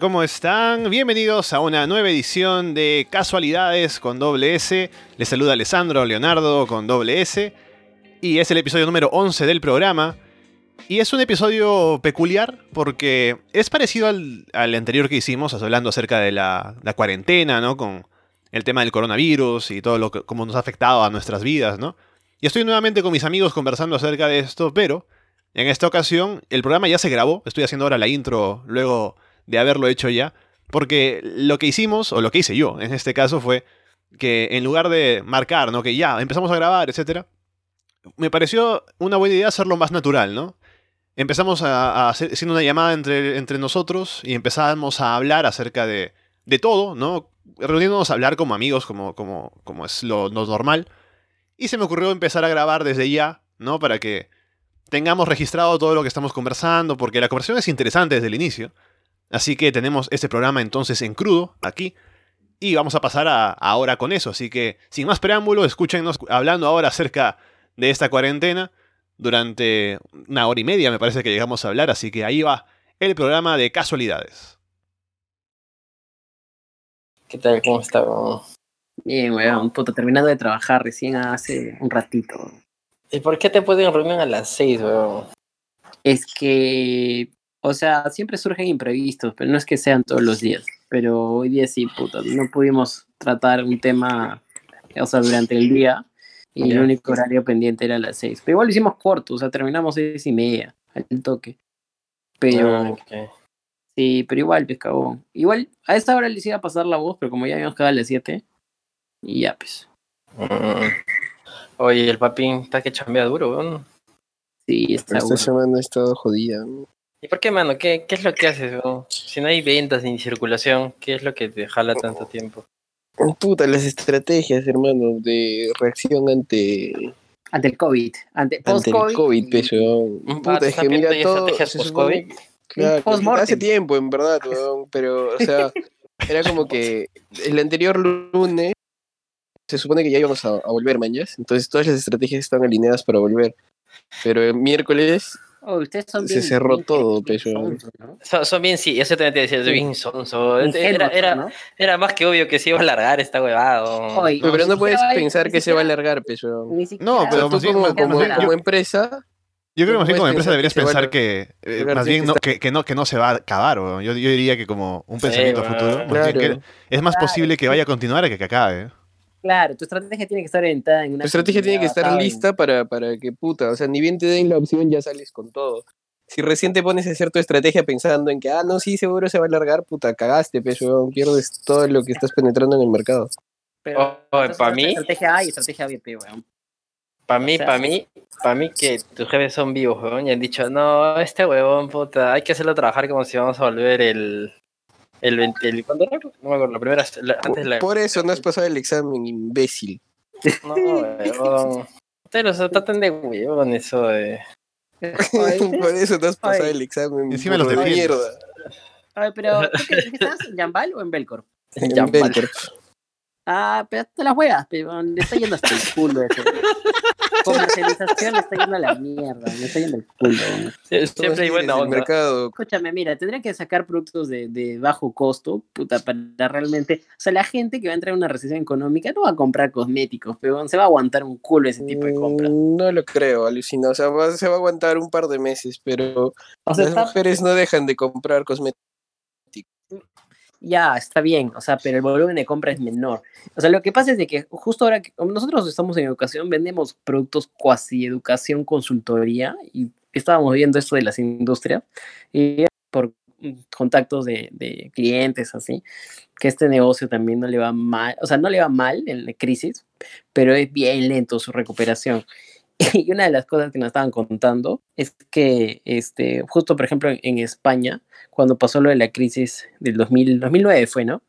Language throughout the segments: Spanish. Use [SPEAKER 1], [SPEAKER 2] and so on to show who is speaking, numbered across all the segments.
[SPEAKER 1] ¿cómo están? Bienvenidos a una nueva edición de Casualidades con doble S. Les saluda Alessandro Leonardo con doble S. Y es el episodio número 11 del programa. Y es un episodio peculiar porque es parecido al, al anterior que hicimos, hablando acerca de la, la, cuarentena, ¿no? Con el tema del coronavirus y todo lo que cómo nos ha afectado a nuestras vidas, ¿no? Y estoy nuevamente con mis amigos conversando acerca de esto, pero en esta ocasión el programa ya se grabó. Estoy haciendo ahora la intro luego de haberlo hecho ya. Porque lo que hicimos, o lo que hice yo en este caso, fue que en lugar de marcar, ¿no? Que ya empezamos a grabar, etc. Me pareció una buena idea hacerlo más natural, ¿no? Empezamos a, hacer haciendo una llamada entre, entre nosotros y empezamos a hablar acerca de, de todo, ¿no? Reuniéndonos a hablar como amigos, como, como, como es lo, lo normal. Y se me ocurrió empezar a grabar desde ya, ¿no? Para que tengamos registrado todo lo que estamos conversando, porque la conversación es interesante desde el inicio. Así que tenemos este programa entonces en crudo aquí. Y vamos a pasar a, ahora con eso. Así que, sin más preámbulo, escúchenos hablando ahora acerca de esta cuarentena. Durante una hora y media me parece que llegamos a hablar. Así que ahí va el programa de casualidades.
[SPEAKER 2] ¿Qué tal? ¿Cómo está?
[SPEAKER 3] Bien, weón. Puta, terminando de trabajar recién hace un ratito.
[SPEAKER 2] ¿Y por qué te pueden reunir a las seis, weón?
[SPEAKER 3] Es que o sea, siempre surgen imprevistos, pero no es que sean todos los días. Pero hoy día sí, puta, no pudimos tratar un tema, o sea, durante el día. Y yeah. el único horario pendiente era a las seis. Pero igual lo hicimos corto, o sea, terminamos seis y media, al toque. Pero.
[SPEAKER 2] Ah, okay.
[SPEAKER 3] Sí, pero igual, pescado. Igual, a esta hora les iba a pasar la voz, pero como ya habíamos quedado a las siete. Y ya, pues.
[SPEAKER 2] Mm. Oye, el papín está que chambea duro, ¿no?
[SPEAKER 3] Sí, está
[SPEAKER 4] Esta semana he estado jodida. ¿no?
[SPEAKER 2] ¿Y por qué, mano? ¿Qué, qué es lo que haces? ¿no? Si no hay ventas ni circulación, ¿qué es lo que te jala tanto tiempo?
[SPEAKER 4] Puta, las estrategias, hermano, de reacción ante...
[SPEAKER 3] Ante el COVID. Ante,
[SPEAKER 4] ante el COVID, peso. Puta,
[SPEAKER 2] Ah,
[SPEAKER 4] es que mira todo...
[SPEAKER 2] post-COVID?
[SPEAKER 4] Claro, hace tiempo, en verdad, weón, pero, o sea, era como que el anterior lunes se supone que ya íbamos a, a volver, mañas. Entonces todas las estrategias están alineadas para volver. Pero el miércoles
[SPEAKER 3] Oh, ustedes son
[SPEAKER 4] Se
[SPEAKER 3] bien-
[SPEAKER 4] cerró
[SPEAKER 3] bien-
[SPEAKER 4] todo,
[SPEAKER 3] bien.
[SPEAKER 2] Son, son bien, sí, eso también te decía, es bien sonso. Era, era,
[SPEAKER 3] ¿no?
[SPEAKER 2] era más que obvio que se iba a alargar esta huevada.
[SPEAKER 4] pero no puedes pensar que se va a alargar, peso.
[SPEAKER 3] ni
[SPEAKER 1] No, pero
[SPEAKER 4] tú como, empresa,
[SPEAKER 1] Yo creo que más bien como empresa deberías
[SPEAKER 4] que
[SPEAKER 1] pensar que, eh, más bien no, que, que no, que no se va a acabar. Yo, yo diría que como un pensamiento futuro. más bien
[SPEAKER 4] Claro.
[SPEAKER 1] que es más
[SPEAKER 3] Claro,
[SPEAKER 1] posible que vaya a continuar a que, que acabe.
[SPEAKER 3] Claro, tu estrategia tiene que estar orientada en una.
[SPEAKER 4] tu estrategia tiene que estar
[SPEAKER 3] en-
[SPEAKER 4] lista para, para que puta, o sea, ni bien te den la opción, ya sales con todo. Si recién te pones a hacer tu estrategia pensando en que, ah, no, sí, seguro se va a alargar, puta, cagaste, peso, pierdes todo lo que estás penetrando en el mercado.
[SPEAKER 3] Pero,
[SPEAKER 2] Oh, oh,
[SPEAKER 3] entonces,
[SPEAKER 2] pa' mí-
[SPEAKER 3] Estrategia A y estrategia B, pe, weón.
[SPEAKER 2] Para mí,
[SPEAKER 3] O sea,
[SPEAKER 2] para mí, para mí que tus jefes son vivos, weón, y han dicho, no, este huevón, puta, hay que hacerlo trabajar como si vamos a volver el... El, 20 el ¿Cuándo era? No me acuerdo, la primera... la- antes la...
[SPEAKER 4] Por eso no has pasado el examen, imbécil.
[SPEAKER 2] No, huevón. Ustedes los tratan de huevón eso de...
[SPEAKER 4] Por eso no has pasado
[SPEAKER 3] Ay.
[SPEAKER 4] el examen.
[SPEAKER 1] Encima los
[SPEAKER 4] de mierda.
[SPEAKER 3] Ay, pero, ¿tú qué, estás? ¿En Jambal o en Belcorp?
[SPEAKER 4] En
[SPEAKER 2] Ya,
[SPEAKER 4] Belcorp.
[SPEAKER 3] Ah, pero te las juegas, pe, weón. Le está yendo hasta el culo eso. Comercialización le está yendo a la mierda, le está yendo el culo.
[SPEAKER 2] Sie- Siempre hay buena onda.
[SPEAKER 4] mercado.
[SPEAKER 3] Escúchame, mira, tendría que sacar productos de, de bajo costo, puta, para realmente. O sea, la gente que va a entrar en una recesión económica no va a comprar cosméticos, pero se va a aguantar un culo ese tipo de compras.
[SPEAKER 4] Mm, No lo creo, alucina. O sea, va- se va a aguantar un par de meses, pero
[SPEAKER 3] O sea,
[SPEAKER 4] las
[SPEAKER 3] está,
[SPEAKER 4] mujeres no dejan de comprar cosméticos.
[SPEAKER 3] Ya, está bien, o sea, pero el volumen de compra es menor. O sea, lo que pasa es de que justo ahora que nosotros estamos en educación, vendemos productos cuasi educación, consultoría, y estábamos viendo esto de las industrias, y por contactos de, de clientes, así, que este negocio también no le va mal, o sea, no le va mal en la crisis, pero es bien lento su recuperación. Y una de las cosas que nos estaban contando es que, este, justo por ejemplo en, España, cuando pasó lo de la crisis del 2000, 2009 fue, ¿no?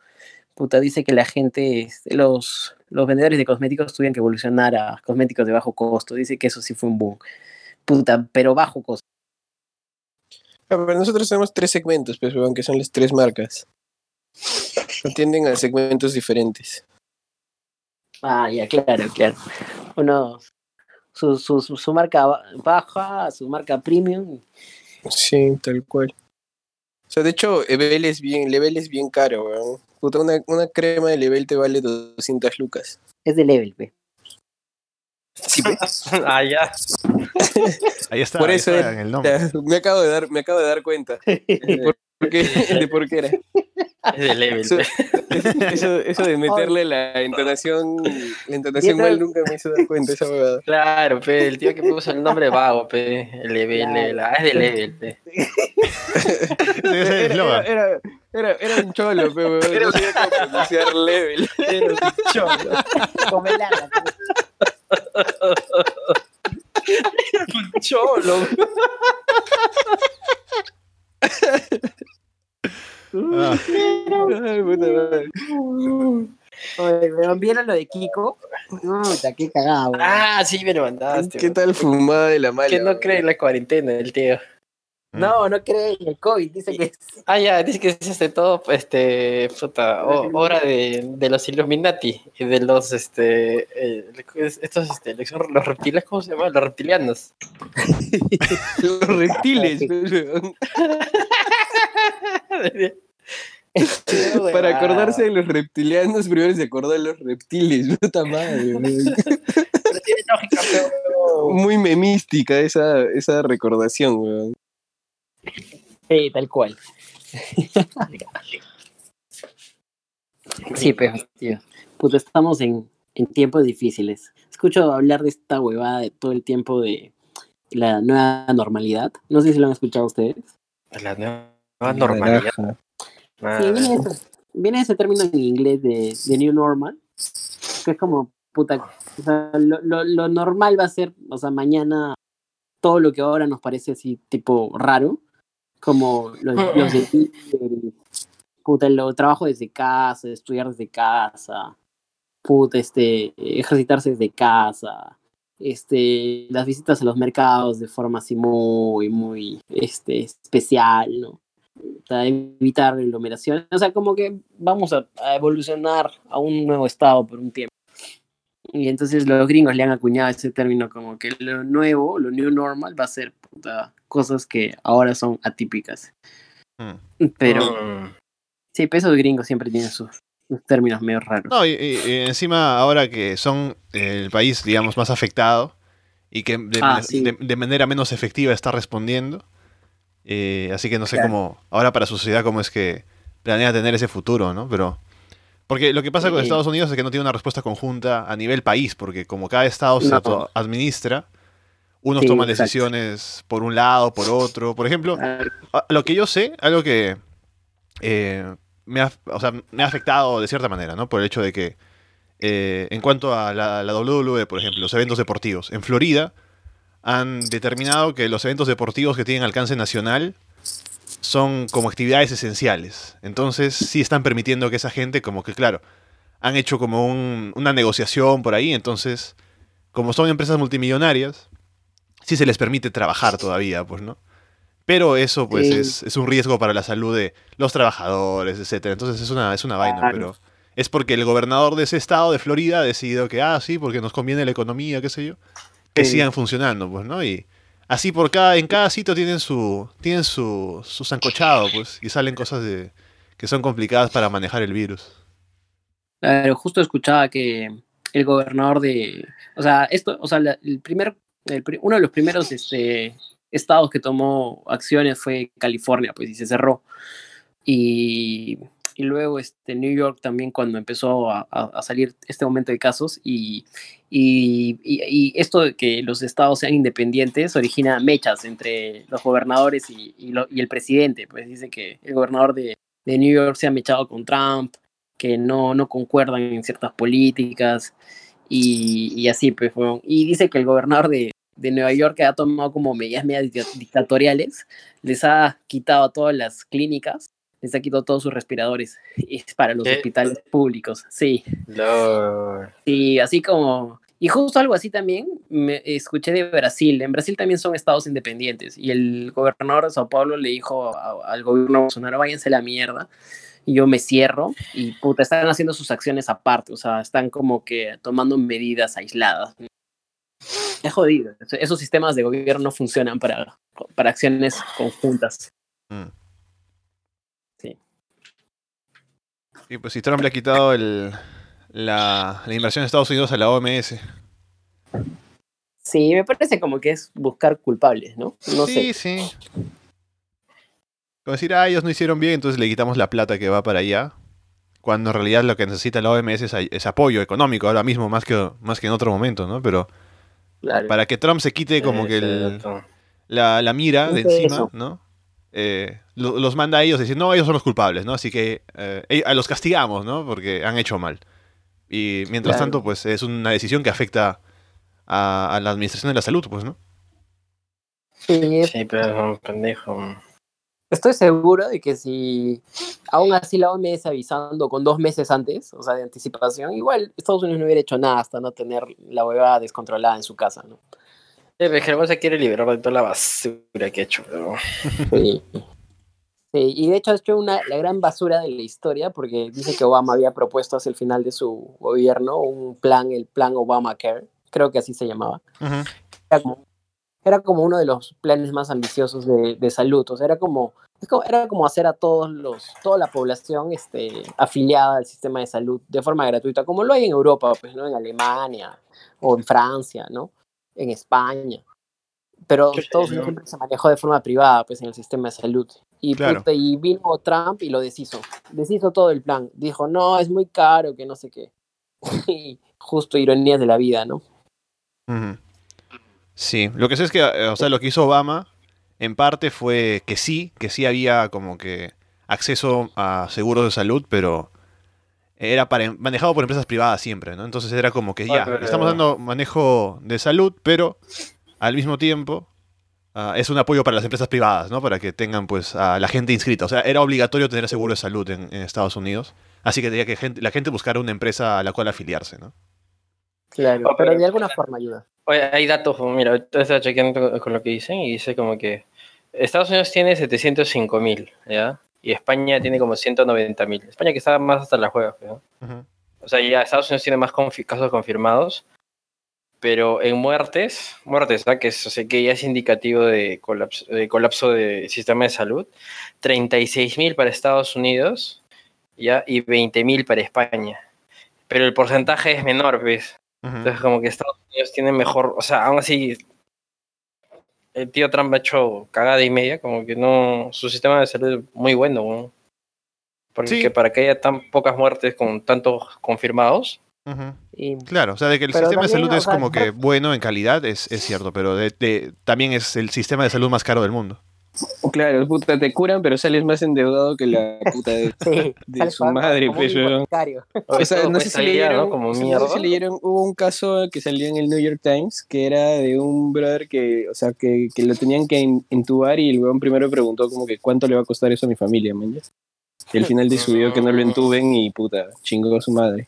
[SPEAKER 3] Puta, dice que la gente, este, los, los vendedores de cosméticos tuvieron que evolucionar a cosméticos de bajo costo. Dice que eso sí fue un boom. Puta, pero bajo costo.
[SPEAKER 4] Ah, pero nosotros tenemos tres segmentos, pues, weón, que son las tres marcas. Atienden a segmentos diferentes.
[SPEAKER 3] Ah, ya, claro, claro. Uno, su, su, su, su marca ba- baja, su marca premium.
[SPEAKER 4] Sí, tal cual. O sea, de hecho, Level es bien, Level es bien caro, weón. Puta, una, una crema de Level te vale 200 lucas.
[SPEAKER 3] Es de level, pe.
[SPEAKER 4] Sí, pe.
[SPEAKER 2] ah, ya.
[SPEAKER 1] Ahí está,
[SPEAKER 4] Por
[SPEAKER 1] ahí
[SPEAKER 4] eso
[SPEAKER 1] está
[SPEAKER 4] era-
[SPEAKER 1] en el nombre.
[SPEAKER 4] Ya, me acabo de dar, me acabo de dar cuenta de por qué, de por qué era.
[SPEAKER 2] Es de level.
[SPEAKER 4] Eso, eso, eso de meterle la entonación, la entonación mal nunca me hizo dar cuenta esa huevada.
[SPEAKER 2] Claro, pe, el tío que puso el nombre vago, pe. El level, level. Ah, es de level, pe.
[SPEAKER 4] Era, era, era, era un cholo, pe, weón. No sabía cómo pronunciar level.
[SPEAKER 2] Era un cholo.
[SPEAKER 3] Come larga, pe.
[SPEAKER 2] Un cholo.
[SPEAKER 1] Ah,
[SPEAKER 4] Ay, puta madre.
[SPEAKER 3] Oye, weón, ¿vieron lo de Kiko? Puta, qué cagado. weón.
[SPEAKER 2] Ah, sí, me lo mandaste.
[SPEAKER 4] ¿Qué tal fumada de la mala?
[SPEAKER 2] Que no
[SPEAKER 4] weón?
[SPEAKER 2] cree en la cuarentena, el tío.
[SPEAKER 3] No, no cree en el COVID, dice que es
[SPEAKER 2] Ah, ya, dice que es este todo, este, puta, o- obra de, de los Illuminati y de los, este, eh, estos, este, los reptiles, ¿cómo se llaman? Los reptilianos.
[SPEAKER 4] Los reptiles, weón. Para acordarse de los reptilianos, primero se acordó de los reptiles, puta madre.
[SPEAKER 2] Pero tiene lógica, pero...
[SPEAKER 4] Muy memística esa, esa recordación, weón.
[SPEAKER 3] Sí, tal cual. Sí, pero, tío. Puta, estamos en, en tiempos difíciles. Escucho hablar de esta huevada de todo el tiempo de la nueva normalidad. No sé si lo han escuchado ustedes.
[SPEAKER 2] La nueva normalidad. Ah,
[SPEAKER 3] Sí, viene ese, viene ese término en inglés de, de New Normal, que es como, puta, o sea, lo, lo, lo normal va a ser, o sea, mañana todo lo que ahora nos parece así tipo raro, como los, los delivery, puta, el trabajo desde casa, estudiar desde casa, puta, este, ejercitarse desde casa, este, las visitas a los mercados de forma así muy, muy, este, especial, ¿no? Para evitar aglomeraciones. O sea, como que vamos a, a evolucionar a un nuevo estado por un tiempo. Y entonces los gringos le han acuñado ese término como que lo nuevo, lo new normal, va a ser puta, cosas que ahora son atípicas.
[SPEAKER 1] Mm.
[SPEAKER 3] Pero
[SPEAKER 2] mm,
[SPEAKER 3] sí, pero esos gringos siempre tienen sus, sus términos medio raros.
[SPEAKER 1] No, y, y- y encima ahora que son el país, digamos, más afectado y que de,
[SPEAKER 3] Ah, sí.
[SPEAKER 1] de- de manera menos efectiva está respondiendo. Eh, así que no sé
[SPEAKER 3] Claro.
[SPEAKER 1] cómo, ahora para su sociedad, cómo es que planea tener ese futuro, ¿no? Pero, porque lo que pasa con. Estados Unidos es que no tiene una respuesta conjunta a nivel país, porque como cada estado se
[SPEAKER 3] No.
[SPEAKER 1] administra, unos
[SPEAKER 3] Sí,
[SPEAKER 1] toman
[SPEAKER 3] exacto.
[SPEAKER 1] decisiones por un lado, por otro. Por ejemplo, lo que yo sé, algo que eh, me, ha, o sea, me ha afectado de cierta manera, ¿no? Por el hecho de que, eh, en cuanto a la, la WWE, por ejemplo, los eventos deportivos, en Florida han determinado que los eventos deportivos que tienen alcance nacional son como actividades esenciales. Entonces, sí están permitiendo que esa gente, como que, claro, han hecho como un- una negociación por ahí, entonces, como son empresas multimillonarias, sí se les permite trabajar todavía, pues, ¿no? Pero eso, pues,
[SPEAKER 3] Sí.
[SPEAKER 1] es, es un riesgo para la salud de los trabajadores, etcétera. Entonces es una, es una vaina,
[SPEAKER 3] Claro.
[SPEAKER 1] pero es porque el gobernador de ese estado de Florida ha decidido que, ah, sí, porque nos conviene la economía, qué sé yo, que
[SPEAKER 3] Sí.
[SPEAKER 1] sigan funcionando, pues, ¿no? Y así por cada, en cada sitio tienen su, tienen su, su sancochado, pues, y salen cosas de, que son complicadas para manejar el virus.
[SPEAKER 3] Claro, justo escuchaba que el gobernador de, o sea, esto, o sea, el primer, el uno de los primeros este, estados que tomó acciones fue California, pues, y se cerró. Y, y luego este, New York también cuando empezó a, salir este momento de casos y, y, esto de que los estados sean independientes origina mechas entre los gobernadores y, el presidente, pues dice que el gobernador de, de New York se ha mechado con Trump, que no, no concuerdan en ciertas políticas y, así, pues, weón. Y dice que el gobernador de, de Nueva York ha tomado como medidas medias dicta- dictatoriales, les ha quitado todas las clínicas, les ha quitado todos sus respiradores y es para los
[SPEAKER 2] ¿Qué?
[SPEAKER 3] hospitales públicos, sí.
[SPEAKER 2] Lord.
[SPEAKER 3] Y así como... Y justo algo así también me escuché de Brasil. En Brasil también son estados independientes. Y el gobernador de Sao Paulo le dijo a- al gobierno Bolsonaro, váyanse a la mierda. Y yo me cierro. Y puta, están haciendo sus acciones aparte. O sea, están como que tomando medidas aisladas. Es jodido. Esos sistemas de gobierno no funcionan para, para acciones conjuntas.
[SPEAKER 1] Mm. Y pues si Trump le ha quitado el, la, la inversión de Estados Unidos a la OMS.
[SPEAKER 3] Sí, me parece como que es buscar culpables, ¿no? No
[SPEAKER 1] sí,
[SPEAKER 3] sé.
[SPEAKER 1] sí. Como decir, ah, ellos no hicieron bien, entonces le quitamos la plata que va para allá. Cuando en realidad lo que necesita la OMS es, apoyo económico ahora mismo, más que, más que en otro momento, ¿no? Pero
[SPEAKER 3] Claro.
[SPEAKER 1] para que Trump se quite como
[SPEAKER 2] Sí,
[SPEAKER 1] que el, la, la mira de encima,
[SPEAKER 3] eso.
[SPEAKER 1] ¿no? Eh, lo- los manda a ellos y dice, no, ellos son los culpables, ¿no? Así que eh, a los castigamos, ¿no? Porque han hecho mal. Y mientras
[SPEAKER 3] Claro.
[SPEAKER 1] tanto, pues es una decisión que afecta a, a la administración de la salud, pues, ¿no?
[SPEAKER 3] Sí,
[SPEAKER 2] Sí, pero es un pendejo.
[SPEAKER 3] Estoy seguro de que si aún así la OMS avisando con dos meses antes, o sea, de anticipación, igual Estados Unidos no hubiera hecho nada hasta no tener la huevada descontrolada en su casa, ¿no?
[SPEAKER 2] Sí, pero se quiere liberar de toda la basura que ha hecho, pero...
[SPEAKER 3] Sí. Sí, y de hecho ha hecho una, la gran basura de la historia porque dice que Obama había propuesto hacia el final de su gobierno un plan, el plan Obamacare, creo que así se llamaba. Era como, era como uno de los planes más ambiciosos de, de salud, o sea, era como, era como hacer a todos los, toda la población este, afiliada al sistema de salud de forma gratuita, como lo hay en Europa, pues, ¿no? En Alemania o en Francia, ¿no? En España. Pero. Unidos siempre se manejó de forma privada, pues, en el sistema de salud. Y,
[SPEAKER 1] Claro.
[SPEAKER 3] puta, y vino Trump y lo deshizo. Deshizo todo el plan. Dijo, no, es muy caro, que no sé qué. Y justo ironías de la vida, ¿no?
[SPEAKER 1] Sí, lo que sé es que, eh, o sea, lo que hizo Obama, en parte fue que sí, que sí había como que acceso a seguros de salud, pero era para, manejado por empresas privadas siempre, ¿no? Entonces era como que ya,
[SPEAKER 2] Ah,
[SPEAKER 1] estamos dando manejo de salud, pero al mismo tiempo ah, es un apoyo para las empresas privadas, ¿no? Para que tengan pues a la gente inscrita. O sea, era obligatorio tener seguro de salud en, en Estados Unidos, así que tenía que gente- la gente buscar una empresa a la cual afiliarse, ¿no?
[SPEAKER 3] Claro,
[SPEAKER 2] Ah,
[SPEAKER 3] pero de alguna forma ayuda.
[SPEAKER 2] Oye, hay datos, mira, estaba chequeando con lo que dicen y dice como que Estados Unidos tiene 705 mil, ¿ya? Y España tiene como 190 mil. España que está más hasta las juegas, ¿no?
[SPEAKER 1] Ujú.
[SPEAKER 2] O sea, ya Estados Unidos tiene más confi- casos confirmados, pero en muertes, muertes, ¿ah? que, es, o sea, que ya es indicativo de colapso, de colapso del sistema de salud, 36 mil para Estados Unidos ¿ya? y 20 mil para España. Pero el porcentaje es menor, ¿ves? Entonces, como que Estados Unidos tiene mejor, o sea, aún así, el tío Trump ha hecho cagada y media, como que no, su sistema de salud es muy bueno, ¿no? Porque
[SPEAKER 1] Sí.
[SPEAKER 2] para que haya tan pocas muertes con tantos confirmados,
[SPEAKER 3] Y,
[SPEAKER 1] Claro, o sea, de que el
[SPEAKER 3] Pero
[SPEAKER 1] sistema de salud
[SPEAKER 3] o
[SPEAKER 1] es
[SPEAKER 3] sea,
[SPEAKER 1] como que bueno en calidad, es, es cierto, pero de- de- también es el sistema de salud más caro del mundo.
[SPEAKER 4] Claro, puta, te curan, pero sales más endeudado que la puta de...
[SPEAKER 3] sí,
[SPEAKER 4] De
[SPEAKER 3] sales
[SPEAKER 4] su madre,
[SPEAKER 3] como
[SPEAKER 4] pues. O sea, no sé si leyeron,
[SPEAKER 2] ¿no? Como mierda.
[SPEAKER 4] sé si leyeron, hubo un caso que salió en el New York Times, que era de un brother que, o sea, que, que lo tenían que intubar y el weón primero preguntó como que cuánto le va a costar eso a mi familia, man. Y al final decidió que no lo entuben y puta, chingó a su madre.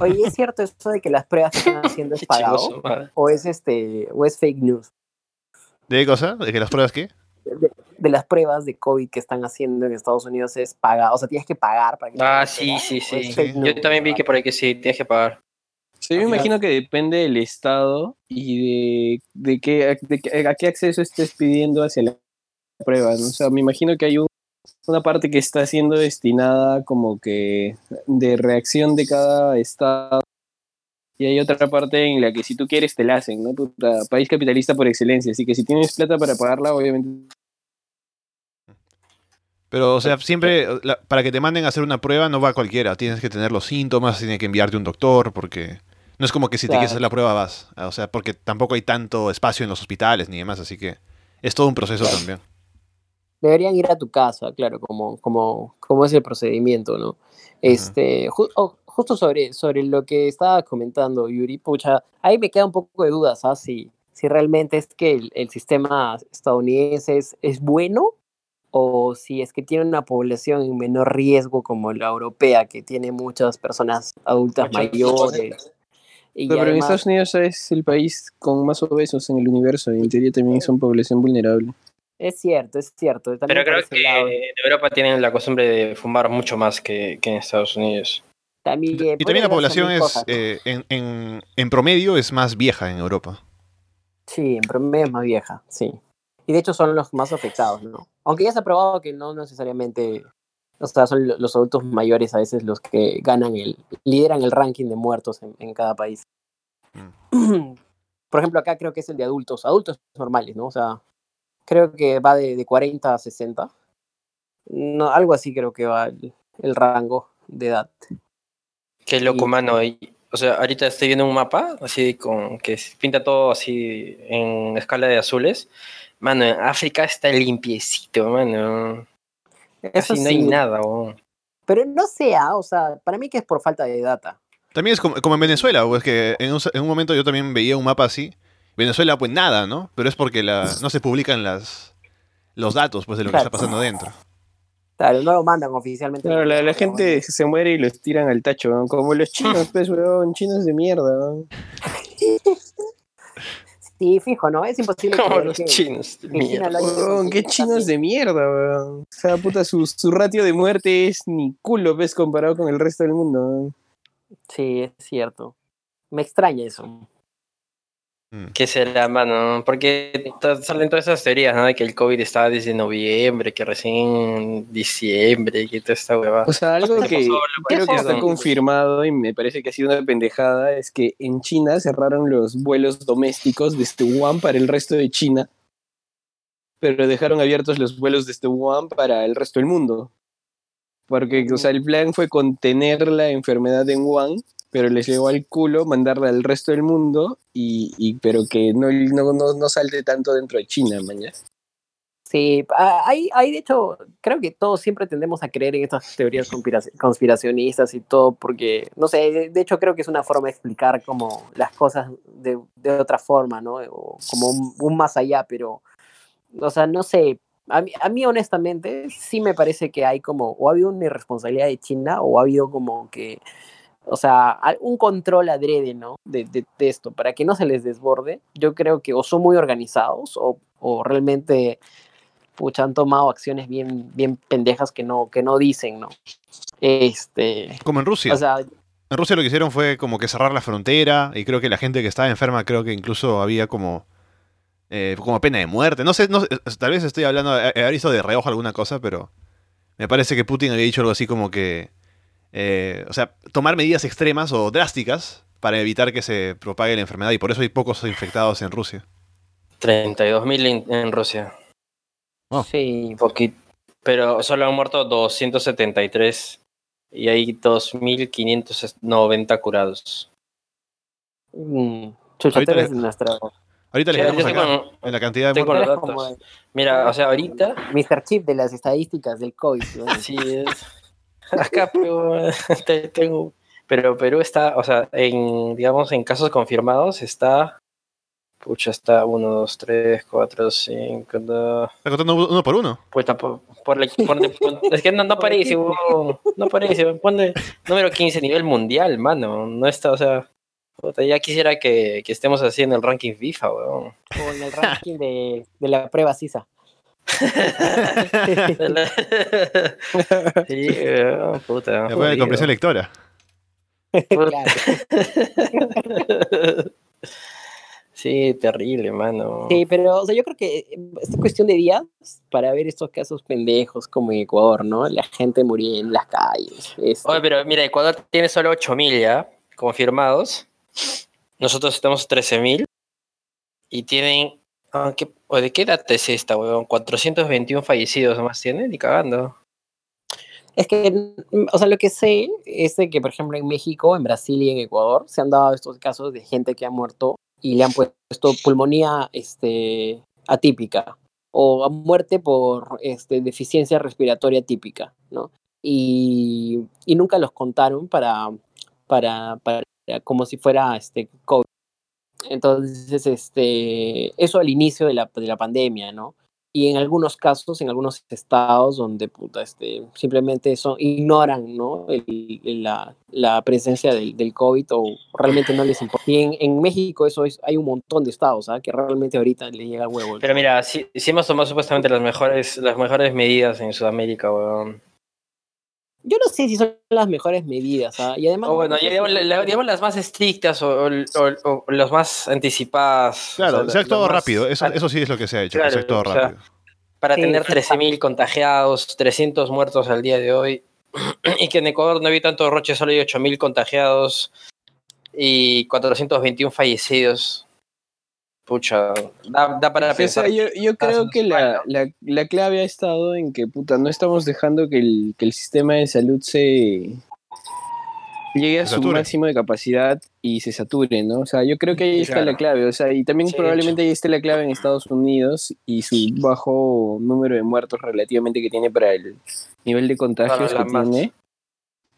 [SPEAKER 3] Oye, ¿es cierto eso de que las pruebas que están haciendo es pagado? ¿O es, este, ¿O es fake news?
[SPEAKER 1] ¿De qué cosa? ¿De que las pruebas qué?
[SPEAKER 3] De, de las pruebas de COVID que están haciendo en Estados Unidos es pagado. O sea, tienes que pagar para que
[SPEAKER 2] Ah, sí, sí,
[SPEAKER 3] ¿o
[SPEAKER 2] sí. Yo también vi que por ahí que sí, tienes que pagar.
[SPEAKER 4] Sí, me imagino que depende del estado y de, de, qué, de qué- a qué acceso estés pidiendo hacia la prueba. ¿no? O sea, me imagino que hay un- una parte que está siendo destinada como que de reacción de cada estado y hay otra parte en la que si tú quieres te la hacen, ¿no? Puta, país capitalista por excelencia, así que si tienes plata para pagarla, obviamente
[SPEAKER 1] Pero, o sea, siempre, la- para que te manden a hacer una prueba no va cualquiera. Tienes que tener los síntomas, tiene que enviarte un doctor, porque no es como que si te quieres hacer la prueba vas. O sea, porque tampoco hay tanto espacio en los hospitales ni demás, así que es todo un proceso también.
[SPEAKER 3] Deberían ir a tu casa, claro, como, como, como es el procedimiento, ¿no? Este, ju- oh, justo sobre, sobre lo que estaba comentando Yuri, pucha, ahí me queda un poco de dudas, ¿ah? Si, si realmente es que el, el sistema estadounidense es, es bueno o si es que tiene una población en menor riesgo como la europea, que tiene muchas personas adultas mayores. Y
[SPEAKER 4] Pero, pero en Estados Unidos es el país con más obesos en el universo y en teoría también son población vulnerable.
[SPEAKER 3] Es cierto, es cierto. también
[SPEAKER 2] Pero creo que
[SPEAKER 3] lado.
[SPEAKER 2] en Europa tienen la costumbre de fumar mucho más que, que en Estados Unidos.
[SPEAKER 3] También,
[SPEAKER 1] Y también la población es,
[SPEAKER 3] cosas, ¿no?
[SPEAKER 1] eh, en, en- en promedio, es más vieja en Europa.
[SPEAKER 3] Sí, en promedio es más vieja, sí. Y de hecho son los más afectados, ¿no? Aunque ya se ha probado que no necesariamente, O sea, son lo- los adultos mayores a veces los que ganan el, lideran el ranking de muertos en, en cada país. Por ejemplo, acá creo que es el de adultos, adultos normales, ¿no? O sea, creo que va de, de 40 a 60. No, algo así creo que va el, el rango de edad.
[SPEAKER 2] Qué loco,
[SPEAKER 3] Y-
[SPEAKER 2] mano. y- o sea, ahorita estoy viendo un mapa así con que pinta todo así en escala de azules. Mano, en África está limpiecito, mano.
[SPEAKER 3] Eso
[SPEAKER 2] Casi no hay nada.
[SPEAKER 3] Pero no sea, o sea, para mí que es por falta de data.
[SPEAKER 1] También es como, como en Venezuela, pues que en un, en un momento yo también veía un mapa así. Venezuela, pues nada, ¿no? Pero es porque la, no se publican las, los datos pues, de lo que está pasando dentro.
[SPEAKER 3] Claro, no lo mandan oficialmente.
[SPEAKER 4] Claro, la, la gente se muere y los tiran al tacho, weón, como los chinos, pues, weón, chinos de mierda. weón.
[SPEAKER 3] Sí, fijo, ¿no? Es imposible
[SPEAKER 2] Como los
[SPEAKER 3] que-
[SPEAKER 2] chinos. de
[SPEAKER 3] que
[SPEAKER 2] mierda.
[SPEAKER 4] Weón, qué chinos de mierda, weón. O sea, puta, su, su ratio de muerte es ni culo, ves, comparado con el resto del mundo. weón.
[SPEAKER 3] Sí, es cierto. Me extraña eso.
[SPEAKER 1] Mm.
[SPEAKER 2] ¿Qué será, mano? Porque salen todas esas teorías, ¿no? De que el COVID estaba desde noviembre, que recién diciembre, que toda esta hueva.
[SPEAKER 4] O sea, algo
[SPEAKER 2] ¿Qué
[SPEAKER 4] que creo que está confirmado y me parece que ha sido una pendejada es que en China cerraron los vuelos domésticos desde Wuhan para el resto de China, pero dejaron abiertos los vuelos desde Wuhan para el resto del mundo. Porque, o sea, el plan fue contener la enfermedad en Wuhan, pero les llegó al culo mandarla al resto del mundo, y, y- pero que no, no, no, no salte tanto dentro de China, mañana.
[SPEAKER 3] Sí, ah, hay, hay de hecho, creo que todos siempre tendemos a creer en estas teorías conspiraci- conspiracionistas y todo, porque, no sé, de- de hecho creo que es una forma de explicar como las cosas de, de otra forma, ¿no? O como un, un más allá, pero, o sea, no sé, a mí, a mí honestamente sí me parece que hay como, o ha habido una irresponsabilidad de China, o ha habido como que, o sea, un control adrede, ¿no? De, de, de esto, para que no se les desborde. Yo creo que o son muy organizados o, o realmente pucha, han tomado acciones bien, bien pendejas que no, que no dicen, ¿no? Este,
[SPEAKER 1] Como en Rusia.
[SPEAKER 3] o sea,
[SPEAKER 1] En Rusia lo que hicieron fue como que cerrar la frontera y creo que la gente que estaba enferma creo que incluso había como eh, como pena de muerte. No sé, no sé, tal vez estoy hablando, he visto de reojo alguna cosa, pero me parece que Putin había dicho algo así como que, eh, o sea, tomar medidas extremas o drásticas para evitar que se propague la enfermedad y por eso hay pocos infectados en Rusia.
[SPEAKER 2] 32.000 en, en Rusia.
[SPEAKER 1] Oh.
[SPEAKER 3] sí,
[SPEAKER 2] Poquito. Pero solo han muerto 273 y hay 2.590 curados.
[SPEAKER 3] mm, chucha,
[SPEAKER 1] Ahorita
[SPEAKER 3] tú eres
[SPEAKER 1] le-
[SPEAKER 3] nuestra,
[SPEAKER 1] Ahorita les damos acá
[SPEAKER 2] tengo-
[SPEAKER 1] en la cantidad de muertos.
[SPEAKER 2] Mira, o sea, ahorita
[SPEAKER 3] Mr. Chip de las estadísticas del COVID. ¿no?
[SPEAKER 2] sí es. Acá pero, te- tengo. Pero Perú está, o sea, en, digamos, en casos confirmados está. Pucha, está 1, 2, 3, 4, 5, 2.
[SPEAKER 1] Está contando uno por uno.
[SPEAKER 2] Pues tampoco. Por, la- pon- es que no, no parece, huevón, no parece. Ponle número 15 nivel mundial, mano. No está, o sea. ya quisiera que, que estemos así en el ranking FIFA, weón.
[SPEAKER 3] O en el ranking de, de la prueba CISA.
[SPEAKER 2] sí, puta.
[SPEAKER 1] Después de comprensión lectora.
[SPEAKER 3] Claro.
[SPEAKER 2] Sí, terrible, mano.
[SPEAKER 3] Sí, pero o sea, yo creo que es cuestión de días para ver estos casos pendejos como en Ecuador, ¿no? La gente muriendo en las calles. este,
[SPEAKER 2] Oye, pero mira, Ecuador tiene solo 8.000 ya confirmados. Nosotros estamos 13.000. Y tienen. Ah, ¿qué- o ¿De qué edad es esta, weón? 421 fallecidos nomás tienen, ni cagando.
[SPEAKER 3] Es que, mm, o sea, lo que sé es que, por ejemplo, en México, en Brasil y en Ecuador se han dado estos casos de gente que ha muerto y le han puesto pulmonía este, atípica o muerte por este, deficiencia respiratoria típica, ¿no? Y, y nunca los contaron para, para, para como si fuera este, COVID. Entonces, este, eso al inicio de la, de la pandemia, ¿no? y en algunos casos, en algunos estados donde puta, este, simplemente son, ignoran ¿no? El- el- la, la presencia del, del COVID o realmente no les importa. Y en, en México eso es, hay un montón de estados ¿ah? que realmente ahorita le llega el huevo.
[SPEAKER 2] Pero mira, sí, sí hemos tomado supuestamente las mejores, las mejores medidas en Sudamérica, weón.
[SPEAKER 3] Yo no sé si son las mejores medidas. ¿ah? Y además,
[SPEAKER 2] O bueno, ya digamos, la- la- digamos las más estrictas o, o, o- o las más anticipadas. o
[SPEAKER 1] Claro,
[SPEAKER 2] sea,
[SPEAKER 1] se ha actuado
[SPEAKER 2] más-
[SPEAKER 1] rápido. Eso, eso sí es lo que se ha hecho.
[SPEAKER 2] Claro,
[SPEAKER 1] se ha actuado
[SPEAKER 2] o sea,
[SPEAKER 1] rápido.
[SPEAKER 2] para
[SPEAKER 3] Sí,
[SPEAKER 2] tener
[SPEAKER 3] sí.
[SPEAKER 2] 13.000 contagiados, 300 muertos al día de hoy, y que en Ecuador no había tanto roche, solo hay 8.000 contagiados y 421 fallecidos. Pucha, da, da para
[SPEAKER 4] O sea,
[SPEAKER 2] pensar.
[SPEAKER 4] yo, yo creo que la, la, la clave ha estado en que, puta, no estamos dejando que el, que el sistema de salud se llegue a su máximo de capacidad y se sature, ¿no? O sea, yo creo que ahí está
[SPEAKER 2] Claro.
[SPEAKER 4] la clave, o sea, y también
[SPEAKER 2] Sí,
[SPEAKER 4] probablemente ahí esté la clave en Estados Unidos y su bajo número de muertos relativamente que tiene para el nivel de contagios que
[SPEAKER 2] más.
[SPEAKER 4] tiene.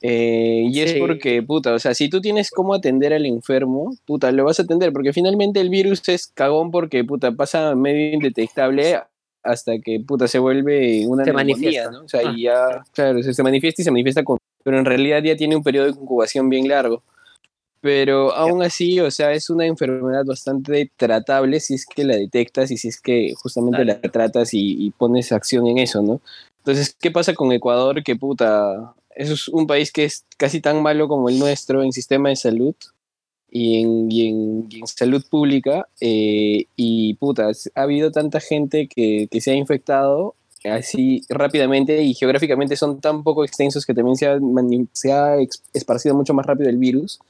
[SPEAKER 4] Eh, y es porque, puta, o sea, si tú tienes cómo atender al enfermo, puta, lo vas a atender, porque finalmente el virus es cagón porque, puta, pasa medio indetectable hasta que, puta, se vuelve una
[SPEAKER 3] Se manifiesta.
[SPEAKER 4] ¿no? O sea,
[SPEAKER 3] Ah.
[SPEAKER 4] y ya, claro, se, manifiesta y se manifiesta con, pero en realidad ya tiene un periodo de incubación bien largo. Pero aún así, o sea, es una enfermedad bastante tratable si es que la detectas y si es que justamente la tratas y, y pones acción en eso, ¿no? Entonces, ¿qué pasa con Ecuador? Que puta, es un país que es casi tan malo como el nuestro en sistema de salud y en, y en, y en salud pública. eh, y puta, ha habido tanta gente que, que se ha infectado así rápidamente y geográficamente son tan poco extensos que también se ha, se ha esparcido mucho más rápido el virus.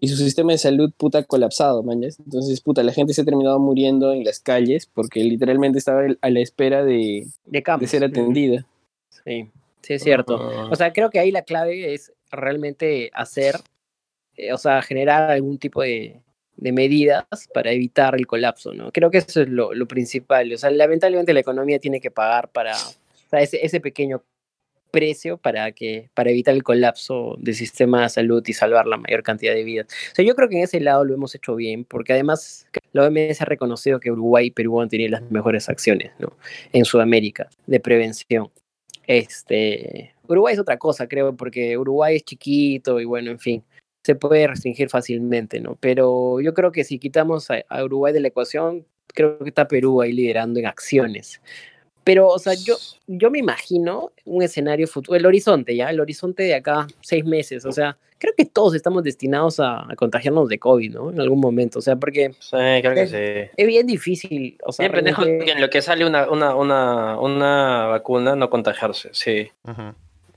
[SPEAKER 4] Y su sistema de salud, puta, colapsado, man. Entonces, puta, la gente se ha terminado muriendo en las calles porque literalmente estaba a la espera de,
[SPEAKER 3] De
[SPEAKER 4] de ser atendida.
[SPEAKER 3] Sí, sí, es cierto.
[SPEAKER 2] Ah.
[SPEAKER 3] O sea, creo que ahí la clave es realmente hacer, eh, o sea, generar algún tipo de, de medidas para evitar el colapso, ¿no? Creo que eso es lo, lo principal. O sea, lamentablemente la economía tiene que pagar para o sea, ese, ese pequeño precio para que para evitar el colapso del sistema de salud y salvar la mayor cantidad de vidas. O sea, yo creo que en ese lado lo hemos hecho bien, porque además la OMS ha reconocido que Uruguay y Perú han tenido las mejores acciones, ¿no? En Sudamérica de prevención. Este, Uruguay es otra cosa, creo, porque Uruguay es chiquito y bueno, en fin, se puede restringir fácilmente, ¿no? Pero yo creo que si quitamos a, a Uruguay de la ecuación, creo que está Perú ahí liderando en acciones. Pero, o sea, yo, yo me imagino un escenario futuro, el horizonte, ¿ya? El horizonte de acá, seis meses, o sea, creo que todos estamos destinados a, a contagiarnos de COVID, ¿no? En algún momento, o sea, porque
[SPEAKER 2] Sí, creo que sí.
[SPEAKER 3] es bien difícil, o sea,
[SPEAKER 2] Bien pendejo
[SPEAKER 3] realmente-
[SPEAKER 2] que en lo que sale una, una, una, una vacuna no contagiarse, sí.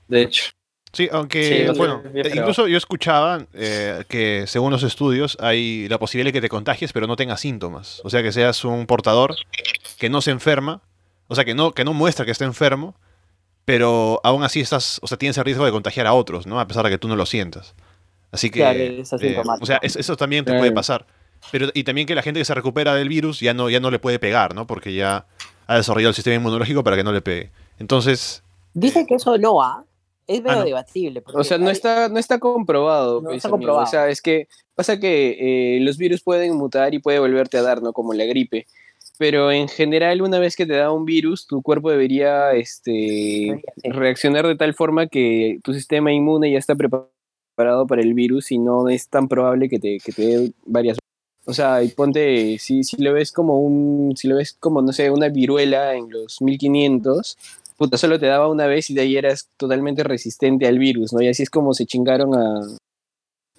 [SPEAKER 2] De hecho.
[SPEAKER 1] Sí, aunque,
[SPEAKER 2] Sí,
[SPEAKER 1] bueno,
[SPEAKER 2] bien
[SPEAKER 1] eh, incluso yo escuchaba eh, que según los estudios hay la posibilidad de que te contagies pero no tengas síntomas. O sea, que seas un portador que no se enferma, o sea, que no, que no muestra que está enfermo, pero aún así estás, o sea, tienes el riesgo de contagiar a otros, ¿no? A pesar de que tú no lo sientas. Así que,
[SPEAKER 3] Claro, es
[SPEAKER 1] eh, o sea, es- eso también te
[SPEAKER 4] Claro.
[SPEAKER 1] puede pasar. Pero, y también que la gente que se recupera del virus ya no, ya no le puede pegar, ¿no? Porque ya ha desarrollado el sistema inmunológico para que no le pegue. Entonces,
[SPEAKER 3] Dice que eso no va. Es medio
[SPEAKER 1] no.
[SPEAKER 3] debatible.
[SPEAKER 4] O sea, no
[SPEAKER 3] hay-
[SPEAKER 4] está, no está comprobado.
[SPEAKER 3] No
[SPEAKER 4] pues,
[SPEAKER 3] está
[SPEAKER 4] amigo.
[SPEAKER 3] comprobado.
[SPEAKER 4] O sea, es que pasa que eh, los virus pueden mutar y puede volverte a dar, ¿no? Como la gripe. Pero en general, una vez que te da un virus, tu cuerpo debería este,
[SPEAKER 3] Sí.
[SPEAKER 4] reaccionar de tal forma que tu sistema inmune ya está preparado para el virus y no es tan probable que te, que te dé varias o sea, y ponte, si, si lo ves como un, si lo ves como, no sé, una viruela en los 1500, puta, solo te daba una vez y de ahí eras totalmente resistente al virus, ¿no? Y así es como se chingaron a,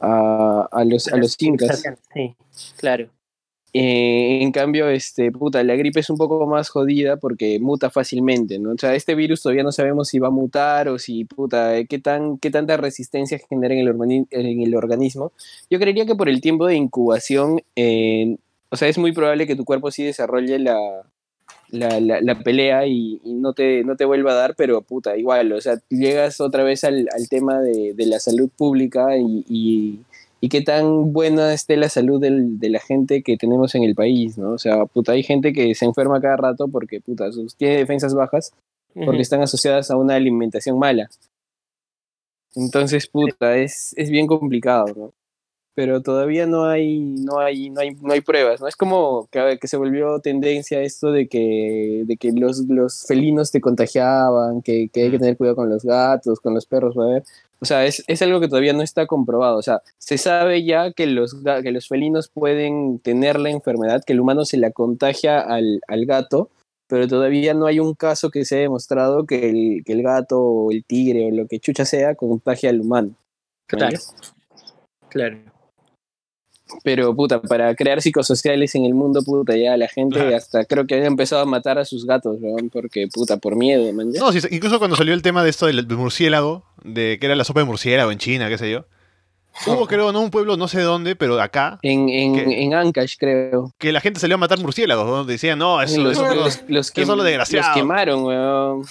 [SPEAKER 4] a, a los, a los incas.
[SPEAKER 3] Sí, claro.
[SPEAKER 4] Eh, en cambio, este, puta, la gripe es un poco más jodida porque muta fácilmente, ¿no? O sea, este virus todavía no sabemos si va a mutar o si, puta, eh, qué, tan, qué tanta resistencia genera en el, organi- en el organismo. Yo creería que por el tiempo de incubación, eh, o sea, es muy probable que tu cuerpo sí desarrolle la, la, la- la pelea y, y no, te, no te vuelva a dar, pero puta, igual, o sea, llegas otra vez al, al tema de, de la salud pública y, y, y qué tan buena esté la salud del- de la gente que tenemos en el país, ¿no? O sea, puta, hay gente que se enferma cada rato porque, puta, sus, tiene defensas bajas porque están asociadas a una alimentación mala. Entonces, puta, es, es bien complicado, ¿no? Pero todavía no hay, no hay, no hay, no hay pruebas, ¿no? Es como que, que se volvió tendencia esto de que, de que los, los felinos te contagiaban, que, que hay que tener cuidado con los gatos, con los perros, a ver. O sea, es, es algo que todavía no está comprobado. O sea, se sabe ya que los, que los felinos pueden tener la enfermedad, que el humano se la contagia al, al gato, pero todavía no hay un caso que se haya demostrado que el, que el gato o el tigre o lo que chucha sea contagia al humano.
[SPEAKER 3] Claro. Claro.
[SPEAKER 4] Pero, puta, para crear psicosociales en el mundo, puta, ya la gente
[SPEAKER 1] Claro.
[SPEAKER 4] hasta creo que han empezado a matar a sus gatos, weón, porque, puta, por miedo, man.
[SPEAKER 1] No, sí, incluso cuando salió el tema de esto del murciélago, de que era la sopa de murciélago en China, qué sé yo. Hubo, creo, no un pueblo, no sé dónde, pero acá,
[SPEAKER 4] En, en, en Ancash, creo.
[SPEAKER 1] que la gente salió a matar murciélagos, ¿no? Decían, no, eso,
[SPEAKER 4] los,
[SPEAKER 1] eso-
[SPEAKER 4] los, los
[SPEAKER 1] eso lo desgraciado.
[SPEAKER 4] los quemaron, weón.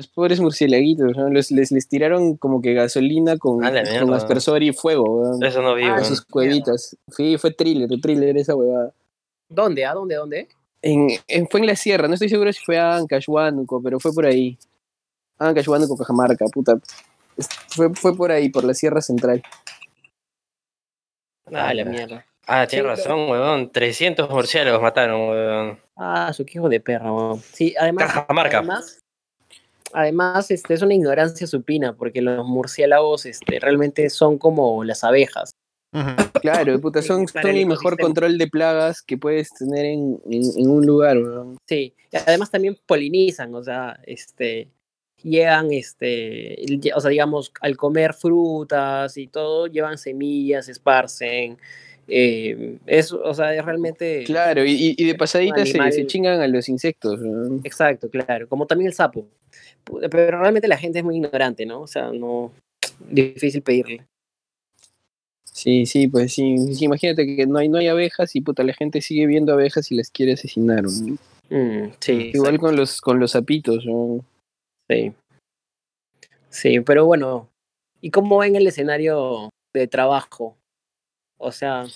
[SPEAKER 4] Los pobres murciélaguitos, ¿no? Los- les, les tiraron como que gasolina con, aspersor y fuego, weón.
[SPEAKER 2] Eso no vi,
[SPEAKER 3] Ah,
[SPEAKER 4] sus cuevitas. Sí, fue thriller, thriller esa huevada.
[SPEAKER 3] ¿Dónde? ¿A dónde? ¿Dónde?
[SPEAKER 4] En, en- fue en la sierra, no estoy seguro si fue a Ancash, Huánuco, pero fue por ahí. Ancash, Huánuco, Cajamarca, puta. Fue, fue por ahí, por la sierra central.
[SPEAKER 3] Ah, la mierda.
[SPEAKER 2] Ah, tienes
[SPEAKER 3] Sí,
[SPEAKER 2] razón, weón. 300 murciélagos mataron, weón.
[SPEAKER 3] Ah, su hijo de perra, weón. Sí, además.
[SPEAKER 2] Cajamarca.
[SPEAKER 3] Además, además este, es una ignorancia supina, porque los murciélagos este, realmente son como las abejas.
[SPEAKER 4] Claro, puta, son,
[SPEAKER 3] el
[SPEAKER 4] el mejor control de plagas que puedes tener en, en, en un lugar, weón.
[SPEAKER 3] Sí, además también polinizan, o sea, este, llegan, este, o sea, digamos, al comer frutas y todo, llevan semillas, esparcen. eh, es, o sea, es realmente.
[SPEAKER 4] Claro, y, y- de pasadita se, se chingan a los insectos.
[SPEAKER 3] Exacto, claro, como también el sapo. Pero realmente la gente es muy ignorante, ¿no? O sea, no. Difícil pedirle.
[SPEAKER 4] Sí, sí, pues sí. sí, Imagínate que no hay, no hay abejas y puta, la gente sigue viendo abejas y las quiere asesinar. weón.
[SPEAKER 3] Mm, sí,
[SPEAKER 4] Igual con los, con los sapitos, weón.
[SPEAKER 3] Sí. Sí, pero bueno, ¿y cómo ven el escenario de trabajo? O sea,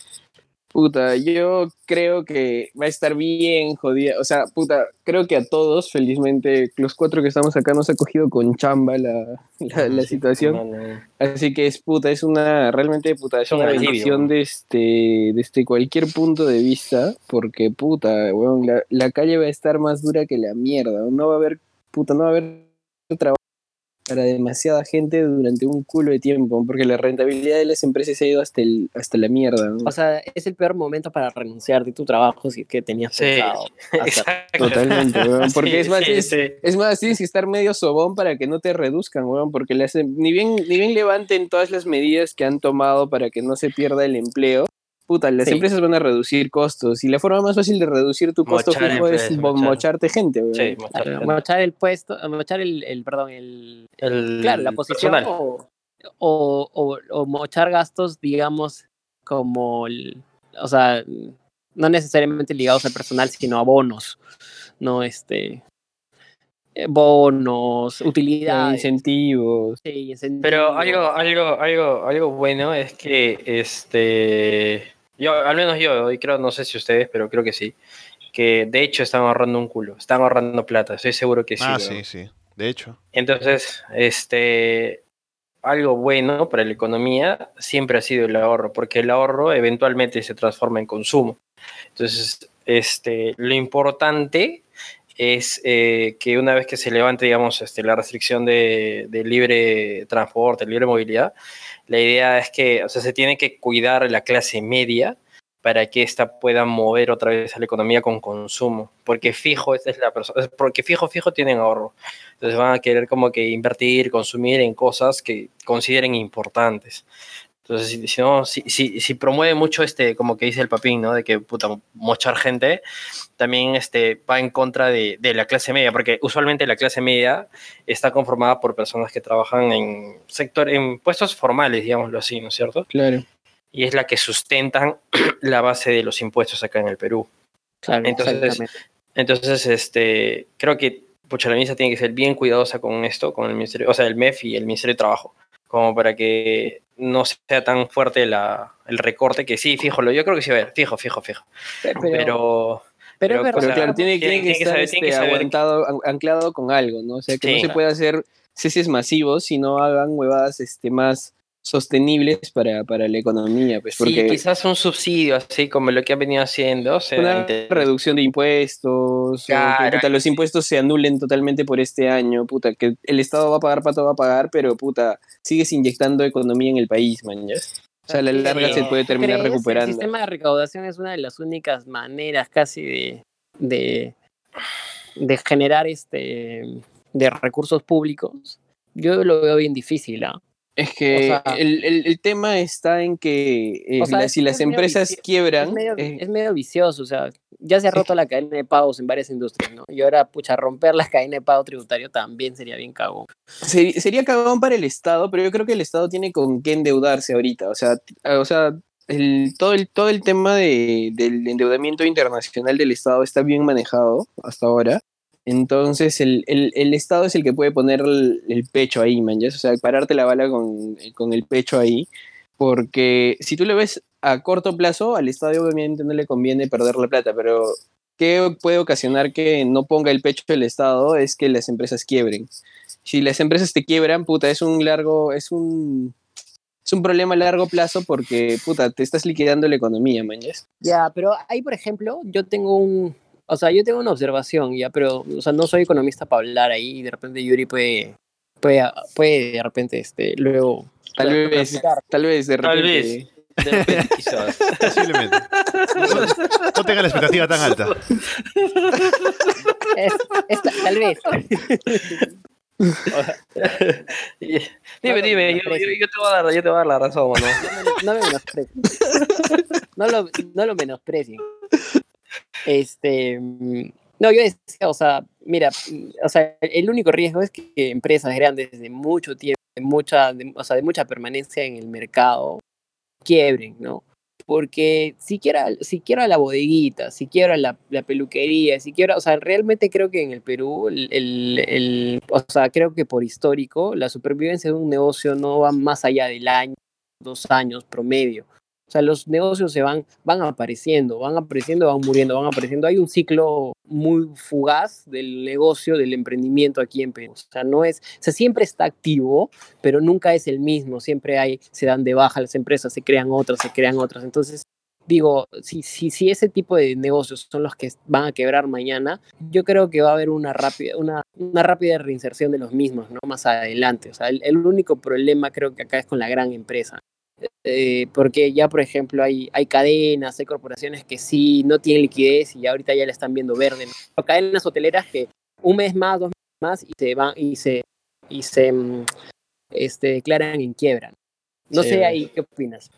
[SPEAKER 4] Puta, yo creo que va a estar bien jodida. O sea, puta, creo que a todos, felizmente, los cuatro que estamos acá nos ha cogido con chamba la, la, la situación. Así que es puta, es una, realmente puta, es
[SPEAKER 2] un
[SPEAKER 4] una
[SPEAKER 2] alivio.
[SPEAKER 4] bendición desde, desde cualquier punto de vista, porque puta, weón, la, la calle va a estar más dura que la mierda. No va a haber, puta, no va a haber trabajo para demasiada gente durante un culo de tiempo, porque la rentabilidad de las empresas se ha ido hasta, el, hasta la mierda. ¿no?
[SPEAKER 3] o sea, es el peor momento para renunciar de tu trabajo si es que tenías
[SPEAKER 2] Sí.
[SPEAKER 3] pensado.
[SPEAKER 4] Totalmente, weón, porque
[SPEAKER 2] Sí,
[SPEAKER 4] es más,
[SPEAKER 2] sí,
[SPEAKER 4] es-
[SPEAKER 2] sí.
[SPEAKER 4] Es más, tienes que estar medio sobón para que no te reduzcan, weón, porque le hacen- ni, bien, ni bien levanten todas las medidas que han tomado para que no se pierda el empleo, puta, las
[SPEAKER 3] Sí.
[SPEAKER 4] empresas van a reducir costos y la forma más fácil de reducir tu costo
[SPEAKER 2] Mochar
[SPEAKER 4] fijo es
[SPEAKER 2] mochar.
[SPEAKER 4] mocharte gente.
[SPEAKER 2] Sí,
[SPEAKER 3] Claro,
[SPEAKER 2] mochar-
[SPEAKER 3] mochar el puesto, mochar el, el perdón, el,
[SPEAKER 2] el
[SPEAKER 3] claro, la posición o, o, o- o mochar gastos, digamos, como, el- o sea, no necesariamente ligados al personal, sino a bonos, no este, eh, bonos, utilidades,
[SPEAKER 4] Incentivos.
[SPEAKER 3] sí, incentivos.
[SPEAKER 2] Pero algo, algo, algo, algo bueno es que este yo, al menos yo, y creo, no sé si ustedes, pero creo que sí, que de hecho están ahorrando un culo, están ahorrando plata, estoy seguro que sí.
[SPEAKER 1] ah, sí, sí. De hecho.
[SPEAKER 2] Entonces, este algo bueno para la economía siempre ha sido el ahorro, porque el ahorro eventualmente se transforma en consumo. Entonces, este, lo importante es eh, que una vez que se levante, digamos, este, la restricción de, de libre transporte, libre movilidad, la idea es que, o sea, se tiene que cuidar la clase media para que ésta pueda mover otra vez a la economía con consumo, porque fijo, esta es la persona, porque fijo, fijo tienen ahorro. Entonces van a querer como que invertir, consumir en cosas que consideren importantes. Entonces, si, si no, si, si, si promueve mucho este, como que dice el papín, ¿no? De que, puta, mochar gente, también este, va en contra de, de la clase media, porque usualmente la clase media está conformada por personas que trabajan en sector, en puestos formales, digámoslo así, ¿no es cierto?
[SPEAKER 4] Claro.
[SPEAKER 2] Y es la que sustentan la base de los impuestos acá en el Perú.
[SPEAKER 3] Claro,
[SPEAKER 2] Entonces. Entonces, este, creo que pucha, la ministra tiene que ser bien cuidadosa con esto, con el ministerio, o sea, el MEF y el Ministerio de Trabajo, como para que no sea tan fuerte la, el recorte que sí, fijo, yo creo que sí va a haber, fijo, fijo, fijo.
[SPEAKER 3] Pero,
[SPEAKER 2] Pero,
[SPEAKER 3] pero,
[SPEAKER 4] claro, tiene,
[SPEAKER 2] tiene-
[SPEAKER 4] tiene que
[SPEAKER 2] tiene que
[SPEAKER 4] estar
[SPEAKER 2] saber- tiene
[SPEAKER 4] este,
[SPEAKER 2] que
[SPEAKER 4] aguantado, an- anclado con algo, ¿no? O sea, que
[SPEAKER 2] Sí,
[SPEAKER 4] no se
[SPEAKER 2] claro.
[SPEAKER 4] puede hacer ceses masivos, sino hagan huevadas este, más sostenibles para, para la economía, pues,
[SPEAKER 2] sí, quizás un subsidio, así como lo que han venido haciendo, o sea,
[SPEAKER 4] una
[SPEAKER 2] inter-
[SPEAKER 4] reducción de impuestos, o que,
[SPEAKER 2] Claro,
[SPEAKER 4] puta, los impuestos se anulen totalmente por este año, puta, que el Estado va a pagar, pato va a pagar, pero puta, sigues inyectando economía en el país, man, ¿ya? O sea, a la
[SPEAKER 3] Sí,
[SPEAKER 4] larga se puede terminar
[SPEAKER 3] ¿Crees? El
[SPEAKER 4] recuperando.
[SPEAKER 3] sistema de recaudación es una de las únicas maneras casi de, de, de generar este de recursos públicos. Yo lo veo bien difícil, ¿ah?
[SPEAKER 4] Es que
[SPEAKER 3] O sea-
[SPEAKER 4] el, el- el tema está en que eh,
[SPEAKER 3] O sea,
[SPEAKER 4] la-
[SPEAKER 3] es-
[SPEAKER 4] si las empresas quiebran,
[SPEAKER 3] Es medio,
[SPEAKER 4] eh,
[SPEAKER 3] es medio vicioso, o sea, ya se ha roto la cadena de pagos en varias industrias, ¿no? Y ahora, pucha, romper la cadena de pago tributario también sería bien cagón.
[SPEAKER 4] sería cagón para el Estado, pero yo creo que el Estado tiene con qué endeudarse ahorita. O sea, o sea el, todo, el, todo el tema de, del endeudamiento internacional del Estado está bien manejado hasta ahora. Entonces, el, el, Estado es el que puede poner el, pecho ahí, man. O sea, pararte la bala con, con el pecho ahí. Porque si tú lo ves a corto plazo, al Estado obviamente no le conviene perder la plata, pero ¿qué puede ocasionar que no ponga el pecho el Estado? Es que las empresas quiebren. Si las empresas te quiebran, puta, es un largo, es un, es un problema a largo plazo porque, puta, te estás liquidando la economía, mañas.
[SPEAKER 3] Ya, pero ahí, por ejemplo, yo tengo un, o sea, yo tengo una observación, ya, pero, o sea, no soy economista para hablar ahí y de repente Yuri puede, puede, puede de repente, este, luego...
[SPEAKER 4] Tal vez, tal vez, de
[SPEAKER 2] Tal
[SPEAKER 4] repente.
[SPEAKER 2] vez. De repente, quizás.
[SPEAKER 1] Posiblemente. No, no tenga la expectativa tan alta.
[SPEAKER 3] Es- es- tal vez.
[SPEAKER 2] dime, dime, yo, yo, yo te voy a dar, yo te voy a dar la razón, ¿o ¿no?
[SPEAKER 3] no me menosprecien. No lo, no lo menosprecien. Este, mm, no, yo decía, o sea, mira, o sea, el único riesgo es que empresas grandes de mucho tiempo, de mucha, de- o sea, de mucha permanencia en el mercado, quiebren, ¿no? Porque siquiera, siquiera la bodeguita, siquiera la, la peluquería, siquiera, o sea, realmente creo que en el Perú, el- el- o sea, creo que por histórico, la supervivencia de un negocio no va más allá del año, dos años promedio. Sea, los negocios se van, van apareciendo, van apareciendo, van muriendo, van apareciendo. Hay un ciclo muy fugaz del negocio, del emprendimiento aquí en Perú. O sea, no es, o sea, siempre está activo, pero nunca es el mismo. Siempre hay, se dan de baja las empresas, se crean otras, se crean otras. Entonces, digo, si, si, si ese tipo de negocios son los que van a quebrar mañana, yo creo que va a haber una rápida, una, una rápida reinserción de los mismos, ¿no? Más adelante. O sea, el único problema creo que acá es con la gran empresa. Eh, porque ya, por ejemplo, hay, hay cadenas, hay corporaciones que sí no tienen liquidez y ahorita ya la están viendo verde. ¿no? O cadenas hoteleras que un mes más, dos meses más y se van y se, y se mm, este, declaran en quiebra. No
[SPEAKER 2] Sí.
[SPEAKER 3] sé ahí, ¿qué opinas?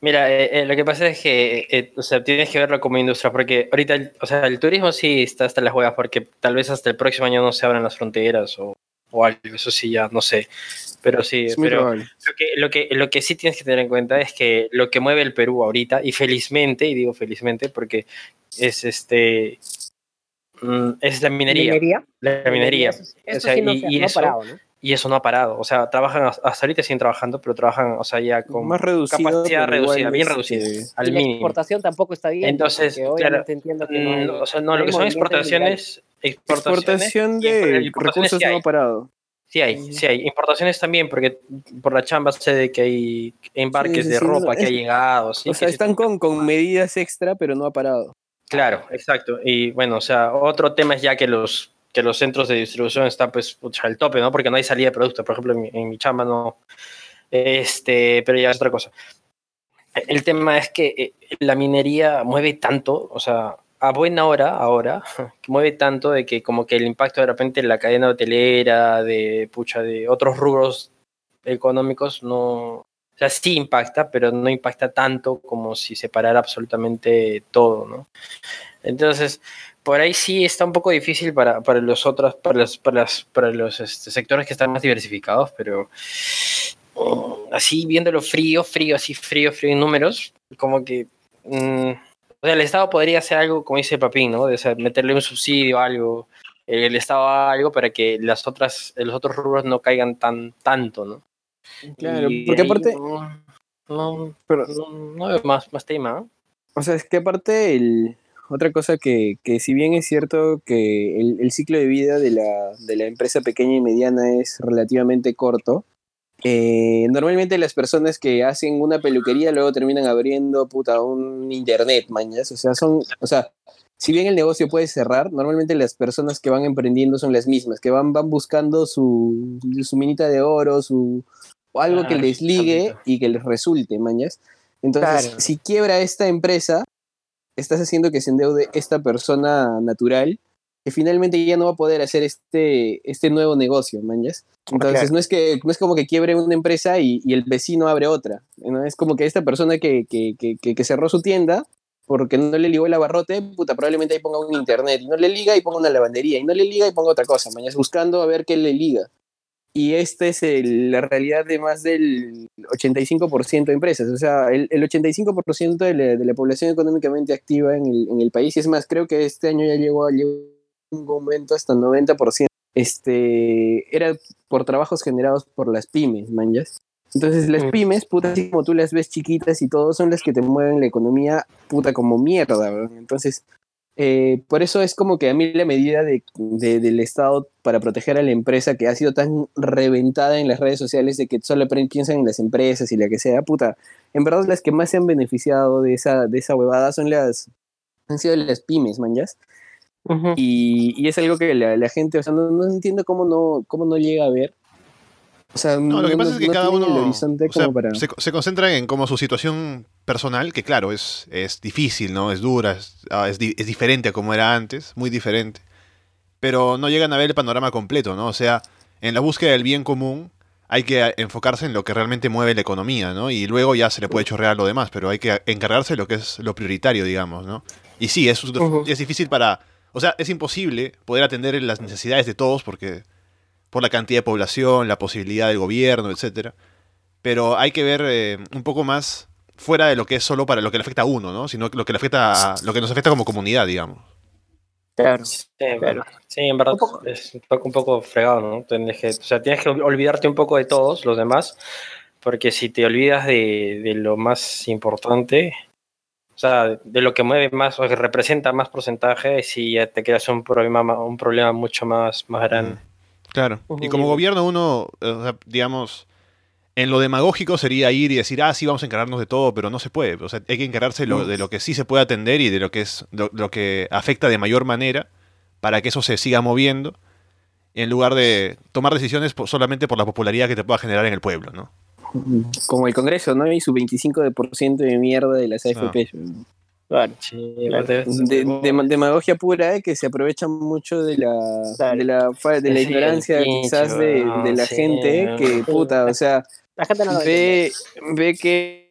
[SPEAKER 2] Mira, eh, eh, lo que pasa es que, eh, o sea, tienes que verlo como industria, porque ahorita, el- o sea, el turismo sí está hasta las huevas, porque tal vez hasta el próximo año no se abran las fronteras o, o algo, eso sí ya, no sé. Pero sí,
[SPEAKER 4] Es
[SPEAKER 2] pero lo que, lo, que, lo que sí tienes que tener en cuenta es que lo que mueve el Perú ahorita, y felizmente, y digo felizmente, porque es este mm, es la minería. La minería.
[SPEAKER 3] Eso,
[SPEAKER 2] O sea,
[SPEAKER 3] sí no,
[SPEAKER 2] y-
[SPEAKER 3] se-
[SPEAKER 2] y
[SPEAKER 3] no ha
[SPEAKER 2] eso-
[SPEAKER 3] parado, ¿no?
[SPEAKER 2] Y eso no ha parado. O sea, trabajan hasta ahorita siguen trabajando, pero trabajan, o sea, ya con
[SPEAKER 4] Más reducido.
[SPEAKER 2] capacidad reducida, bien
[SPEAKER 4] este,
[SPEAKER 2] reducida, al
[SPEAKER 3] y la
[SPEAKER 2] mínimo.
[SPEAKER 3] exportación tampoco está bien.
[SPEAKER 2] Entonces, claro,
[SPEAKER 3] obviamente entiendo que no hay-
[SPEAKER 2] Mm, o sea, no, lo que son exportaciones, exportaciones,
[SPEAKER 4] Exportación de
[SPEAKER 2] importaciones
[SPEAKER 4] recursos
[SPEAKER 2] sí
[SPEAKER 4] no parado.
[SPEAKER 2] Sí hay, sí hay. Importaciones también, porque por la chamba sé de que hay embarques
[SPEAKER 4] Sí, sí,
[SPEAKER 2] de
[SPEAKER 4] sí,
[SPEAKER 2] ropa
[SPEAKER 4] no,
[SPEAKER 2] que
[SPEAKER 4] es-
[SPEAKER 2] ha llegado. sí,
[SPEAKER 4] o sea, están con, con medidas extra, pero no ha parado.
[SPEAKER 2] Claro, exacto. Y bueno, o sea, otro tema es ya que los, que los centros de distribución están pues al tope, ¿no? Porque no hay salida de producto. Por ejemplo, en mi, en mi chamba no. Este, pero ya es otra cosa. El tema es que eh, la minería mueve tanto, o sea, a buena hora ahora, mueve tanto de que como que el impacto de repente en la cadena hotelera, de pucha, de otros rubros económicos no, o sea, sí impacta, pero no impacta tanto como si se parara absolutamente todo, ¿no? Entonces, por ahí sí está un poco difícil para, para los otros, para los, para las- para los este, sectores que están más diversificados, pero mm, así viéndolo frío, frío, así frío, frío en números, como que mm, o sea, el Estado podría hacer algo, como dice Papín, ¿no? De, o sea, meterle un subsidio, algo, el Estado haga algo para que las otras, los otros rubros no caigan tan tanto, ¿no?
[SPEAKER 4] Claro,
[SPEAKER 2] Y
[SPEAKER 4] porque aparte,
[SPEAKER 2] No, no,
[SPEAKER 4] pero,
[SPEAKER 2] no, más, más tema. ¿eh?
[SPEAKER 4] o sea, es que aparte el, otra cosa que, que si bien es cierto que el, el ciclo de vida de la, de la empresa pequeña y mediana es relativamente corto, eh, normalmente las personas que hacen una peluquería luego terminan abriendo puta un internet, mañas. O sea, son, o sea, si bien el negocio puede cerrar, normalmente las personas que van emprendiendo son las mismas, que van, van buscando su, su minita de oro, su o algo que
[SPEAKER 2] Claro,
[SPEAKER 4] les ligue y que les resulte, mañas. Entonces,
[SPEAKER 3] Claro.
[SPEAKER 4] si quiebra esta empresa, estás haciendo que se endeude esta persona natural que finalmente ya no va a poder hacer este, este nuevo negocio, manjas. Entonces no, es que, no es como que quiebre una empresa y, y el vecino abre otra. ¿no? Es como que esta persona que, que, que, que cerró su tienda porque no le ligó el abarrote, puta, probablemente ahí ponga un internet, y no le liga y ponga una lavandería, y no le liga y ponga otra cosa, mañana buscando a ver qué le liga. Y esta es el, la realidad de más del 85% de empresas, o sea, el, el 85% de la, de la, población económicamente activa en el, en el, país, y es más, creo que este año ya llegó, a un momento hasta el 90%, este, era por trabajos generados por las pymes, manjas. Entonces las pymes, puta, así como tú las ves chiquitas y todo, son las que te mueven la economía, puta, como mierda, ¿verdad? Entonces, eh, por eso es como que a mí la medida de, de, del Estado para proteger a la empresa que ha sido tan reventada en las redes sociales de que solo piensan en las empresas y la que sea, puta, en verdad las que más se han beneficiado de esa, de esa huevada son las, han sido las pymes, manjas. Uh -huh. y, y, es algo que la, la gente, o sea, no, no, entiendo cómo no, cómo no llega a ver.
[SPEAKER 1] O sea, no, lo que pasa no, es que cada uno o sea, para... se, se, concentra en como su situación personal, que claro, es, es difícil, ¿no? Es dura, es, ah, es, es, diferente a como era antes, muy diferente. Pero no llegan a ver el panorama completo, ¿no? O sea, en la búsqueda del bien común hay que enfocarse en lo que realmente mueve la economía, ¿no? Y luego ya se le puede chorrear lo demás, pero hay que encargarse de lo que es lo prioritario, digamos, ¿no? Y sí, es, uh -huh. es difícil para... O sea, es imposible poder atender las necesidades de todos porque por la cantidad de población, la posibilidad del gobierno, etc. Pero hay que ver eh, un poco más fuera de lo que es solo para lo que le afecta a uno, ¿no? Sino lo que le afecta a, lo que nos afecta como comunidad, digamos.
[SPEAKER 2] Claro, sí, claro. sí en verdad un poco, es un poco, un poco fregado, ¿no? Tienes que, o sea, tienes que olvidarte un poco de todos los demás, porque si te olvidas de, de lo más importante, o sea, de lo que mueve más o que representa más porcentaje, si ya te quedas un problema, un problema mucho más, más grande. Mm.
[SPEAKER 1] Claro. Y como gobierno uno, o sea, digamos, en lo demagógico sería ir y decir, ah, sí, vamos a encargarnos de todo, pero no se puede. O sea, hay que encargarse lo, de lo que sí se puede atender y de lo que es lo, lo, que afecta de mayor manera para que eso se siga moviendo, en lugar de tomar decisiones solamente por la popularidad que te pueda generar en el pueblo, ¿no?
[SPEAKER 4] Como el Congreso, ¿no? Y su 25% de mierda de las AFP. Claro. Sí, claro. De, de, demagogia pura eh, que se aprovecha mucho de la, claro. de la, de la sí, ignorancia quizás de, de la sí, gente que puta, o sea,
[SPEAKER 3] la gente no
[SPEAKER 4] ve, ve que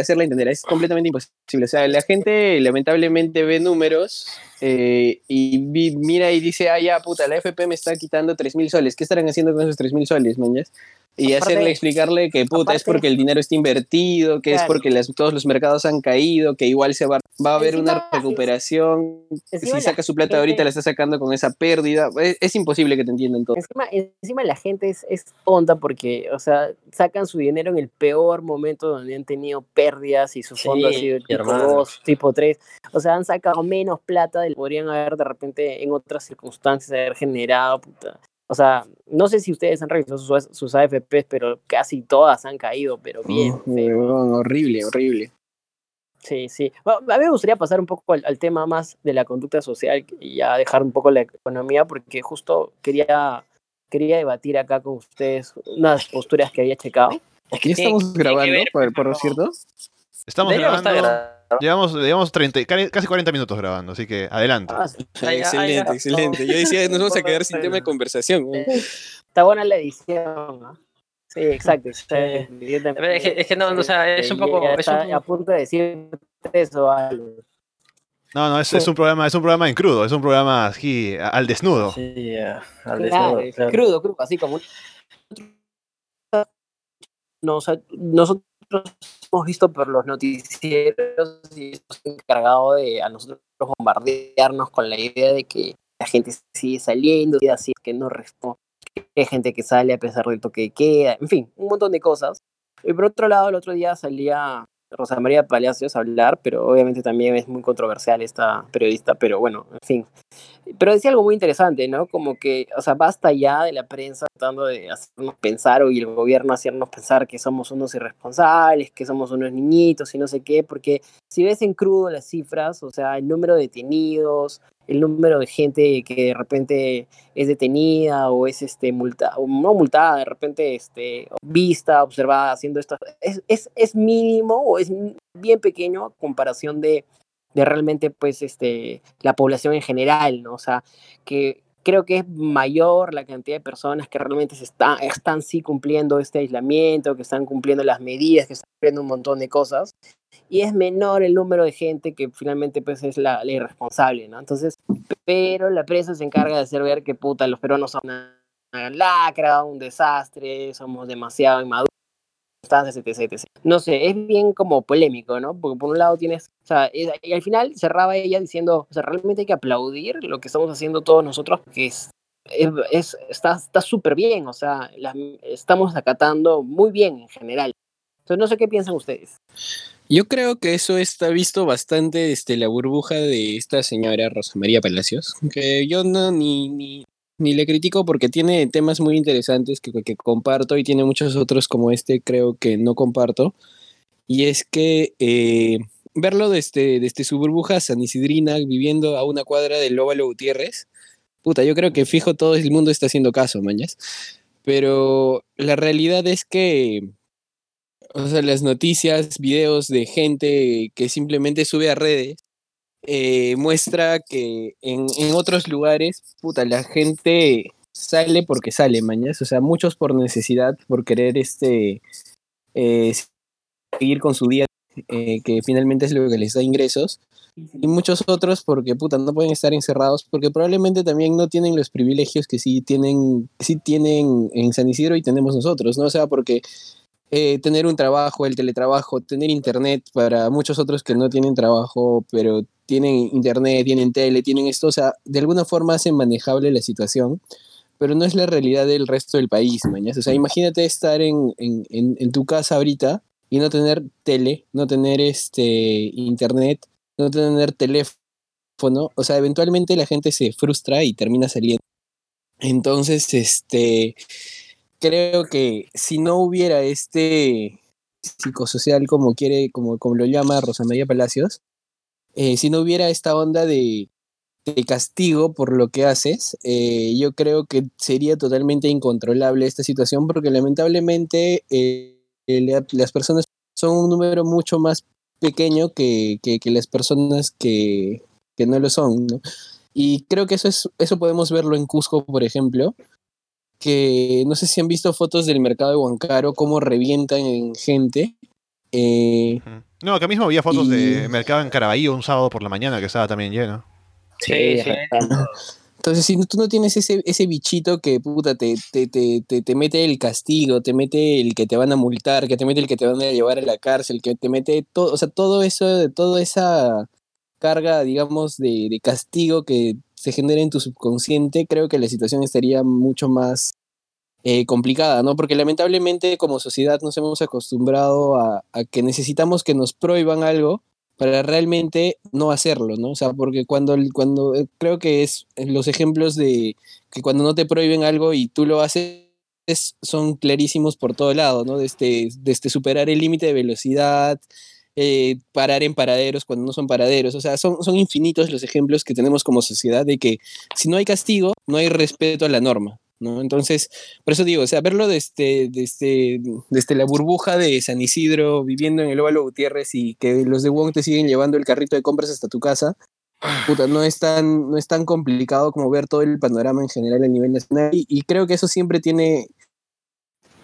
[SPEAKER 4] hacerla entender es completamente imposible. O sea, la gente lamentablemente ve números eh, y vi, mira y dice, ah, ya, puta, la FP me está quitando 3.000 soles. ¿Qué estarán haciendo con esos 3.000 soles, mañas? Y aparte, hacerle explicarle que puta aparte, es porque el dinero está invertido, que claro. es porque las, todos los mercados han caído, que igual se va, va a haber encima, una recuperación. si saca su plata gente, ahorita la está sacando con esa pérdida. Es, es, imposible que te entiendan todo.
[SPEAKER 3] Encima, encima la gente es, es, tonta porque, o sea, sacan su dinero en el peor momento donde han tenido pérdidas y su fondo sí, ha sido tipo 2, tipo 3. O sea, han sacado menos plata podrían haber de repente en otras circunstancias haber generado. Puta. O sea, no sé si ustedes han revisado sus, sus AFPs, pero casi todas han caído, pero bien.
[SPEAKER 4] Oh, horrible, horrible.
[SPEAKER 3] Sí, sí. Bueno, a mí me gustaría pasar un poco al, al, tema más de la conducta social y ya dejar un poco la economía, porque justo quería, quería debatir acá con ustedes unas posturas que había checado.
[SPEAKER 4] Aquí estamos grabando, ver, por, por cierto.
[SPEAKER 1] Estamos grabando. Llevamos, llevamos 30, casi 40 minutos grabando, así que adelante.
[SPEAKER 4] Ah, sí. excelente, excelente. Yo decía, nos vamos a quedar sin tema de conversación.
[SPEAKER 3] Está buena la edición, ¿no? Sí, exacto.
[SPEAKER 2] Sí. Es, que, es, que, no, o sea, es un poco.
[SPEAKER 3] Es un... a punto de decir eso algo.
[SPEAKER 1] No, no, es, es, un programa, es un programa en crudo, es un programa aquí al desnudo.
[SPEAKER 2] Sí, yeah, al
[SPEAKER 3] desnudo. Claro, claro. Crudo, crudo, así como. No, o sea, nosotros hemos visto por los noticieros y hemos encargado de a nosotros bombardearnos con la idea de que la gente sigue saliendo, y así que no responde, que hay gente que sale a pesar del toque de queda, en fin, un montón de cosas. Y por otro lado, el otro día salía Rosa María Palacios hablar, pero obviamente también es muy controversial esta periodista, pero bueno, en fin. Pero decía algo muy interesante, ¿no? Como que, o sea, basta ya de la prensa tratando de hacernos pensar y el gobierno hacernos pensar que somos unos irresponsables, que somos unos niñitos y no sé qué, porque si ves en crudo las cifras, o sea, el número de detenidos, el número de gente que de repente es detenida o es este multa, o no multada, de repente este, vista, observada, haciendo esto, es, es, es mínimo o es bien pequeño a comparación de de realmente pues este, la población en general, ¿no? O sea, que creo que es mayor la cantidad de personas que realmente se está, están sí cumpliendo este aislamiento, que están cumpliendo las medidas, que están cumpliendo un montón de cosas, y es menor el número de gente que finalmente pues es la, la irresponsable, ¿no? Entonces, pero la prensa se encarga de hacer ver que puta, los peruanos son una, una lacra, un desastre, somos demasiado inmaduros, etc, etc. No sé, es bien como polémico, ¿no? Porque por un lado tienes, o sea, y al final cerraba ella diciendo, o sea, realmente hay que aplaudir lo que estamos haciendo todos nosotros, porque es, es, es- está súper bien, o sea, estamos acatando muy bien en general. Entonces, no sé qué piensan ustedes.
[SPEAKER 4] Yo creo que eso está visto bastante este, la burbuja de esta señora Rosa María Palacios, que yo no ni, ni, ni le critico porque tiene temas muy interesantes que, que comparto y tiene muchos otros como este creo que no comparto. Y es que eh, verlo desde, desde su burbuja San Isidrina viviendo a una cuadra del Óvalo Gutiérrez, puta, yo creo que fijo todo el mundo está haciendo caso, mañas. Pero la realidad es que o sea, las noticias, videos de gente que simplemente sube a redes, eh, muestra que en, en otros lugares, puta, la gente sale porque sale, mañas. O sea, muchos por necesidad, por querer este eh, seguir con su día, eh, que finalmente es lo que les da ingresos. Y muchos otros porque, puta, no pueden estar encerrados, porque probablemente también no tienen los privilegios que sí tienen, sí tienen en San Isidro y tenemos nosotros, ¿no? O sea, porque eh, tener un trabajo, el teletrabajo, tener internet para muchos otros que no tienen trabajo, pero tienen internet, tienen tele, tienen esto, o sea, de alguna forma hacen manejable la situación, pero no es la realidad del resto del país, mañas. O sea, imagínate estar en, en, en, en tu casa ahorita y no tener tele, no tener este internet, no tener teléfono, o sea, eventualmente la gente se frustra y termina saliendo. Entonces, este, creo que si no hubiera este psicosocial como quiere, como, como lo llama Rosa Palacios, eh, si no hubiera esta onda de, castigo por lo que haces, eh, yo creo que sería totalmente incontrolable esta situación porque lamentablemente eh, la- las personas son un número mucho más pequeño que, que, que las personas que, que no lo son, ¿no? Y creo que eso, es, eso podemos verlo en Cusco, por ejemplo, que no sé si han visto fotos del mercado de Huancaro, cómo revientan en gente. Eh.
[SPEAKER 1] No, acá mismo había fotos de
[SPEAKER 4] Y-
[SPEAKER 1] mercado en Caraballo un sábado por la mañana que estaba también lleno.
[SPEAKER 2] Sí, sí.
[SPEAKER 4] entonces, si tú no tienes ese, ese bichito que puta, te, te, te, te, te mete el castigo, te mete el que te van a multar, que te mete el que te van a llevar a la cárcel, que te mete todo, o sea, todo eso, toda esa carga, digamos, de, de castigo que se genera en tu subconsciente, creo que la situación estaría mucho más eh, complicada, ¿no? Porque lamentablemente como sociedad nos hemos acostumbrado a, a que necesitamos que nos prohíban algo para realmente no hacerlo, ¿no? O sea, porque cuando, cuando eh, creo que es eh, los ejemplos de que cuando no te prohíben algo y tú lo haces son clarísimos por todo lado, ¿no? Desde, desde superar el límite de velocidad, eh, parar en paraderos cuando no son paraderos, o sea, son, son infinitos los ejemplos que tenemos como sociedad de que si no hay castigo, no hay respeto a la norma, ¿no? Entonces, por eso digo, o sea, verlo desde, desde, desde la burbuja de San Isidro, viviendo en el Óvalo Gutiérrez y que los de Wong te siguen llevando el carrito de compras hasta tu casa, puta, no es tan, no es tan complicado como ver todo el panorama en general a nivel nacional. Y creo que eso siempre tiene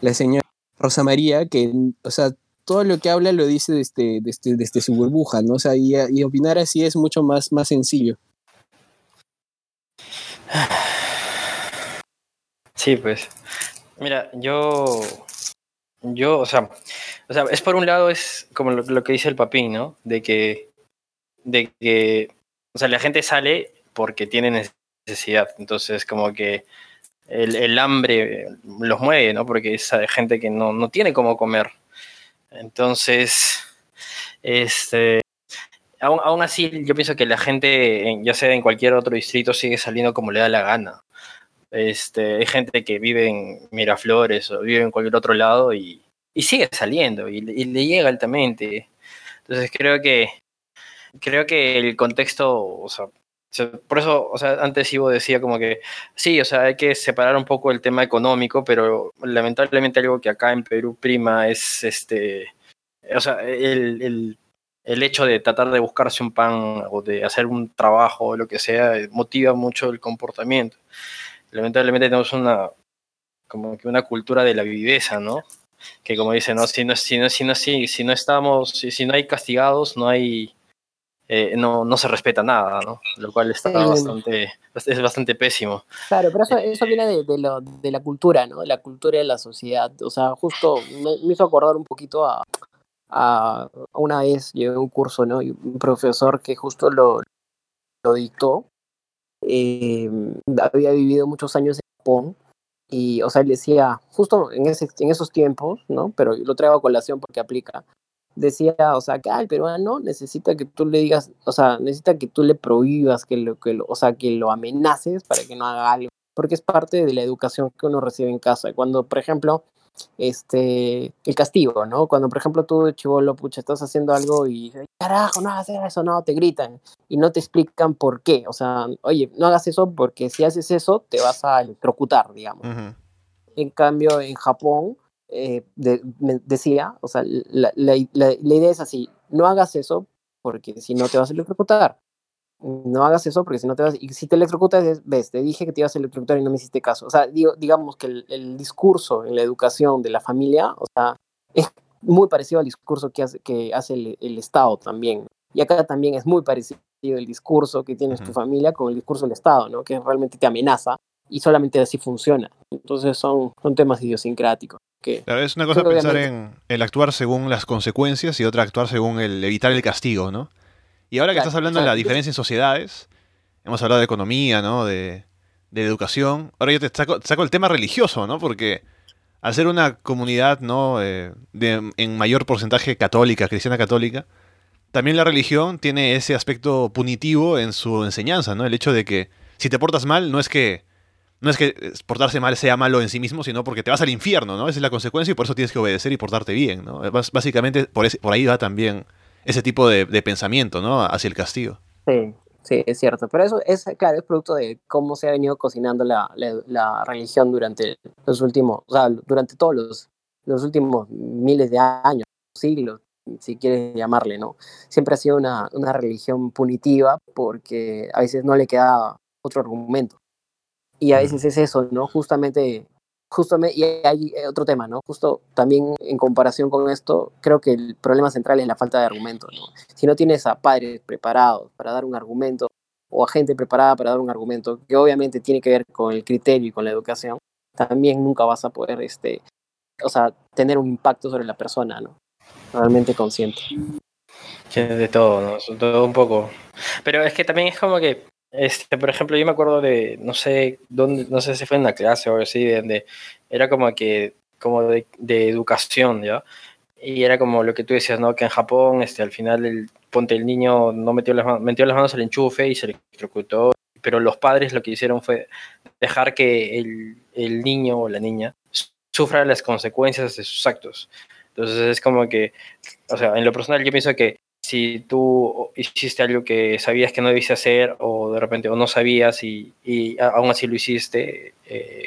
[SPEAKER 4] la señora Rosa María, que, o sea, todo lo que habla lo dice desde, su burbuja, ¿no? O sea, y, opinar así es mucho más, sencillo.
[SPEAKER 2] Sí, pues. Mira, yo. Yo, o sea, o sea, es por un lado, es como lo, que dice el papín, ¿no? De que. De que. O sea, la gente sale porque tiene necesidad. Entonces, como que el, el hambre los mueve, ¿no? Porque es gente que no, no tiene cómo comer. Entonces, este. Aún, aún así, yo pienso que la gente, en- ya sea en cualquier otro distrito, sigue saliendo como le da la gana. Este, hay gente que vive en Miraflores o vive en cualquier otro lado y, y sigue saliendo y, y le llega altamente. Entonces creo que creo que el contexto, por eso, o sea, antes Ivo decía como que sí, o sea, hay que separar un poco el tema económico, pero lamentablemente algo que acá en Perú prima es este, o sea, el, el- el hecho de tratar de buscarse un pan o de hacer un trabajo o lo que sea eh, motiva mucho el comportamiento. Lamentablemente tenemos una como que una cultura de la viveza, ¿no? Que como dicen, no, si no, si no, si no, si, si no estamos, si, si no hay castigados, no hay, eh, no, no se respeta nada, ¿no? Lo cual está
[SPEAKER 3] Sí.
[SPEAKER 2] bastante, es bastante pésimo.
[SPEAKER 3] Claro, pero eso, eso viene de, de lo- de la cultura, ¿no? La cultura de la sociedad. O sea, justo me, me hizo acordar un poquito a, a una vez llevé un curso, ¿no? Y un profesor que justo lo, lo dictó, eh, había vivido muchos años en Japón y, o sea, él decía, justo en, ese, en esos tiempos, ¿no? Pero lo traigo a colación porque aplica. Decía, o sea, que ah, el peruano necesita que tú le digas, o sea, necesita que tú le prohíbas, que lo, que lo, o sea, que lo amenaces para que no haga algo, porque es parte de la educación que uno recibe en casa. Cuando, por ejemplo, este, el castigo, ¿no? Cuando, por ejemplo, tú, chivolo, pucha, estás haciendo algo y carajo, no hagas eso, no, te gritan y no te explican por qué. O sea, oye, no hagas eso porque si haces eso te vas a electrocutar, digamos.
[SPEAKER 1] Ujú.
[SPEAKER 3] En cambio, en Japón, eh, de- me decía, o sea, la, la- la- la idea es así, no hagas eso porque si no te vas a electrocutar. No hagas eso porque si no te vas... Y si te electrocutas, es, ves, te dije que te ibas a electrocutar y no me hiciste caso. O sea, digo, digamos que el, el discurso en la educación de la familia, o sea, es muy parecido al discurso que hace, que hace el, el Estado también. Y acá también es muy parecido el discurso que tienes tu
[SPEAKER 1] Ujú.
[SPEAKER 3] familia con el discurso del Estado, ¿no? Que realmente te amenaza y solamente así funciona. Entonces son, son temas idiosincráticos. Que,
[SPEAKER 1] Claro, es una cosa pensar en el actuar según las consecuencias y otra actuar según el evitar el castigo, ¿no? Y ahora que
[SPEAKER 3] Claro,
[SPEAKER 1] estás hablando de la diferencia en sociedades, hemos hablado de economía, ¿no? De, de educación. Ahora yo te saco, saco el tema religioso, ¿no? Porque al ser una comunidad, ¿no? Eh, de, en mayor porcentaje católica, cristiana católica, también la religión tiene ese aspecto punitivo en su enseñanza, ¿no? El hecho de que si te portas mal, no es que no es que eh, portarse mal sea malo en sí mismo, sino porque te vas al infierno, ¿no? Esa es la consecuencia y por eso tienes que obedecer y portarte bien, ¿no? Básicamente por, ese- por ahí va también ese tipo de, pensamiento, ¿no? Hacia el castigo.
[SPEAKER 3] Sí, sí, es cierto. Pero eso es, claro, es producto de cómo se ha venido cocinando la, la, la religión durante los últimos, o sea, durante todos los, los últimos miles de años, siglos, si quieres llamarle, ¿no? Siempre ha sido una, una religión punitiva porque a veces no le queda otro argumento. Y a veces es eso, ¿no? Justamente, justamente, y hay otro tema, ¿no? Justo también en comparación con esto, creo que el problema central es la falta de argumentos, ¿no? Si no tienes a padres preparados para dar un argumento o a gente preparada para dar un argumento, que obviamente tiene que ver con el criterio y con la educación, también nunca vas a poder, este, o sea, tener un impacto sobre la persona, ¿no? Realmente consciente.
[SPEAKER 2] De todo, ¿no? Todo un poco. Pero es que también es como que, este, por ejemplo, yo me acuerdo de, no sé, dónde, no sé si fue en la clase o así, de donde era como que, como de, de educación, ¿ya? Y era como lo que tú decías, ¿no? Que en Japón, este, al final, el, ponte el niño no metió las, metió las manos al enchufe y se electrocutó, pero los padres lo que hicieron fue dejar que el, el niño o la niña sufra las consecuencias de sus actos. Entonces es como que, o sea, en lo personal yo pienso que si tú hiciste algo que sabías que no debiste hacer o de repente o no sabías y, y aún así lo hiciste, eh,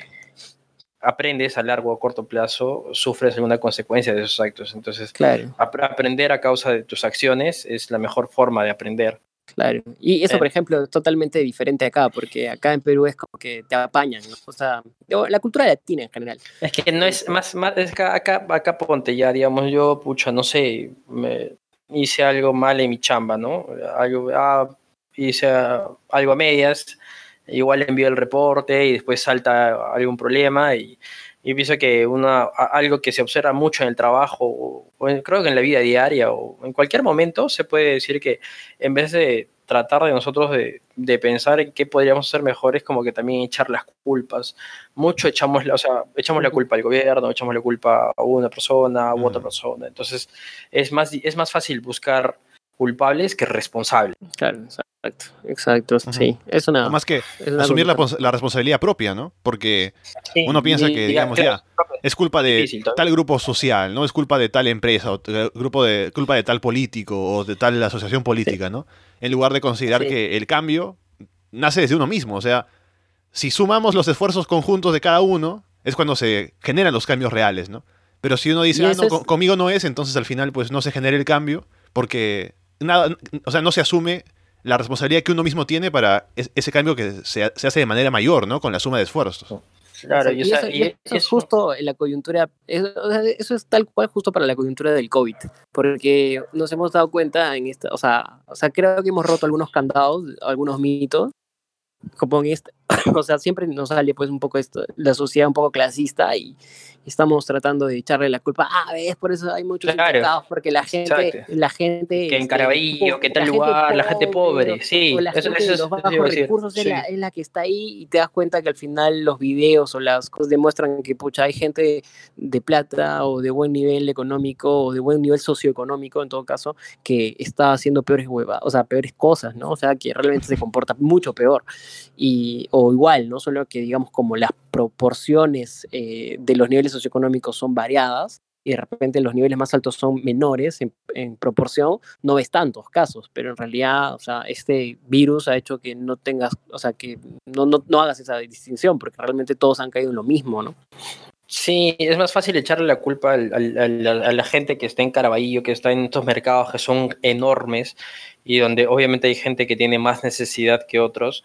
[SPEAKER 2] aprendes a largo o corto plazo, sufres alguna consecuencia de esos actos. Entonces,
[SPEAKER 3] Claro,
[SPEAKER 2] ap aprender a causa de tus acciones es la mejor forma de aprender.
[SPEAKER 3] claro. Y eso,
[SPEAKER 2] Eh.
[SPEAKER 3] por ejemplo, es totalmente diferente acá, porque acá en Perú es como que te apañan, ¿no? O sea, la cultura latina en general.
[SPEAKER 2] Es que no es más, más es que acá, acá ponte ya, digamos, yo, pucha, no sé, me hice algo mal en mi chamba, ¿no? Algo, ah, hice algo a medias, igual envío el reporte y después salta algún problema y, y pienso que una, algo que se observa mucho en el trabajo, o, o en, creo que en la vida diaria o en cualquier momento, se puede decir que en vez de tratar de nosotros de, de, pensar en qué podríamos hacer mejor, es como que también echar las culpas. Mucho echamos, la, o sea, echamos la culpa al gobierno, echamos la culpa a una persona u otra persona. Entonces, es más, es más fácil buscar culpables que responsables.
[SPEAKER 3] Claro, exacto, exacto, sí. Es una,
[SPEAKER 1] más que asumir la, la, responsabilidad propia, ¿no? Porque sí, uno piensa y, que, digamos, claro, ya, es culpa de difícil, tal grupo social, ¿no? Es culpa de tal empresa, o grupo de, culpa de tal político, o de tal asociación política, sí. ¿no? En lugar de considerar sí. que el cambio nace desde uno mismo. O sea, si sumamos los esfuerzos conjuntos de cada uno, es cuando se generan los cambios reales, ¿no? Pero si uno dice, ah, no, es... conmigo no es, entonces al final pues no se genera el cambio, porque nada, o sea, no se asume la responsabilidad que uno mismo tiene para es- ese cambio que se, se hace de manera mayor, ¿no? Con la suma de esfuerzos.
[SPEAKER 2] Claro, y, o sea,
[SPEAKER 3] eso,
[SPEAKER 2] y
[SPEAKER 3] eso es
[SPEAKER 2] eso-
[SPEAKER 3] justo en la coyuntura, eso, o sea, eso es tal cual justo para la coyuntura del COVID, porque nos hemos dado cuenta en esta, o sea, o sea, creo que hemos roto algunos candados, algunos mitos, como en este, o sea, siempre nos sale pues un poco esto, la sociedad un poco clasista y estamos tratando de echarle la culpa, ah, ves, por eso hay muchos
[SPEAKER 2] Claro,
[SPEAKER 3] infectados, porque la gente,
[SPEAKER 2] exacto.
[SPEAKER 3] la gente...
[SPEAKER 2] que en
[SPEAKER 3] este,
[SPEAKER 2] Caraballo, que tal lugar, la gente pobre, sí,
[SPEAKER 3] la
[SPEAKER 2] eso,
[SPEAKER 3] gente
[SPEAKER 2] eso
[SPEAKER 3] de
[SPEAKER 2] es,
[SPEAKER 3] los bajos recursos es,
[SPEAKER 2] sí.
[SPEAKER 3] la, es la que está ahí y te das cuenta que al final los videos o las cosas demuestran que pucha, hay gente de plata o de buen nivel económico o de buen nivel socioeconómico en todo caso que está haciendo peores huevas, o sea, peores cosas, ¿no? O sea, que realmente se comporta mucho peor y o igual, no solo que digamos como las proporciones eh, de los niveles socioeconómicos son variadas y de repente los niveles más altos son menores en, en proporción, no ves tantos casos, pero en realidad, o sea, este virus ha hecho que no tengas, o sea, que no, no, no hagas esa distinción, porque realmente todos han caído en lo mismo, ¿no?
[SPEAKER 2] Sí, es más fácil echarle la culpa al- al- al- a la gente que está en Caraballo, que está en estos mercados que son enormes y donde obviamente hay gente que tiene más necesidad que otros.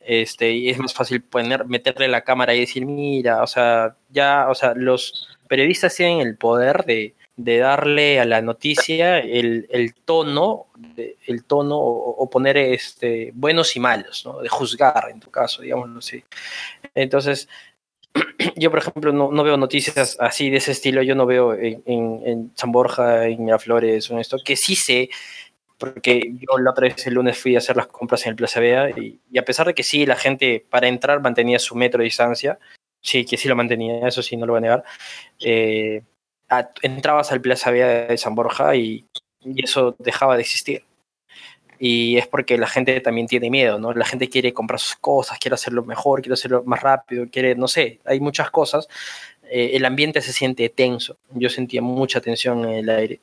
[SPEAKER 2] Este, y es más fácil poner, meterle la cámara y decir, mira, o sea, ya, o sea, los periodistas tienen el poder de, de darle a la noticia el, el tono, el tono o, o poner este, buenos y malos, ¿no? De juzgar, en tu caso, digámoslo así. Entonces, yo, por ejemplo, no, no veo noticias así de ese estilo. Yo no veo en, en, en San Borja, en Miraflores o en esto, que sí sé, porque yo la otra vez el lunes fui a hacer las compras en el Plaza Vea y, y a pesar de que sí, la gente para entrar mantenía su metro de distancia, sí, que sí lo mantenía, eso sí, no lo voy a negar. eh, entrabas al Plaza Vea de San Borja y, y eso dejaba de existir. Y es porque la gente también tiene miedo, ¿no? La gente quiere comprar sus cosas, quiere hacerlo mejor, quiere hacerlo más rápido, quiere, no sé, hay muchas cosas. Eh, el ambiente se siente tenso. Yo sentía mucha tensión en el aire.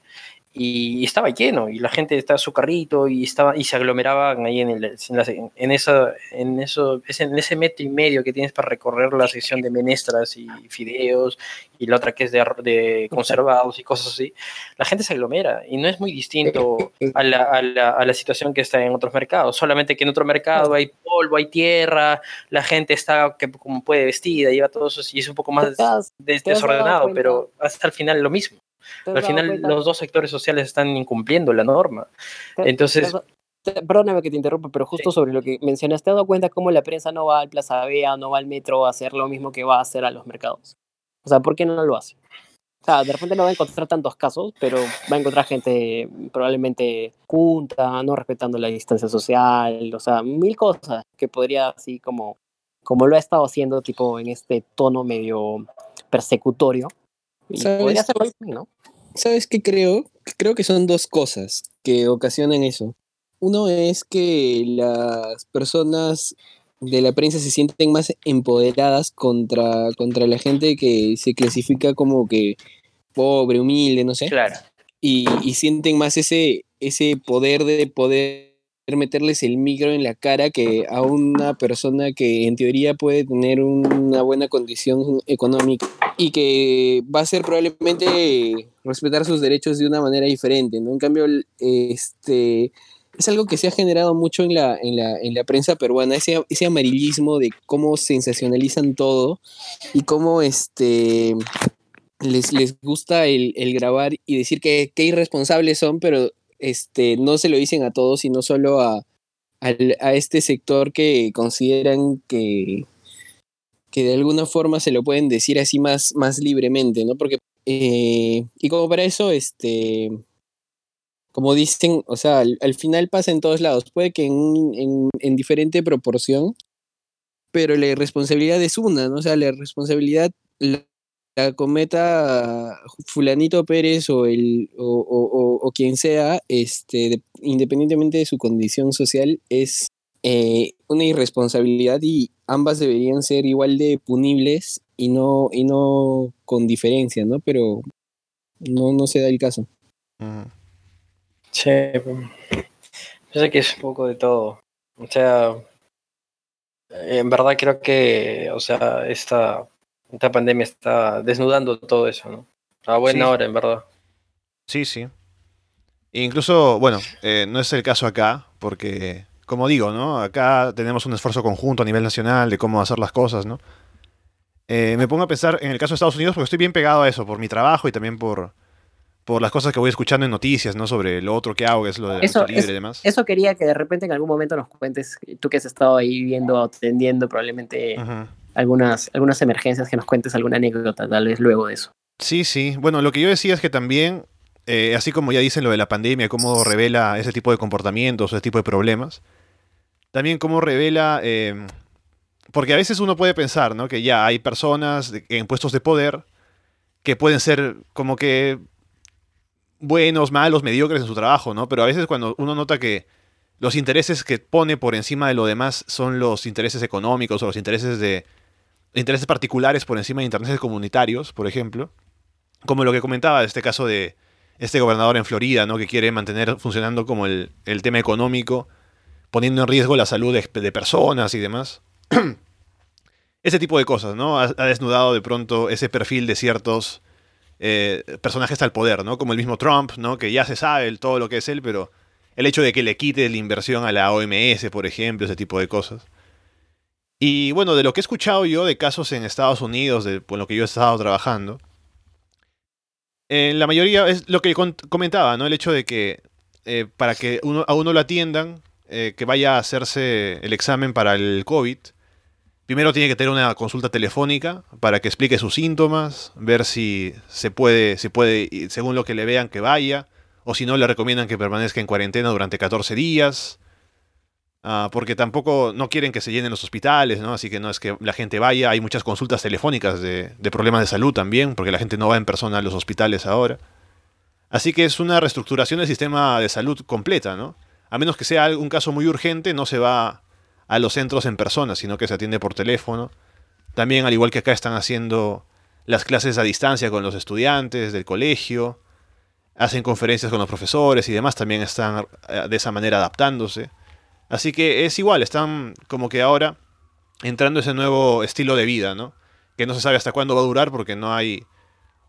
[SPEAKER 2] Y, estaba lleno, y la gente estaba su carrito y, estaba, y se aglomeraban ahí en, el, en, la- en esa, en, eso, ese- en ese metro y medio que tienes para recorrer la sección de menestras y fideos, y la otra que es de, conservados y cosas así. La gente se aglomera y no es muy distinto a la, a, la, a la situación que está en otros mercados. Solamente que en otro mercado hay polvo, hay tierra, la gente está que, como puede vestida, lleva todo eso y es un poco más
[SPEAKER 3] ¿Te has-
[SPEAKER 2] des-
[SPEAKER 3] te has dado
[SPEAKER 2] desordenado, pero hasta el final lo mismo.
[SPEAKER 3] ¿Te has
[SPEAKER 2] Al final
[SPEAKER 3] cuenta?
[SPEAKER 2] los dos sectores sociales están incumpliendo la norma.
[SPEAKER 3] Te-
[SPEAKER 2] Entonces,
[SPEAKER 3] te Perdóname que te interrumpa, pero justo sobre lo que mencionaste, ¿te has dado cuenta cómo la prensa no va al Plaza Vea, no va al metro a hacer lo mismo que va a hacer a los mercados? O sea, ¿por qué no lo hace? O sea, de repente no va a encontrar tantos casos, pero va a encontrar gente probablemente junta, no respetando la distancia social, o sea, mil cosas que podría así como, como lo ha estado haciendo, tipo en este tono medio persecutorio. Y
[SPEAKER 4] ¿Sabes?
[SPEAKER 3] podría hacerlo así, ¿no?
[SPEAKER 4] ¿Sabes qué creo? Creo que son dos cosas que ocasionan eso. Uno es que las personas de la prensa se sienten más empoderadas contra, contra la gente que se clasifica como que pobre, humilde, no sé.
[SPEAKER 2] claro,
[SPEAKER 4] y, y sienten más ese, ese poder de poder meterles el micro en la cara que a una persona que en teoría puede tener una buena condición económica y que va a ser probablemente respetar sus derechos de una manera diferente, ¿no? En cambio, este es algo que se ha generado mucho en la, en la, en la prensa peruana, ese, ese amarillismo de cómo sensacionalizan todo y cómo este les, les gusta el, el grabar y decir que, que irresponsables son, pero este, no se lo dicen a todos, sino solo a, al- a este sector que consideran que, que de alguna forma se lo pueden decir así más, más libremente, ¿no? Porque, eh, y como para eso, este, como dicen, o sea, al, al final pasa en todos lados, puede que en, en, en diferente proporción, pero la irresponsabilidad es una, ¿no? O sea, la responsabilidad la cometa fulanito Pérez o el o, o- o- o quien sea, este, de- independientemente de su condición social, es eh, una irresponsabilidad y ambas deberían ser igual de punibles y no, y no con diferencia, ¿no? Pero no, no se da el caso.
[SPEAKER 1] Ujú.
[SPEAKER 2] sí. Yo sé que es un poco de todo. O sea, en verdad creo que, o sea, esta, esta pandemia está desnudando todo eso, ¿no? A buena
[SPEAKER 1] Sí.
[SPEAKER 2] hora, en verdad.
[SPEAKER 1] Sí, sí. Incluso, bueno, eh, no es el caso acá, porque, como digo, ¿no? Acá tenemos un esfuerzo conjunto a nivel nacional de cómo hacer las cosas, ¿no? Eh, me pongo a pensar en el caso de Estados Unidos porque estoy bien pegado a eso, por mi trabajo y también por, por las cosas que voy escuchando en noticias, ¿no? Sobre lo otro que hago, que es lo de
[SPEAKER 3] Eso,
[SPEAKER 1] libre
[SPEAKER 3] es-
[SPEAKER 1] y demás.
[SPEAKER 3] eso quería que de repente en algún momento nos cuentes, tú que has estado ahí viendo, atendiendo probablemente
[SPEAKER 1] Ujú.
[SPEAKER 3] Algunas, algunas emergencias, que nos cuentes alguna anécdota tal vez luego de eso.
[SPEAKER 1] Sí, sí. Bueno, lo que yo decía es que también, eh, así como ya dicen lo de la pandemia, cómo revela ese tipo de comportamientos, ese tipo de problemas, también cómo revela, eh, porque a veces uno puede pensar, ¿no? Que ya hay personas en puestos de poder que pueden ser como que buenos, malos, mediocres en su trabajo, ¿no? Pero a veces cuando uno nota que los intereses que pone por encima de lo demás son los intereses económicos o los intereses de intereses particulares por encima de intereses comunitarios, por ejemplo, como lo que comentaba este caso de este gobernador en Florida, ¿no? Que quiere mantener funcionando como el, el tema económico, poniendo en riesgo la salud de, personas y demás. Ese tipo de cosas, ¿no? Ha, desnudado de pronto ese perfil de ciertos eh, personajes al poder, ¿no? Como el mismo Trump, ¿no? Que ya se sabe todo lo que es él, pero el hecho de que le quite la inversión a la OMS, por ejemplo, ese tipo de cosas. Y bueno, de lo que he escuchado yo de casos en Estados Unidos, de, por lo que yo he estado trabajando, eh, la mayoría es lo que con- comentaba, ¿no? El hecho de que eh, para que uno, a uno lo atiendan, eh, que vaya a hacerse el examen para el COVID, primero tiene que tener una consulta telefónica para que explique sus síntomas, ver si se puede, si puede, según lo que le vean, que vaya, o si no, le recomiendan que permanezca en cuarentena durante 14 días. Ah, porque tampoco no quieren que se llenen los hospitales. Así que no es que la gente vaya. Hay muchas consultas telefónicas de, de problemas de salud también, porque la gente no va en persona a los hospitales ahora. Así que es una reestructuración del sistema de salud completa, ¿no? A menos que sea un caso muy urgente, no se va a los centros en persona, sino que se atiende por teléfono. También, al igual que acá están haciendo las clases a distancia con los estudiantes del colegio, hacen conferencias con los profesores y demás, también están eh, de esa manera adaptándose. Así que es igual, están como que ahora entrando ese nuevo estilo de vida, ¿no? Que no se sabe hasta cuándo va a durar porque no hay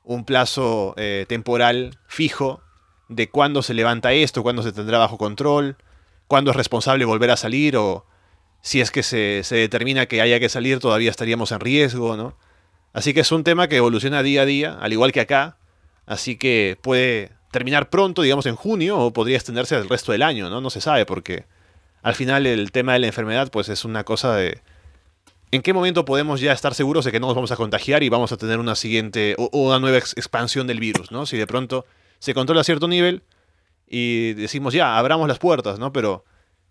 [SPEAKER 1] un plazo eh, temporal fijo de cuándo se levanta esto, cuándo se tendrá bajo control, cuándo es responsable volver a salir o si es que se, se determina que haya que salir todavía estaríamos en riesgo, ¿no? Así que es un tema que evoluciona día a día, al igual que acá, así que puede terminar pronto, digamos en junio, o podría extenderse al resto del año, ¿no? No se sabe porque al final el tema de la enfermedad pues es una cosa de en qué momento podemos ya estar seguros de que no nos vamos a contagiar y vamos a tener una siguiente o, o una nueva ex- expansión del virus, ¿no? Si de pronto se controla a cierto nivel y decimos ya, abramos las puertas, ¿no? Pero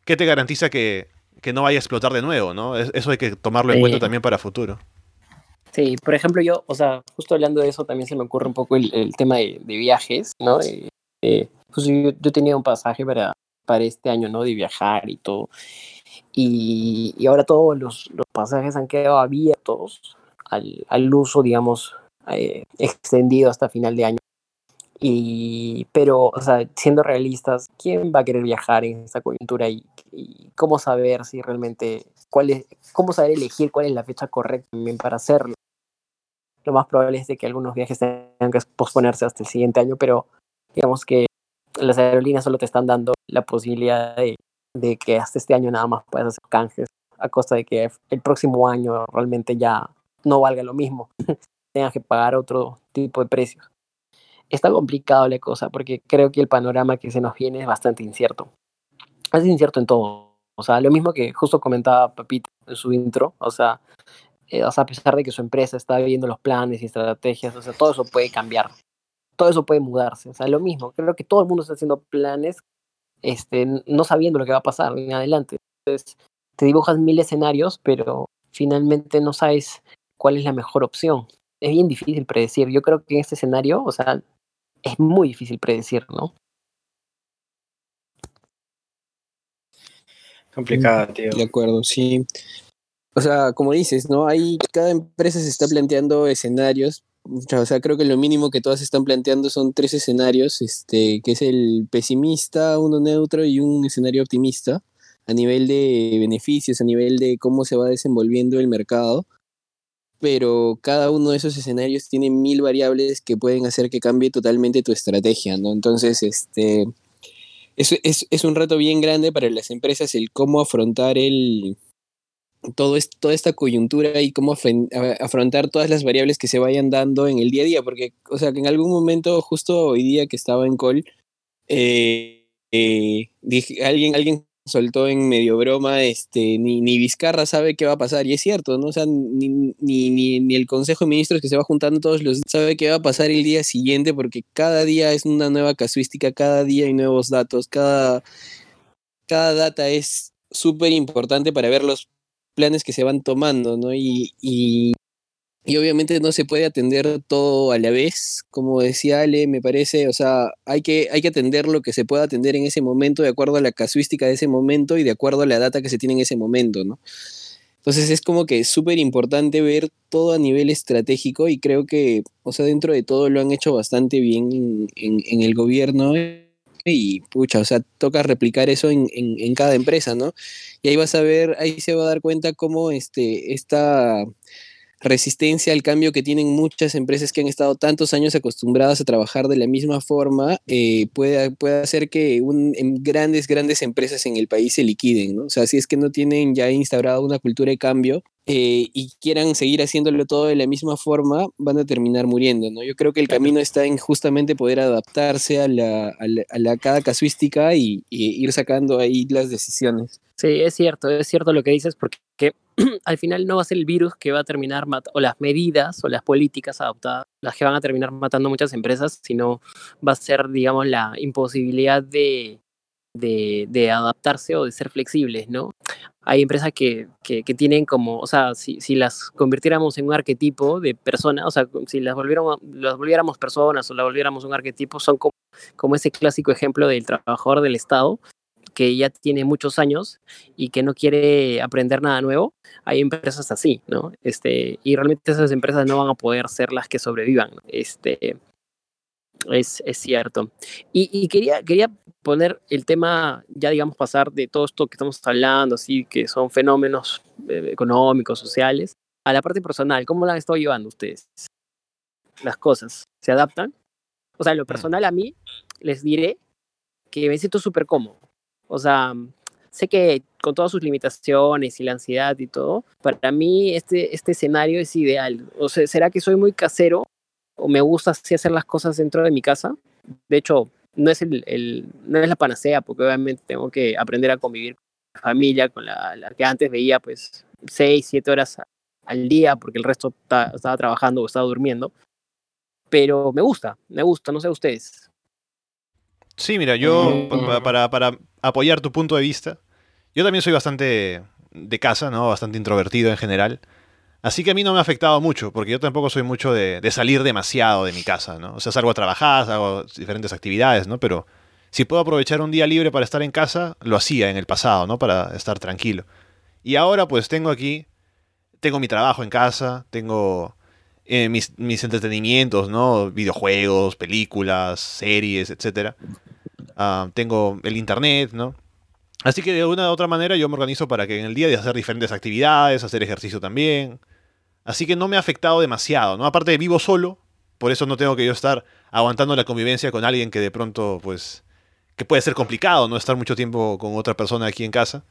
[SPEAKER 1] ¿qué te garantiza que, que no vaya a explotar de nuevo, ¿no? Es- Eso hay que tomarlo en
[SPEAKER 3] Sí.
[SPEAKER 1] cuenta también para futuro.
[SPEAKER 3] Sí, por ejemplo, yo, o sea, justo hablando de eso, también se me ocurre un poco el, el tema de, de viajes, ¿no? Eh, eh, justo yo, yo tenía un pasaje para, para este año, ¿no? De viajar y todo. Y, y ahora todos los, los pasajes han quedado abiertos al, al uso, digamos, eh, extendido hasta final de año. Y, pero, o sea, siendo realistas, ¿quién va a querer viajar en esta coyuntura y, y cómo saber si realmente, cuál es, cómo saber elegir cuál es la fecha correcta también para hacerlo? Lo más probable es de que algunos viajes tengan que posponerse hasta el siguiente año, pero digamos que las aerolíneas solo te están dando la posibilidad de, de que hasta este año nada más puedas hacer canjes a costa de que el próximo año realmente ya no valga lo mismo, tengas que pagar otro tipo de precios está complicado la cosa porque creo que el panorama que se nos viene es bastante incierto. Es incierto en todo. O sea, lo mismo que justo comentaba Papito en su intro. O sea, eh, o sea, a pesar de que su empresa está viendo los planes y estrategias, o sea, todo eso puede cambiar. Todo eso puede mudarse. O sea, lo mismo. Creo que todo el mundo está haciendo planes este, no sabiendo lo que va a pasar en adelante. Entonces, te dibujas mil escenarios, pero finalmente no sabes cuál es la mejor opción. Es bien difícil predecir. Yo creo que en este escenario, o sea, es muy difícil predecir, ¿no?
[SPEAKER 2] Complicada, tío.
[SPEAKER 4] De acuerdo, sí. O sea, como dices, ¿no? Hay, cada empresa se está planteando escenarios. O sea, creo que lo mínimo que todas están planteando son tres escenarios, este, que es el pesimista, uno neutro y un escenario optimista, a nivel de beneficios, a nivel de cómo se va desenvolviendo el mercado. Pero cada uno de esos escenarios tiene mil variables que pueden hacer que cambie totalmente tu estrategia, ¿no? Entonces, este, es, es, es un reto bien grande para las empresas el cómo afrontar el, todo es, toda esta coyuntura y cómo afrontar todas las variables que se vayan dando en el día a día, porque, o sea, que en algún momento, justo hoy día que estaba en call, eh, eh, dije, alguien, alguien soltó en medio broma, este, ni, ni Vizcarra sabe qué va a pasar, y es cierto, ¿no? O sea, ni, ni, ni, ni el Consejo de Ministros que se va juntando todos los sabe qué va a pasar el día siguiente, porque cada día es una nueva casuística, cada día hay nuevos datos, cada, cada data es súper importante para ver los planes que se van tomando, ¿no? Y, y, y obviamente no se puede atender todo a la vez, como decía Ale, me parece, o sea, hay que, hay que atender lo que se pueda atender en ese momento de acuerdo a la casuística de ese momento y de acuerdo a la data que se tiene en ese momento, ¿no? Entonces es como que súper importante ver todo a nivel estratégico y creo que, o sea, dentro de todo lo han hecho bastante bien en, en- en el gobierno y pucha, o sea, toca replicar eso en, en- cada empresa, ¿no? Y ahí vas a ver, ahí se va a dar cuenta cómo este, esta resistencia al cambio que tienen muchas empresas que han estado tantos años acostumbradas a trabajar de la misma forma, eh, puede, puede hacer que un, en grandes, grandes empresas en el país se liquiden, ¿no? O sea, si es que no tienen ya instaurada una cultura de cambio eh, y quieran seguir haciéndolo todo de la misma forma, van a terminar muriendo, ¿no? Yo creo que el camino está en justamente poder adaptarse a la, a la, a la cada casuística y, y ir sacando ahí las decisiones.
[SPEAKER 3] Sí, es cierto, es cierto lo que dices, porque al final no va a ser el virus que va a terminar o las medidas o las políticas adoptadas las que van a terminar matando muchas empresas, sino va a ser, digamos, la imposibilidad de, de, adaptarse o de ser flexibles, ¿no? Hay empresas que, que, tienen como, o sea, si, si las convirtiéramos en un arquetipo de persona, o sea, si las volviéramos, las volviéramos personas o las volviéramos un arquetipo, son como, como ese clásico ejemplo del trabajador del Estado que ya tiene muchos años y que no quiere aprender nada nuevo, hay empresas así, ¿no? Este, y realmente esas empresas no van a poder ser las que sobrevivan. Este, es, es cierto. Y, y quería, quería poner el tema, ya digamos, pasar de todo esto que estamos hablando, así que son fenómenos eh, económicos, sociales, a la parte personal. ¿Cómo la han estado llevando ustedes? Las cosas. ¿Se adaptan? O sea, en lo personal a mí les diré que me siento súper cómodo. O sea, sé que con todas sus limitaciones y la ansiedad y todo, para mí este, este escenario es ideal. O sea, ¿será que soy muy casero o me gusta así hacer las cosas dentro de mi casa? De hecho, no es, el, el, no es la panacea, porque obviamente tengo que aprender a convivir con la familia, con la, la que antes veía pues seis, siete horas al día, porque el resto ta, estaba trabajando o estaba durmiendo. Pero me gusta, me gusta, no sé ustedes.
[SPEAKER 1] Sí, mira, yo pa- para, para apoyar tu punto de vista, yo también soy bastante de casa, ¿no? Bastante introvertido en general. Así que a mí no me ha afectado mucho, porque yo tampoco soy mucho de, salir demasiado de mi casa, ¿no? O sea, salgo a trabajar, hago diferentes actividades, ¿no? Pero si puedo aprovechar un día libre para estar en casa, lo hacía en el pasado, ¿no? Para estar tranquilo. Y ahora pues tengo aquí, tengo mi trabajo en casa, tengo eh, mis, entretenimientos, ¿no? Videojuegos, películas, series, etcétera. Ah, tengo el internet, ¿no? Así que de una u otra manera yo me organizo para que en el día de hacer diferentes actividades, hacer ejercicio también. Así que no me ha afectado demasiado, ¿no? Aparte vivo solo, por eso no tengo que yo estar aguantando la convivencia con alguien que de pronto, pues, que puede ser complicado, ¿no? Estar mucho tiempo con otra persona aquí en casa.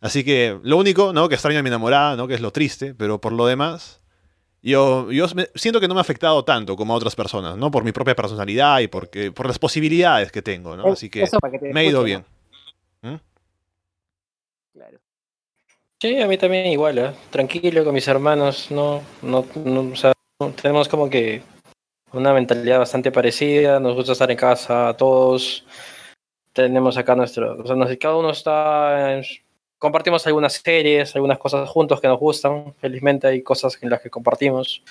[SPEAKER 1] Así que lo único, ¿no? Que extraño a mi enamorada, ¿no? Que es lo triste, pero por lo demás, yo, yo siento que no me ha afectado tanto como a otras personas, ¿no? Por mi propia personalidad y porque, por las posibilidades que tengo, ¿no? Así que
[SPEAKER 3] Eso que
[SPEAKER 1] me ha ido bien.
[SPEAKER 3] ¿no? Claro.
[SPEAKER 2] Sí, a mí también igual, ¿eh? tranquilo con mis hermanos, no, no, o sea, tenemos como que una mentalidad bastante parecida, nos gusta estar en casa todos, tenemos acá nuestro, o sea, nos- cada uno está, compartimos algunas series, algunas cosas juntos que nos gustan, felizmente hay cosas en las que compartimos,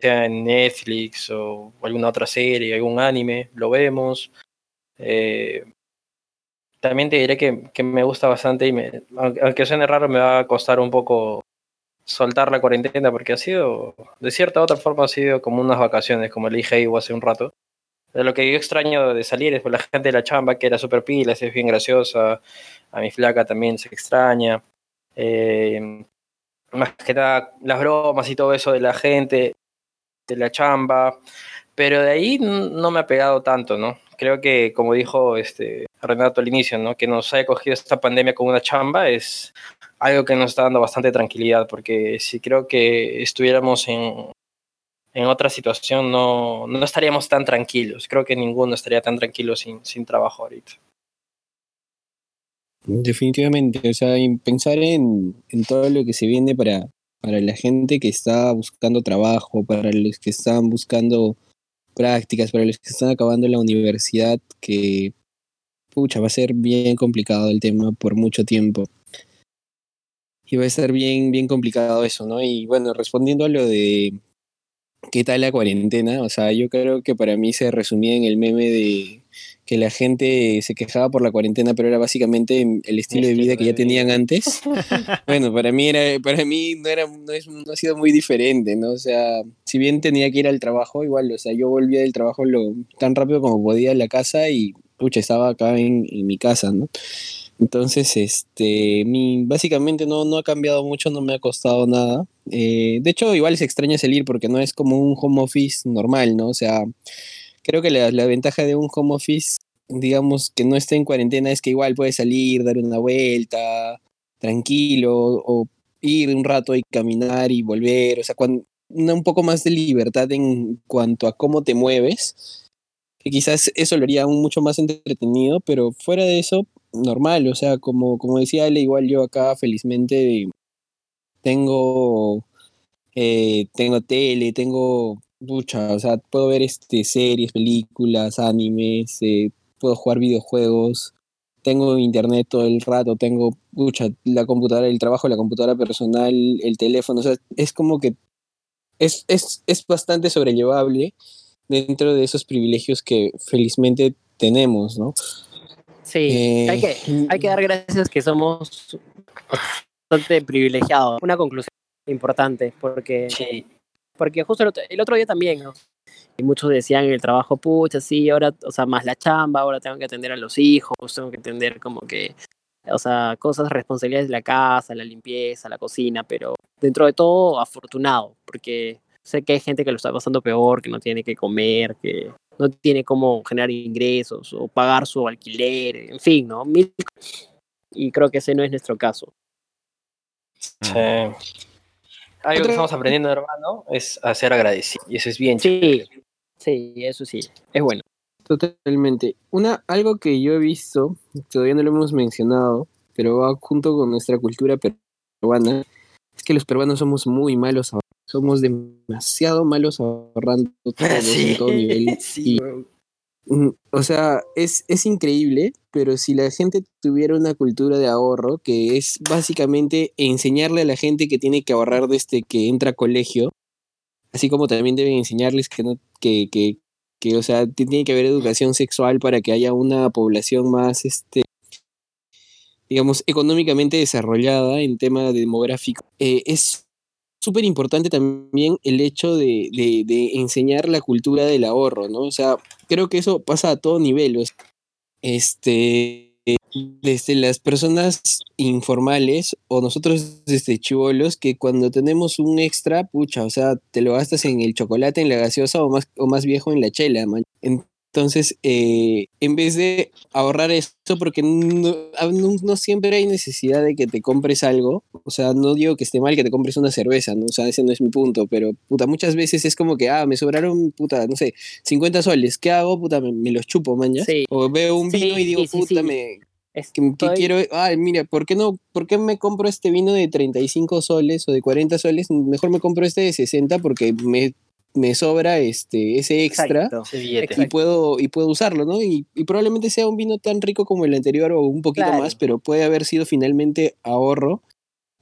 [SPEAKER 2] sea en Netflix o alguna otra serie, algún anime, lo vemos. Eh, también te diré que, que me gusta bastante y me, aunque, suene raro, me va a costar un poco soltar la cuarentena porque ha sido, de cierta otra forma, ha sido como unas vacaciones, como le dije ahí hace un rato. De lo que yo extraño de salir es por la gente de la chamba, que era súper pilas, es bien graciosa. A mi flaca también se extraña. Eh, más que nada, las bromas y todo eso de la gente, de la chamba. Pero de ahí no me ha pegado tanto, ¿no? Creo que, como dijo este Renato al inicio, ¿no? que nos haya cogido esta pandemia con una chamba es algo que nos está dando bastante tranquilidad, porque si creo que estuviéramos en, en otra situación no, no estaríamos tan tranquilos. Creo que ninguno estaría tan tranquilo sin, sin trabajo ahorita.
[SPEAKER 4] Definitivamente, o sea, pensar en, en, todo lo que se viene para, para la gente que está buscando trabajo, para los que están buscando prácticas, para los que están acabando la universidad, que pucha, va a ser bien complicado el tema por mucho tiempo. Y va a ser bien, bien complicado eso, ¿no? Y bueno, respondiendo a lo de qué tal la cuarentena, o sea, yo creo que para mí se resumía en el meme de que la gente se quejaba por la cuarentena, pero era básicamente el estilo de vida que ya tenían antes. bueno, para mí era, para mí no era, no, es, no, ha sido muy diferente, ¿no? O sea, si bien tenía que ir al trabajo, igual, o sea, yo volvía del trabajo lo, tan rápido como podía a la casa y, pucha, estaba acá en, en mi casa, ¿no? Entonces, este, mi, básicamente no, no ha cambiado mucho, no me ha costado nada. Eh, de hecho, igual se extraña salir porque no es como un home office normal, ¿no? O sea, creo que la, la, ventaja de un home office, digamos, que no esté en cuarentena es que igual puedes salir, dar una vuelta, tranquilo, o ir un rato y caminar y volver, o sea, cuando, un poco más de libertad en cuanto a cómo te mueves, que quizás eso lo haría mucho más entretenido, pero fuera de eso, normal, o sea, como, como decía Ale, igual yo acá felizmente tengo, eh, tengo tele, tengo mucha, o sea, puedo ver este, series, películas, animes, eh, puedo jugar videojuegos, tengo internet todo el rato, tengo mucha, la computadora, el trabajo, la computadora personal, el teléfono, o sea, es como que es, es, es bastante sobrellevable dentro de esos privilegios que felizmente tenemos, ¿no?
[SPEAKER 3] Sí, hay, que, hay que dar gracias que somos bastante privilegiados. Una conclusión importante, porque,
[SPEAKER 2] sí.
[SPEAKER 3] porque justo el otro, el otro, día también, ¿no? Y muchos decían en el trabajo, pucha, sí, ahora, o sea, más la chamba, ahora tengo que atender a los hijos, tengo que atender como que, o sea, cosas, responsabilidades de la casa, la limpieza, la cocina, pero dentro de todo, afortunado, porque sé que hay gente que lo está pasando peor, que no tiene que comer, que no tiene cómo generar ingresos o pagar su alquiler, en fin, ¿no? Y creo que ese no es nuestro caso.
[SPEAKER 2] Sí. Algo que estamos aprendiendo, hermano, es a ser agradecido. Y eso es bien
[SPEAKER 3] Sí, sí, eso sí, es bueno.
[SPEAKER 4] Totalmente. Una, algo que yo he visto, todavía no lo hemos mencionado, pero va junto con nuestra cultura peruana, es que los peruanos somos muy malos somos demasiado malos ahorrando todo,
[SPEAKER 2] sí,
[SPEAKER 4] en todo nivel.
[SPEAKER 2] Sí,
[SPEAKER 4] y, mm, o sea, es, es increíble, pero si la gente tuviera una cultura de ahorro, que es básicamente enseñarle a la gente que tiene que ahorrar desde que entra a colegio, así como también deben enseñarles que no, que, que, que o sea, tiene que haber educación sexual para que haya una población más, este, digamos, económicamente desarrollada en tema demográfico. Eh, es súper importante también el hecho de, de, enseñar la cultura del ahorro, ¿no? O sea, creo que eso pasa a todo nivel. Este, desde las personas informales o nosotros desde chivolos que cuando tenemos un extra, pucha, o sea, te lo gastas en el chocolate, en la gaseosa o más, o más viejo en la chela, man. Eh, en vez de ahorrar eso, porque no, no, siempre hay necesidad de que te compres algo, o sea, no digo que esté mal que te compres una cerveza, ¿no? O sea, ese no es mi punto, pero puta, muchas veces es como que, ah, me sobraron, puta, no sé, 50 soles, ¿qué hago? Puta, me, me los chupo, man, ¿ya?
[SPEAKER 3] Sí.
[SPEAKER 4] O veo un vino
[SPEAKER 3] Sí,
[SPEAKER 4] y digo,
[SPEAKER 3] sí,
[SPEAKER 4] puta, me...
[SPEAKER 3] Estoy-
[SPEAKER 4] que quiero, ah, mira, ¿por qué no, por qué me compro este vino de 35 soles o de 40 soles? Mejor me compro este de 60 porque me, me sobra este, ese extra
[SPEAKER 3] Exacto.
[SPEAKER 4] Y puedo, y puedo usarlo, ¿no? Y, y probablemente sea un vino tan rico como el anterior o un poquito
[SPEAKER 3] Claro.
[SPEAKER 4] más, pero puede haber sido finalmente ahorro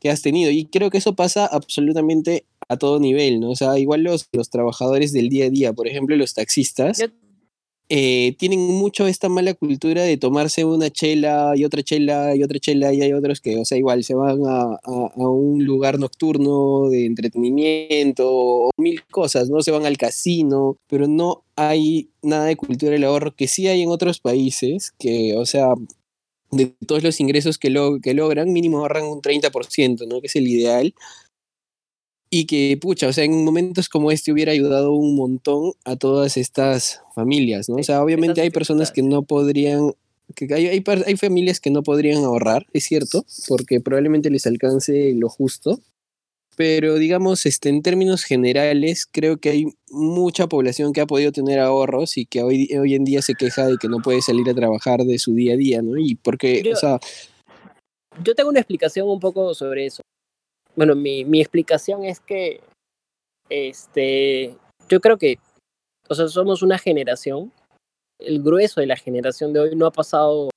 [SPEAKER 4] que has tenido. Y creo que eso pasa absolutamente a todo nivel, ¿no? O sea, igual los, los trabajadores del día a día, por ejemplo, los taxistas,
[SPEAKER 3] Yo-
[SPEAKER 4] eh, tienen mucho esta mala cultura de tomarse una chela y otra chela y otra chela y hay otros que, o sea, igual se van a, a- un lugar nocturno de entretenimiento o mil cosas, ¿no? Se van al casino, pero no hay nada de cultura del ahorro que sí hay en otros países que, o sea, de todos los ingresos que, lo, que logran, mínimo ahorran un 30%, ¿no? Que es el ideal.
[SPEAKER 5] Y que, pucha, o sea, en momentos como este hubiera ayudado un montón a todas estas familias, ¿no? O sea, obviamente hay personas que no podrían, que hay, hay, hay familias que no podrían ahorrar, es cierto, porque probablemente les alcance lo justo, pero digamos, este, en términos generales, creo que hay mucha población que ha podido tener ahorros y que hoy, hoy en día se queja de que no puede salir a trabajar de su día a día, ¿no? Y porque,
[SPEAKER 3] Yo-
[SPEAKER 5] o sea,
[SPEAKER 3] Yo tengo una explicación un poco sobre eso. Bueno, mi, mi explicación es que este, yo creo que, o sea, somos una generación, el grueso de la generación de hoy no ha pasado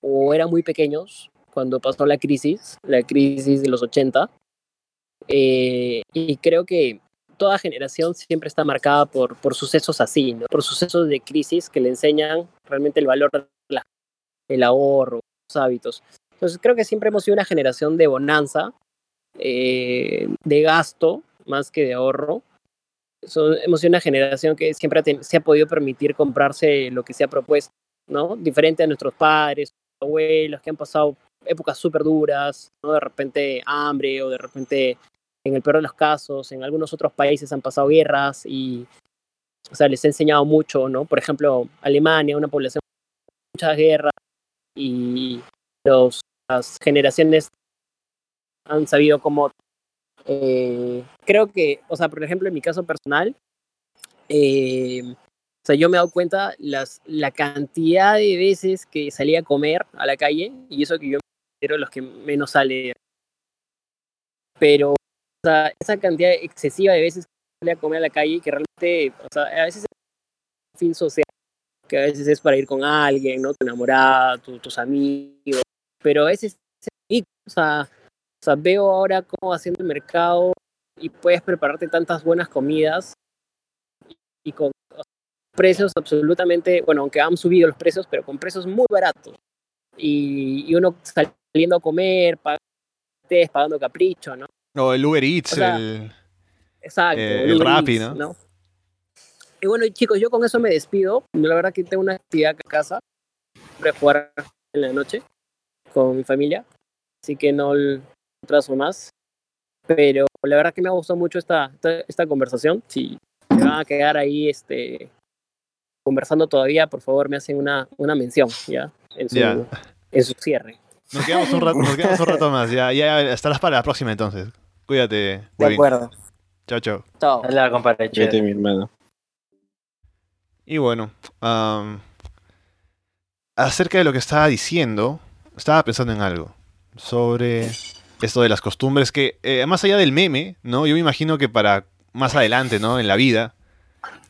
[SPEAKER 3] o eran muy pequeños cuando pasó la crisis, la crisis de los 80, eh, y creo que toda generación siempre está marcada por, por sucesos así, ¿no? por sucesos de crisis que le enseñan realmente el valor del el ahorro, los hábitos. Entonces creo que siempre hemos sido una generación de bonanza, eh, de gasto más que de ahorro. So- hemos sido una generación que siempre se ha podido permitir comprarse lo que se ha propuesto, ¿no? Diferente a nuestros padres, abuelos, que han pasado épocas súper duras, ¿no? De repente hambre o de repente, en el peor de los casos, en algunos otros países han pasado guerras y, o sea, les ha enseñado mucho, ¿no? Por ejemplo, Alemania, una población con muchas guerras y los, las generaciones han sabido cómo eh, creo que, o sea, por ejemplo, en mi caso personal, eh, o sea, yo me he dado cuenta las, la cantidad de veces que salí a comer a la calle, y eso que yo considero los que menos sale. Pero, o sea, esa cantidad excesiva de veces que salí a comer a la calle, que realmente, o sea, a veces es un fin social, que a veces es para ir con alguien, ¿no? Tu enamorada, tu- tus amigos, pero a veces, o sea, o sea, veo ahora cómo va haciendo el mercado y puedes prepararte tantas buenas comidas y, con precios absolutamente, bueno, aunque han subido los precios, pero con precios muy baratos. Y, y uno saliendo a comer, pagando, pagando capricho, ¿no?
[SPEAKER 1] O el Uber Eats,
[SPEAKER 3] O sea,
[SPEAKER 1] el...
[SPEAKER 3] Exacto.
[SPEAKER 1] Eh, el Rappi,
[SPEAKER 3] Eats,
[SPEAKER 1] ¿no?
[SPEAKER 3] Y bueno, chicos, yo con eso me despido. La verdad que tengo una actividad acá en casa. Siempre jugar en la noche con mi familia. Así que no trazo más. Pero la verdad que me ha gustado mucho esta, esta, esta conversación. Si me van a quedar ahí este, conversando todavía, por favor me hacen una, una mención, ¿ya? En su, en su cierre.
[SPEAKER 1] Nos quedamos un rato, nos quedamos un rato más. Ya, ya estarás para la próxima entonces. Cuídate.
[SPEAKER 3] De
[SPEAKER 1] Webin.
[SPEAKER 3] acuerdo.
[SPEAKER 1] Chao, chao.
[SPEAKER 3] Chao.
[SPEAKER 2] Hola, compadre. chévere.
[SPEAKER 5] mi hermano.
[SPEAKER 1] Y bueno, acerca de lo que estaba diciendo, estaba pensando en algo. Sobre esto de las costumbres que, eh, más allá del meme, ¿no? Yo me imagino que para más adelante, ¿no? En la vida,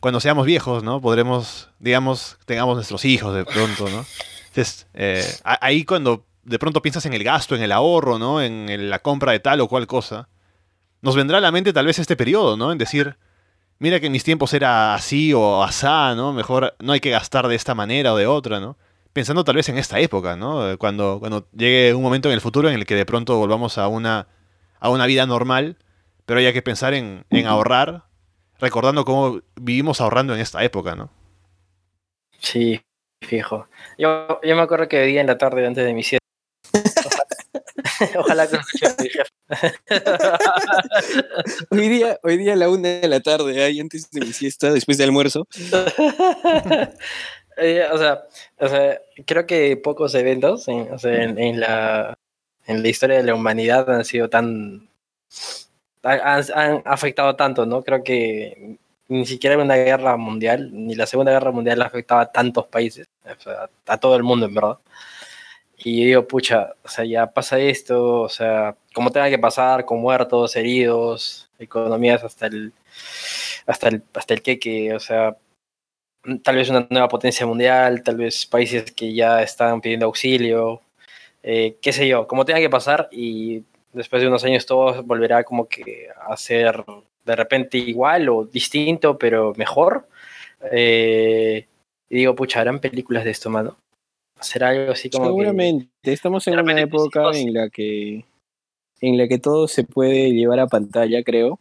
[SPEAKER 1] cuando seamos viejos, ¿no? Podremos, digamos, tengamos nuestros hijos de pronto, ¿no? Entonces, eh, ahí cuando de pronto piensas en el gasto, en el ahorro, ¿no? En, la compra de tal o cual cosa, nos vendrá a la mente tal vez este periodo, ¿no? En decir, mira que en mis tiempos era así o asá, ¿no? Mejor no hay que gastar de esta manera o de otra, ¿no? Pensando tal vez en esta época, ¿no? Cuando, cuando llegue un momento en el futuro en el que de pronto volvamos a una, a una vida normal, pero haya que pensar en, en ahorrar, recordando cómo vivimos ahorrando en esta época, ¿no?
[SPEAKER 2] Sí, fijo. Yo, yo me acuerdo que día en la tarde antes de mi siesta. Ojalá, que.
[SPEAKER 5] Hoy día, hoy día a la una de la tarde, ahí antes de mi siesta, después de almuerzo.
[SPEAKER 2] Eh, o, sea, o sea, creo que pocos eventos en, o sea, en, en la, en la historia de la humanidad han sido tan. han, han afectado tanto, ¿no? Creo que ni siquiera una guerra mundial, ni la Segunda Guerra Mundial afectaba a tantos países, o sea, a todo el mundo, en verdad. Y yo digo, pucha, o sea, ya pasa esto, o sea, como tenga que pasar, con muertos, heridos, economías hasta el, hasta el, hasta el queque, o sea, tal vez una nueva potencia mundial, tal vez países que ya están pidiendo auxilio, eh, qué sé yo, como tenga que pasar y después de unos años todo volverá como que a ser de repente igual o distinto, pero mejor. Eh, y digo, pucha, ¿harán películas de esto, mano? ¿Será algo así como que-
[SPEAKER 5] Seguramente, estamos en una época en la que en la que todo se puede llevar a pantalla, creo.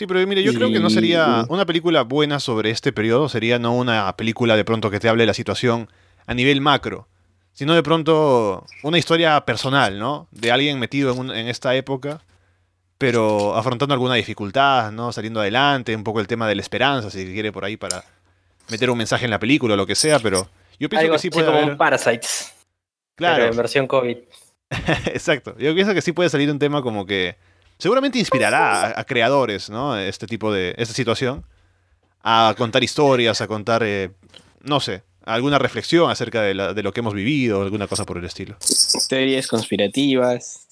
[SPEAKER 1] Sí, pero mire, yo creo que no sería
[SPEAKER 5] Y-
[SPEAKER 1] una película buena sobre este periodo, sería no una película de pronto que te hable de la situación a nivel macro, sino de pronto una historia personal, ¿no? De alguien metido en, un- en esta época pero afrontando alguna dificultad, ¿no? Saliendo adelante, un poco el tema de la esperanza, si quiere por ahí para meter un mensaje en la película o lo que sea, pero yo pienso
[SPEAKER 2] Algo
[SPEAKER 1] que sí
[SPEAKER 2] así
[SPEAKER 1] puede
[SPEAKER 2] como
[SPEAKER 1] haber...
[SPEAKER 2] un Parasites,
[SPEAKER 1] Claro,
[SPEAKER 2] pero en versión COVID.
[SPEAKER 1] exacto. Yo pienso que sí puede salir un tema como que seguramente inspirará a, a creadores, ¿no? Este tipo de, esta situación, a contar historias, a contar, eh, no sé, alguna reflexión acerca de, la- de lo que hemos vivido, alguna cosa por el estilo.
[SPEAKER 4] Teorías conspirativas,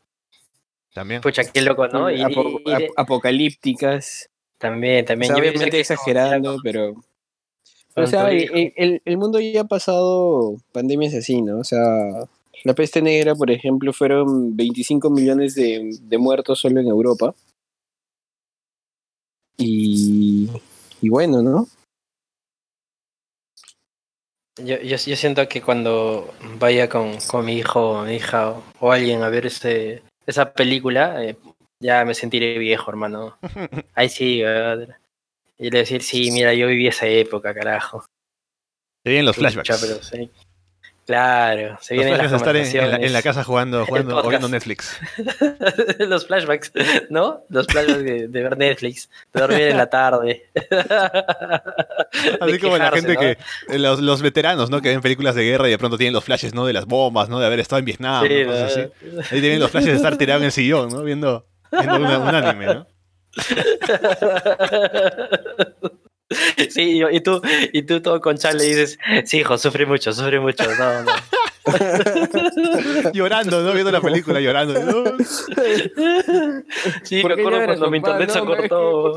[SPEAKER 1] También.
[SPEAKER 2] Pucha, qué loco, ¿no? Y,
[SPEAKER 4] apo-
[SPEAKER 2] y- y de-
[SPEAKER 4] ap- apocalípticas.
[SPEAKER 2] también,
[SPEAKER 4] O
[SPEAKER 2] también.
[SPEAKER 4] sea,
[SPEAKER 2] yo
[SPEAKER 4] obviamente exagerando, pero... O sea, el- el- el mundo ya ha pasado pandemias así, ¿no? O sea, la peste negra, por ejemplo, fueron 25 millones de, de muertos solo en Europa. Y, y bueno, ¿no?
[SPEAKER 2] Yo, yo, yo siento que cuando vaya con, con mi hijo o mi hija o, o alguien a ver ese, esa película, eh, ya me sentiré viejo, hermano. Ahí sí, ¿verdad? Y le decir, sí, mira, yo viví esa época, carajo.
[SPEAKER 1] Se vienen los flashbacks.
[SPEAKER 2] pero sí. Claro, se
[SPEAKER 1] Los
[SPEAKER 2] vienen las
[SPEAKER 1] flashbacks de estar en, en la, en la casa jugando, jugando o viendo Netflix.
[SPEAKER 2] los flashbacks, ¿no? Los flashbacks de, de ver Netflix, de dormir en la tarde.
[SPEAKER 1] Así
[SPEAKER 2] De
[SPEAKER 1] como la gente
[SPEAKER 2] ¿no?
[SPEAKER 1] que, eh, los, los veteranos, ¿no? Que ven películas de guerra y de pronto tienen los flashes, ¿no? De las bombas, ¿no? De haber estado en Vietnam,
[SPEAKER 2] Sí.
[SPEAKER 1] Ahí tienen los flashes de estar tirado en el sillón, ¿no? Viendo, viendo una- un anime, ¿no?
[SPEAKER 2] Sí, y, y tú, y tú todo con Chale dices, sí, hijo, sufrí mucho, sufrí mucho. No, no.
[SPEAKER 1] Llorando, ¿no? Viendo la película, llorando. ¿no?
[SPEAKER 2] Sí,
[SPEAKER 4] ¿Por
[SPEAKER 2] me acuerdo cuando mi internet se cortó.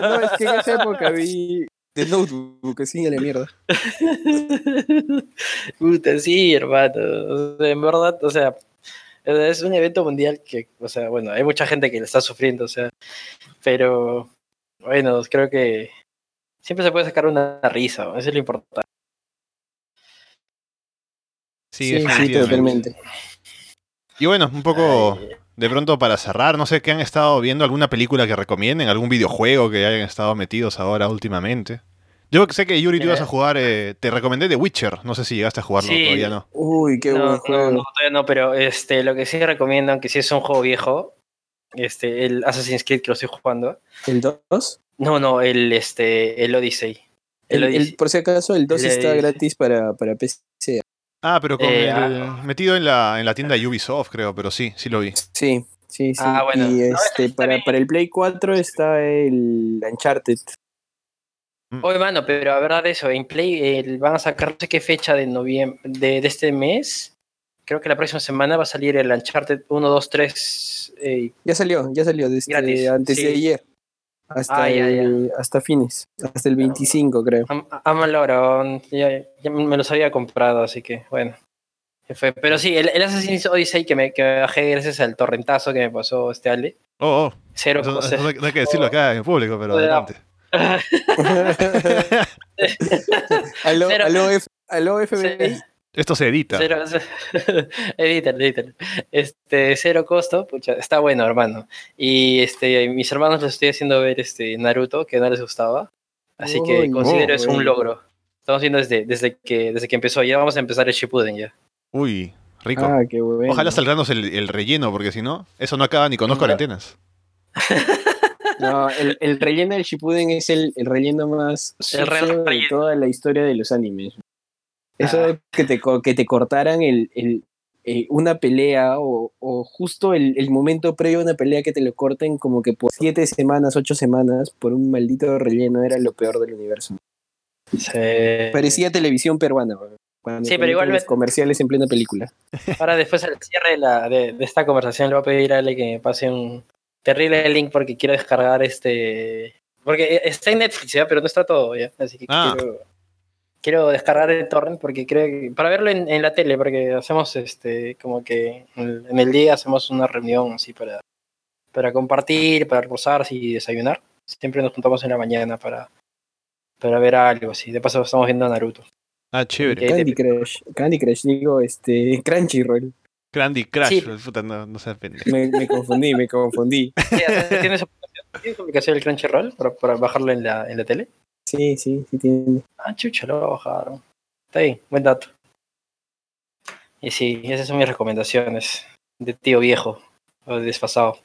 [SPEAKER 4] No, es que en esa época vi The Notebook, así a la mierda.
[SPEAKER 2] Puta, sí, hermano. En verdad, o sea, es un evento mundial que, o sea, bueno, hay mucha gente que le está sufriendo, o sea, pero bueno, creo que siempre se puede sacar una risa, ¿no? eso es lo importante.
[SPEAKER 1] Sí,
[SPEAKER 4] sí, totalmente.
[SPEAKER 1] Y bueno, un poco
[SPEAKER 2] Ay,
[SPEAKER 1] de pronto para cerrar, no sé qué han estado viendo, alguna película que recomienden, algún videojuego que hayan estado metidos ahora últimamente. Yo sé que Yuri, tú ibas a jugar, eh, te recomendé The Witcher, no sé si llegaste a jugarlo,
[SPEAKER 2] Sí.
[SPEAKER 1] todavía no.
[SPEAKER 4] Uy, qué
[SPEAKER 2] no,
[SPEAKER 4] buen
[SPEAKER 2] no,
[SPEAKER 4] juego.
[SPEAKER 2] no, todavía no, pero este, lo que sí recomiendo, aunque sí es un juego viejo, este, el Assassin's Creed que lo estoy jugando.
[SPEAKER 4] ¿El 2?
[SPEAKER 2] No, no, el, este, el Odyssey. El,
[SPEAKER 4] El, el-
[SPEAKER 2] Odyssey.
[SPEAKER 4] por si acaso, el 2
[SPEAKER 2] El
[SPEAKER 4] está gratis para, para PC.
[SPEAKER 1] Ah, pero con
[SPEAKER 2] Eh,
[SPEAKER 1] el, metido en la, en la tienda de Ubisoft, creo, pero sí, sí lo vi.
[SPEAKER 4] Sí, sí, sí.
[SPEAKER 2] Ah, bueno.
[SPEAKER 4] Y este, para, para el Play 4 está el Uncharted.
[SPEAKER 2] Oye, mano, pero a verdad eso, en Play el- van a sacar no sé qué fecha de noviembre de, de este mes. Creo que la próxima semana va a salir el Uncharted 1, 2, 3. eh,
[SPEAKER 4] Ya salió, ya salió desde
[SPEAKER 2] Gratis,
[SPEAKER 4] antes
[SPEAKER 2] sí.
[SPEAKER 4] de ayer. Hasta,
[SPEAKER 2] Ah, ya,
[SPEAKER 4] el- hasta fines. Hasta el 25, creo.
[SPEAKER 2] am- Amaloro, ya, ya me los había comprado, así que bueno. Fue. Pero sí, el, el Assassin's Odyssey que me, que me bajé gracias al torrentazo que me pasó este Ale.
[SPEAKER 1] Oh, oh,
[SPEAKER 2] Cero
[SPEAKER 1] eso,
[SPEAKER 2] cosas.
[SPEAKER 1] eso no hay- no hay que decirlo acá en público, pero adelante.
[SPEAKER 4] aló, aló, F- aló, FBI.
[SPEAKER 1] Esto se edita.
[SPEAKER 2] Cero, edítalo. Este, cero costo, pucha, está bueno, hermano. Y este, mis hermanos les estoy haciendo ver este Naruto, que no les gustaba. Así que considero
[SPEAKER 1] oh,
[SPEAKER 2] eso un logro. Estamos viendo desde, desde que desde que empezó. Ya vamos a empezar el Shippuden ya.
[SPEAKER 1] Uy, rico.
[SPEAKER 4] Ah, qué bueno.
[SPEAKER 1] Ojalá salgarnos el, el relleno, porque si no, eso no acaba ni con dos
[SPEAKER 2] No.
[SPEAKER 1] cuarentenas.
[SPEAKER 4] No, el, el relleno del Shippuden es el, el relleno más
[SPEAKER 2] El
[SPEAKER 4] de toda la historia de los animes. Eso
[SPEAKER 2] Ah.
[SPEAKER 4] de que te, co- que te cortaran el, el, eh, una pelea o, o justo el, el momento previo a una pelea que te lo corten como que por siete semanas, ocho semanas por un maldito relleno era lo peor del universo.
[SPEAKER 2] Se-
[SPEAKER 4] Parecía televisión peruana. Cuando
[SPEAKER 2] Sí, pero igual
[SPEAKER 4] los
[SPEAKER 2] me-
[SPEAKER 4] comerciales en plena película.
[SPEAKER 2] Ahora después al cierre de, la, de, de esta conversación le voy a pedir a Ale que me pase un terrible link porque quiero descargar este... Porque está en Netflix ya, pero no está todo ya. Así que
[SPEAKER 1] Ah.
[SPEAKER 2] quiero, quiero descargar el torrent porque creo que... Para verlo en, en la tele, porque hacemos este como que en, en el día hacemos una reunión así para, para compartir, para almorzar y desayunar. Siempre nos juntamos en la mañana para, para ver algo así. De paso estamos viendo Naruto.
[SPEAKER 1] Ah, chévere.
[SPEAKER 4] Candy Crush, Candy Crush, digo, este, Crunchyroll.
[SPEAKER 1] Candy Crush,
[SPEAKER 2] Sí.
[SPEAKER 1] puta, no, no seas pendejo.
[SPEAKER 4] Me, me confundí, me confundí.
[SPEAKER 2] Sí, ¿Tienes aplicación, ¿tienes aplicación del Crunchyroll para, para bajarlo en la, en la tele?
[SPEAKER 4] Sí, sí, sí tiene.
[SPEAKER 2] Ah, chucha, lo voy a bajar. Está bien, buen dato. Y sí, esas son mis recomendaciones de tío viejo. O desfasado.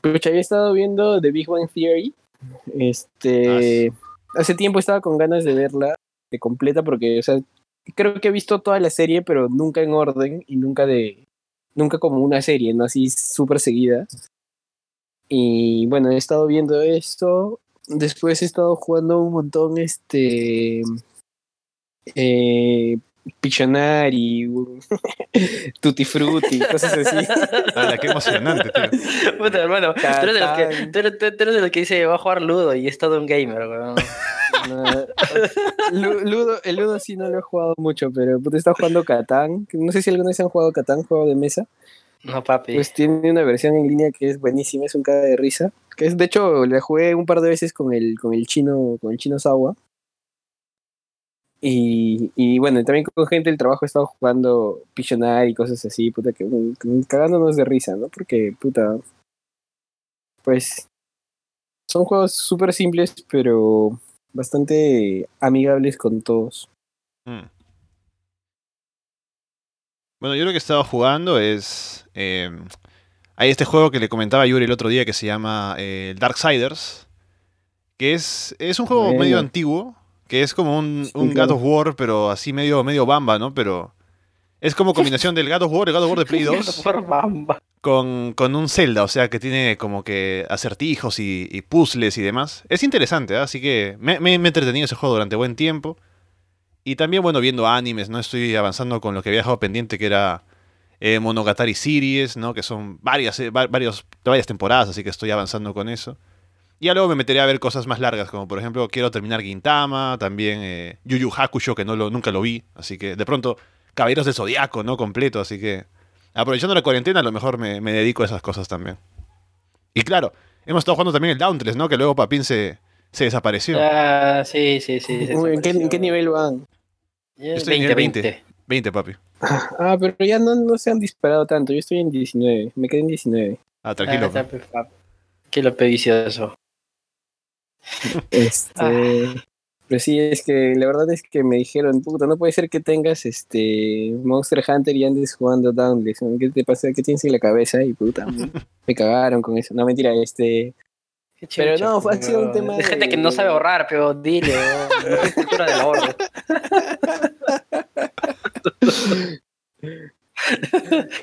[SPEAKER 4] Pucha, había estado viendo The Big Bang Theory. Este. Hace tiempo estaba con ganas de verla de completa porque, o sea, creo que he visto toda la serie, pero nunca en orden y nunca de. Nunca como una serie, ¿no? Así súper seguida. Y bueno, he estado viendo esto. Después he estado jugando un montón este. Eh, Pictionary, Tutti Frutti, cosas así.
[SPEAKER 1] Ala, qué emocionante, tío.
[SPEAKER 2] Puta, hermano, tú eres, de los que,
[SPEAKER 4] Catán.
[SPEAKER 2] tú eres- tú eres de los que dice va a jugar Ludo y es todo un gamer, weón.
[SPEAKER 4] No, Ludo, el Ludo sí no lo he jugado mucho, pero puta, he estado jugando Catán. No sé si alguna vez han jugado Catán, juego de mesa.
[SPEAKER 2] No, papi.
[SPEAKER 4] Pues tiene una versión en línea que es buenísima, es un caga de risa. Que es, de hecho, la jugué un par de veces con el, con el chino, con el chino Sawa. Y, y bueno, también con gente del trabajo he estado jugando Pictionary y cosas así, puta, que, que cagándonos de risa, ¿no? Porque, puta, pues son juegos súper simples, pero bastante amigables con todos.
[SPEAKER 1] Mm. Bueno, yo lo que he estado jugando es. eh, hay este juego que le comentaba a Yuri el otro día que se llama eh, Darksiders. Que es, es un juego
[SPEAKER 4] Bueno.
[SPEAKER 1] medio antiguo. Que es como un, un God of War, pero así medio, medio bamba, ¿no? Pero. Es como combinación del God of War, el God of War de Play 2
[SPEAKER 2] Por bamba.
[SPEAKER 1] con, con un Zelda, o sea que tiene como que acertijos y, y puzzles y demás. Es interesante, ¿ah? así que me, me, me he entretenido ese juego durante buen tiempo. Y también, bueno, viendo animes, ¿no? Estoy avanzando con lo que había dejado pendiente, que era eh, Monogatari Series, ¿no? Que son varias, eh, varias temporadas, así que estoy avanzando con eso. Y ya luego me meteré a ver cosas más largas, como por ejemplo, quiero terminar Gintama, también eh, Yu Yu Hakusho, que no lo, nunca lo vi, así que de pronto, Caballeros del Zodiaco, ¿no? Completo, así que aprovechando la cuarentena, a lo mejor me, me dedico a esas cosas también. Y claro, hemos estado jugando también el Dauntless, ¿no? Que luego Papín se, se desapareció.
[SPEAKER 2] Ah, sí, sí, sí.
[SPEAKER 4] ¿En qué, en nivel van?
[SPEAKER 2] Ya,
[SPEAKER 1] Estoy en
[SPEAKER 2] 20,
[SPEAKER 1] nivel 20.
[SPEAKER 2] 20.
[SPEAKER 1] 20, papi.
[SPEAKER 4] Ah, pero ya no, no se han disparado tanto. Yo estoy en 19. Me quedé en 19.
[SPEAKER 1] Ah, tranquilo.
[SPEAKER 2] Ah, está, pues. Qué lo vicioso.
[SPEAKER 4] Este. Pero sí, es que la verdad es que me dijeron, puta, no puede ser que tengas este Monster Hunter y andes jugando Dauntless. ¿no? ¿Qué te pasa? ¿Qué tienes en la cabeza? Y puta, me cagaron con eso. No, mentira, este. Pero no, fue- ha sido un tema
[SPEAKER 2] De gente
[SPEAKER 4] de-
[SPEAKER 2] que no sabe ahorrar, pero dile, es cultura del ahorro.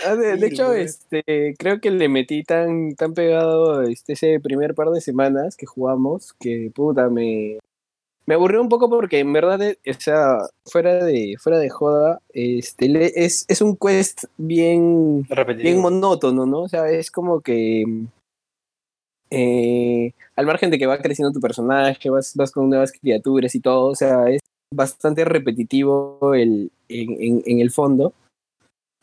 [SPEAKER 4] Ah, de, de
[SPEAKER 2] Sí,
[SPEAKER 4] hecho, este, creo que le metí tan, tan pegado este, ese primer par de semanas que jugamos que puta me, me aburrió un poco porque en verdad, o sea, fuera de, fuera de joda, este, es, es un quest bien,
[SPEAKER 2] Repetido.
[SPEAKER 4] bien monótono, ¿no? O sea, es como que eh, al margen de que va creciendo tu personaje, vas, vas con nuevas criaturas y todo, o sea, es bastante repetitivo el, en, en- en el fondo.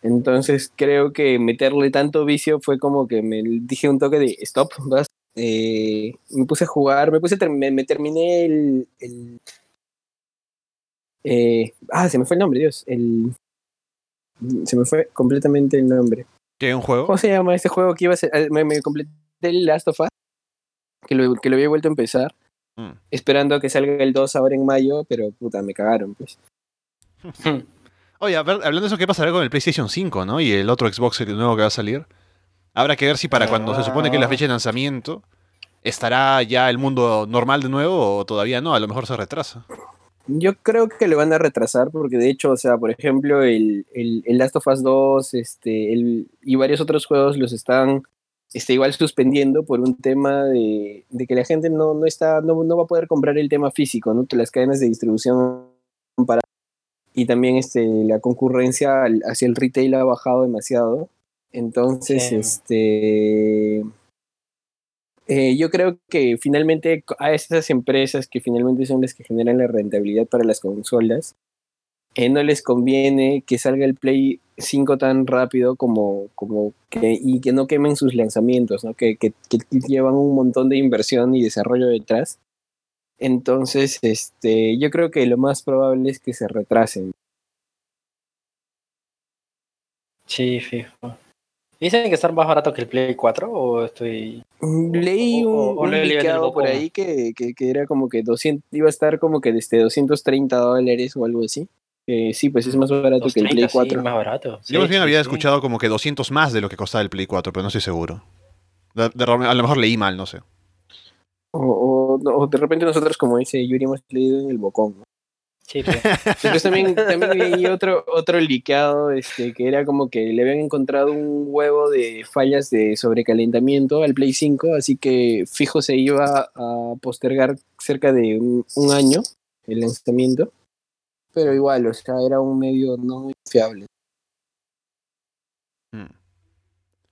[SPEAKER 4] Entonces creo que meterle tanto vicio fue como que me dije un toque de stop, vas. Eh, me puse a jugar, me puse me, me terminé el, el eh, ah, se me fue el nombre, Dios, el se me fue completamente el nombre.
[SPEAKER 1] ¿Qué? ¿Un juego?
[SPEAKER 4] ¿Cómo se llama este juego que iba a ser? Me, me completé el Last of Us, que lo, que lo había vuelto a empezar,
[SPEAKER 1] Mm.
[SPEAKER 4] esperando que salga el 2 ahora en mayo, pero puta, me cagaron, pues.
[SPEAKER 1] Oye, a ver, hablando de eso, ¿qué pasará con el PlayStation 5, no? Y el otro Xbox el nuevo que va a salir. Habrá que ver si para cuando se supone que es la fecha de lanzamiento estará ya el mundo normal de nuevo o todavía no, a lo mejor se retrasa.
[SPEAKER 4] Yo creo que lo van a retrasar porque de hecho, o sea, por ejemplo, el, el, el Last of Us 2 este, el, y varios otros juegos los están este, igual suspendiendo por un tema de, de que la gente no, no, está, no, no va a poder comprar el tema físico, ¿no? Las cadenas de distribución para y también este, la concurrencia hacia el retail ha bajado demasiado. Entonces,
[SPEAKER 2] Sí.
[SPEAKER 4] este eh, yo creo que finalmente a estas empresas que finalmente son las que generan la rentabilidad para las consolas, eh, no les conviene que salga el Play 5 tan rápido como, como que, y que no quemen sus lanzamientos, ¿no? Que, que, que llevan un montón de inversión y desarrollo detrás. Entonces, este, yo creo que lo más probable es que se retrasen.
[SPEAKER 2] Sí, fijo. ¿Dicen que está más barato que el Play 4 o estoy...?
[SPEAKER 4] Leí
[SPEAKER 2] o-
[SPEAKER 4] un,
[SPEAKER 2] o
[SPEAKER 4] un
[SPEAKER 2] el
[SPEAKER 4] liqueado por ahí que, que, que era como que 200, iba a estar como que desde 230 dólares o algo así. Eh, sí, pues es más barato que el
[SPEAKER 2] 230,
[SPEAKER 4] Play
[SPEAKER 2] sí,
[SPEAKER 4] 4.
[SPEAKER 2] más barato.
[SPEAKER 1] Yo más
[SPEAKER 2] Sí,
[SPEAKER 1] bien
[SPEAKER 2] sí,
[SPEAKER 1] había
[SPEAKER 2] sí.
[SPEAKER 1] escuchado como que 200 más de lo que costaba el Play 4, pero no estoy seguro. De- de- a lo mejor leí mal, no sé.
[SPEAKER 4] O, o- o de repente nosotros, como dice Yuri, hemos leído en el bocón. ¿no?
[SPEAKER 2] Sí, pues.
[SPEAKER 4] Después también, también leí otro, otro liqueado, este, que era como que le habían encontrado un huevo de fallas de sobrecalentamiento al Play 5, así que fijo se iba a postergar cerca de un, un año el lanzamiento. Pero igual, o sea, era un medio no muy fiable.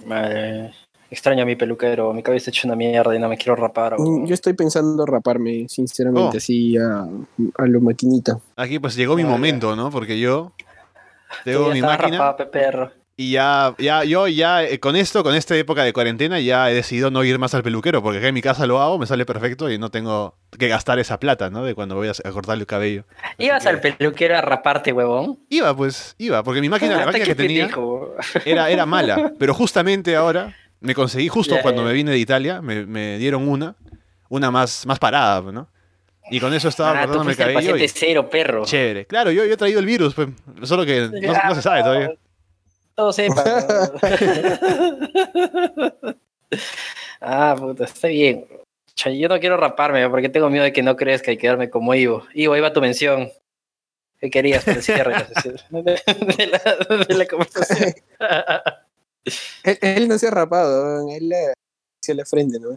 [SPEAKER 2] Madre, extraño a mi peluquero, mi cabeza hecho una mierda y no me quiero rapar.
[SPEAKER 4] Mm,
[SPEAKER 2] weón.
[SPEAKER 4] Yo estoy pensando raparme, sinceramente,
[SPEAKER 1] Oh.
[SPEAKER 4] así a, a lo maquinita.
[SPEAKER 1] Aquí pues llegó mi momento, ¿no? Porque yo tengo mi máquina
[SPEAKER 2] rapado, pe perro.
[SPEAKER 1] y ya, ya, yo ya eh, con esto, con esta época de cuarentena, ya he decidido no ir más al peluquero, porque acá en mi casa lo hago, me sale perfecto y no tengo que gastar esa plata, ¿no? De cuando voy a cortarle el cabello.
[SPEAKER 2] ¿Ibas
[SPEAKER 1] que-
[SPEAKER 2] al peluquero a raparte, huevón?
[SPEAKER 1] Iba, pues, iba, porque mi máquina, la máquina que tenía era, era mala, pero justamente ahora me conseguí, justo cuando me vine de Italia, me, me dieron una, una más, más parada, ¿no? Y con eso estaba
[SPEAKER 2] Ah, tú
[SPEAKER 1] cortándome el
[SPEAKER 2] fuiste el
[SPEAKER 1] cabello
[SPEAKER 2] paciente
[SPEAKER 1] y
[SPEAKER 2] cero, perro.
[SPEAKER 1] chévere. Claro, yo, yo he traído el virus, pues, solo que no, no se sabe todavía.
[SPEAKER 2] Todo sepa. ah, puta, está bien. Yo no quiero raparme porque tengo miedo de que no crezca y quedarme como Ivo. Ivo, ahí va tu mención. ¿Qué querías para el cierre de la, de la- de la conversación?
[SPEAKER 4] Él, él no se ha rapado, él le hacia la frente, ¿no?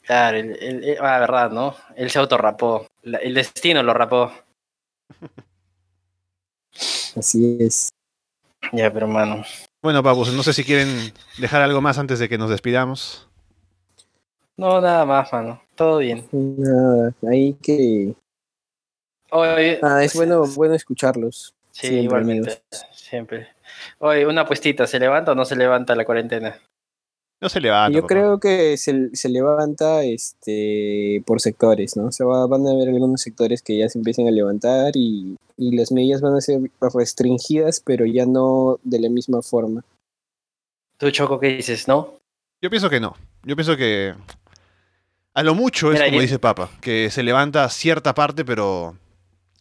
[SPEAKER 2] Claro, el, el- el- ah, verdad, ¿no? Él se autorrapó. La- El destino lo rapó.
[SPEAKER 4] Así es.
[SPEAKER 2] Ya, pero mano.
[SPEAKER 1] Bueno, Papus, no sé si quieren dejar algo más antes de que nos despidamos.
[SPEAKER 2] No, nada más, mano. Todo bien.
[SPEAKER 4] Nada, hay que.
[SPEAKER 2] Oye,
[SPEAKER 4] Ah, es bueno, bueno escucharlos.
[SPEAKER 2] Sí,
[SPEAKER 4] siempre,
[SPEAKER 2] igualmente.
[SPEAKER 4] amigos.
[SPEAKER 2] Siempre. Oye, una apuestita, ¿se levanta o no se levanta la cuarentena?
[SPEAKER 1] No se levanta.
[SPEAKER 4] Yo creo que se, se levanta este por sectores, ¿no? O sea, va- van a haber algunos sectores que ya se empiecen a levantar y, y las medidas van a ser restringidas, pero ya no de la misma forma.
[SPEAKER 2] Tú, Choco, ¿qué dices, no?
[SPEAKER 1] Yo pienso que no. Yo pienso que a lo mucho es
[SPEAKER 2] Mira,
[SPEAKER 1] como
[SPEAKER 2] yo-
[SPEAKER 1] dice Papa, que se levanta cierta parte, pero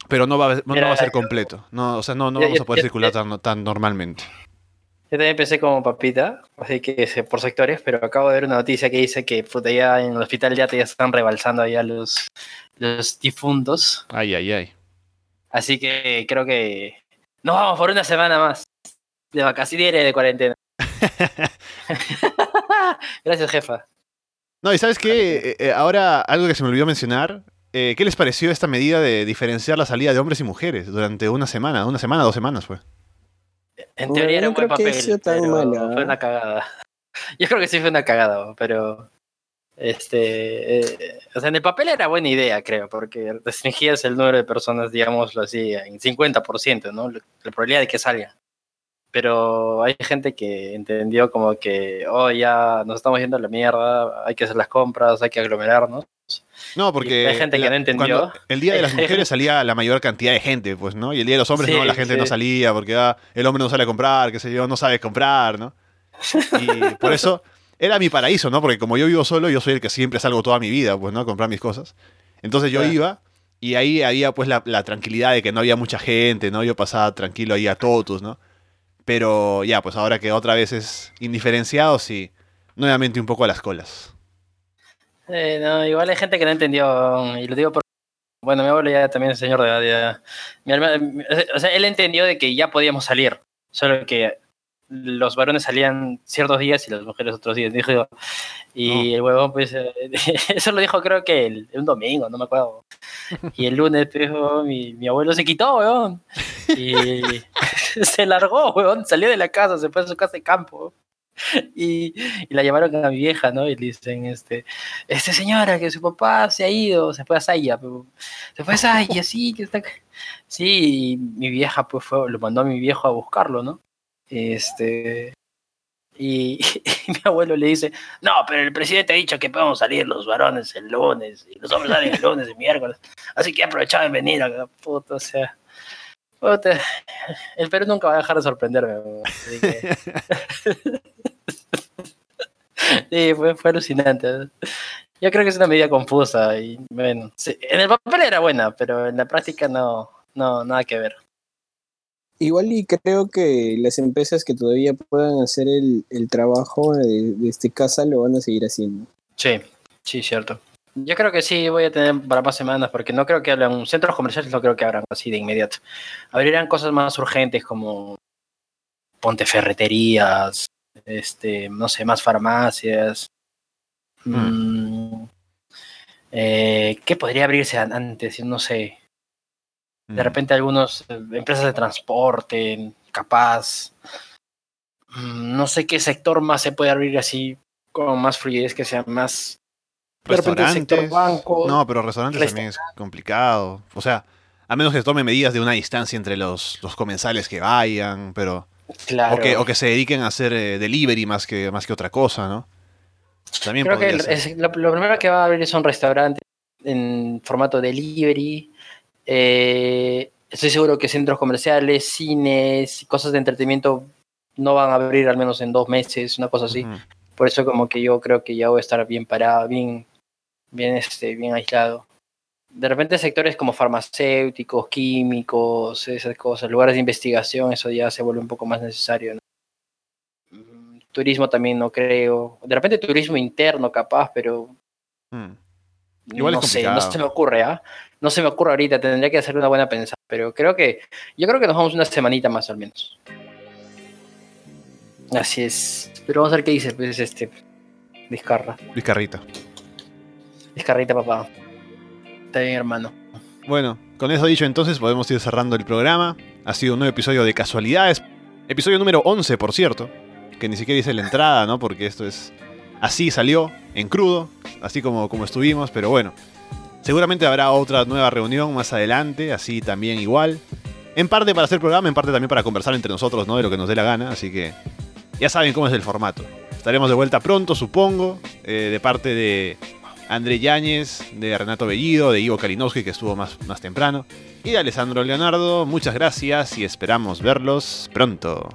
[SPEAKER 1] pero no va, a- no
[SPEAKER 2] Mira,
[SPEAKER 1] va a ser completo. No, o sea, no, no
[SPEAKER 2] yo-
[SPEAKER 1] vamos a poder
[SPEAKER 2] yo-
[SPEAKER 1] circular tan, tan normalmente.
[SPEAKER 2] Yo también empecé como papita, así que por sectores, pero acabo de ver una noticia que dice que puta, ya en el hospital ya te ya están rebalsando ya los, los difuntos.
[SPEAKER 1] Ay, ay, ay.
[SPEAKER 2] Así que creo que nos vamos por una semana más de vacaciones de cuarentena. Gracias, jefa.
[SPEAKER 1] No, y sabes qué, Eh, eh, ahora algo que se me olvidó mencionar, eh, ¿qué les pareció esta medida de diferenciar la salida de hombres y mujeres durante una semana? Una semana, dos semanas fue.
[SPEAKER 2] En
[SPEAKER 4] No,
[SPEAKER 2] teoría era un buen papel, pero
[SPEAKER 4] mala.
[SPEAKER 2] fue una cagada. Yo creo que sí fue una cagada, pero este, eh, o sea, en el papel era buena idea, creo, porque restringías el número de personas, digámoslo así, en 50%, ¿no? La la probabilidad de que salga. Pero hay gente que entendió como que, oh, ya nos estamos yendo a la mierda, hay que hacer las compras, hay que aglomerarnos.
[SPEAKER 1] No, porque
[SPEAKER 2] hay gente que no entendió.
[SPEAKER 1] el día de las mujeres salía la mayor cantidad de gente, pues, ¿no? Y el día de los hombres
[SPEAKER 2] Sí,
[SPEAKER 1] no, la gente no salía porque ah, el hombre no sale a comprar, qué sé yo, no sabe comprar, ¿no? Y por eso era mi paraíso, ¿no? Porque como yo vivo solo, yo soy el que siempre salgo toda mi vida, pues, ¿no? A comprar mis cosas. Entonces yo
[SPEAKER 2] Claro.
[SPEAKER 1] iba y ahí había pues la, la tranquilidad de que no había mucha gente, ¿no? Yo pasaba tranquilo ahí a totus, ¿no? Pero ya, pues ahora que otra vez es indiferenciado, sí, nuevamente un poco a las colas.
[SPEAKER 2] No, igual hay gente que no entendió, y lo digo por... Bueno, mi abuelo ya también es señor de edad. o sea, él entendió de que ya podíamos salir, solo que los varones salían ciertos días y las mujeres otros días. Dijo, y el huevón, pues, eh, eso lo dijo creo que el, un domingo, no me acuerdo. Y el lunes, pues, huevón, mi, mi abuelo se quitó, huevón. Y se largó, huevón, salió de la casa, se fue a su casa de campo. Y, y la llamaron a mi vieja, ¿no? Y le dicen, este, este señora, que su papá se ha ido, se fue a Saya, se fue a Saya, sí, que está... acá". Sí, y mi vieja pues fue, lo mandó a mi viejo a buscarlo, ¿no? Este... Y, mi abuelo le dice, no, pero el presidente ha dicho que podemos salir los varones el lunes, y los hombres salen el lunes y miércoles, así que he aprovechado en venir acá, puto, o sea... puta, el Perú nunca va a dejar de sorprenderme. así que- Sí, fue, fue alucinante. Yo creo que es una medida confusa y bueno, en el papel era buena, pero en la práctica no, no, nada que ver.
[SPEAKER 5] Igual y creo que las empresas que todavía puedan hacer el, el trabajo de, de este casa lo van a seguir haciendo.
[SPEAKER 2] Sí, sí, cierto. Yo creo que sí voy a tener para más semanas, porque no creo que hablan, centros comerciales no creo que abran así de inmediato. Abrirán cosas más urgentes como ponte ferreterías, este, no sé, más farmacias. Mm, eh, ¿Qué podría abrirse an- antes? No sé. De repente algunos eh, empresas de transporte, capaz. Mm, No sé qué sector más se puede abrir así con más fluidez que sea más. De repente el sector banco.
[SPEAKER 1] No, pero restaurantes también es complicado. O sea, a menos que se tomen medidas de una distancia entre los, los comensales que vayan, pero.
[SPEAKER 2] claro.
[SPEAKER 1] O, que, o que se dediquen a hacer eh, delivery más que, más que otra cosa, ¿no? También
[SPEAKER 2] Creo que el- es- lo, lo primero que va a abrir son restaurantes en formato delivery. Eh, estoy seguro que centros comerciales, cines, cosas de entretenimiento no van a abrir al menos en dos meses, una cosa así. Por eso como que yo creo que ya voy a estar bien parado, bien, bien, este, bien aislado. De repente sectores como farmacéuticos, químicos, esas cosas, lugares de investigación, eso ya se vuelve un poco más necesario. ¿no? Mm, Turismo también no creo. De repente turismo interno capaz, pero
[SPEAKER 1] Mm. Igual es
[SPEAKER 2] no sé, no
[SPEAKER 1] complicado.
[SPEAKER 2] se me ocurre, ¿ah? No se me ocurre ahorita, tendría que hacer una buena pensada, pero creo que, yo creo que nos vamos una semanita más al menos. Así es. Pero vamos a ver qué dice, pues, este, Vizcarra.
[SPEAKER 1] Luis Carrita.
[SPEAKER 2] Vizcarrita, papá. Está bien, hermano.
[SPEAKER 1] Bueno, con eso dicho entonces podemos ir cerrando el programa. Ha sido un nuevo episodio de casualidades. Episodio número 11, por cierto. Que ni siquiera hice la entrada, ¿no? Porque esto es... Así salió, en crudo, así como, como estuvimos, pero bueno. Seguramente habrá otra nueva reunión más adelante, así también igual. En parte para hacer programa, en parte también para conversar entre nosotros, ¿no? De lo que nos dé la gana, así que ya saben cómo es el formato. Estaremos de vuelta pronto, supongo, eh, de parte de André Yáñez, de Renato Bellido, de Ivo Kalinowski, que estuvo más, más temprano, y de Alessandro Leonardo. Muchas gracias y esperamos verlos pronto.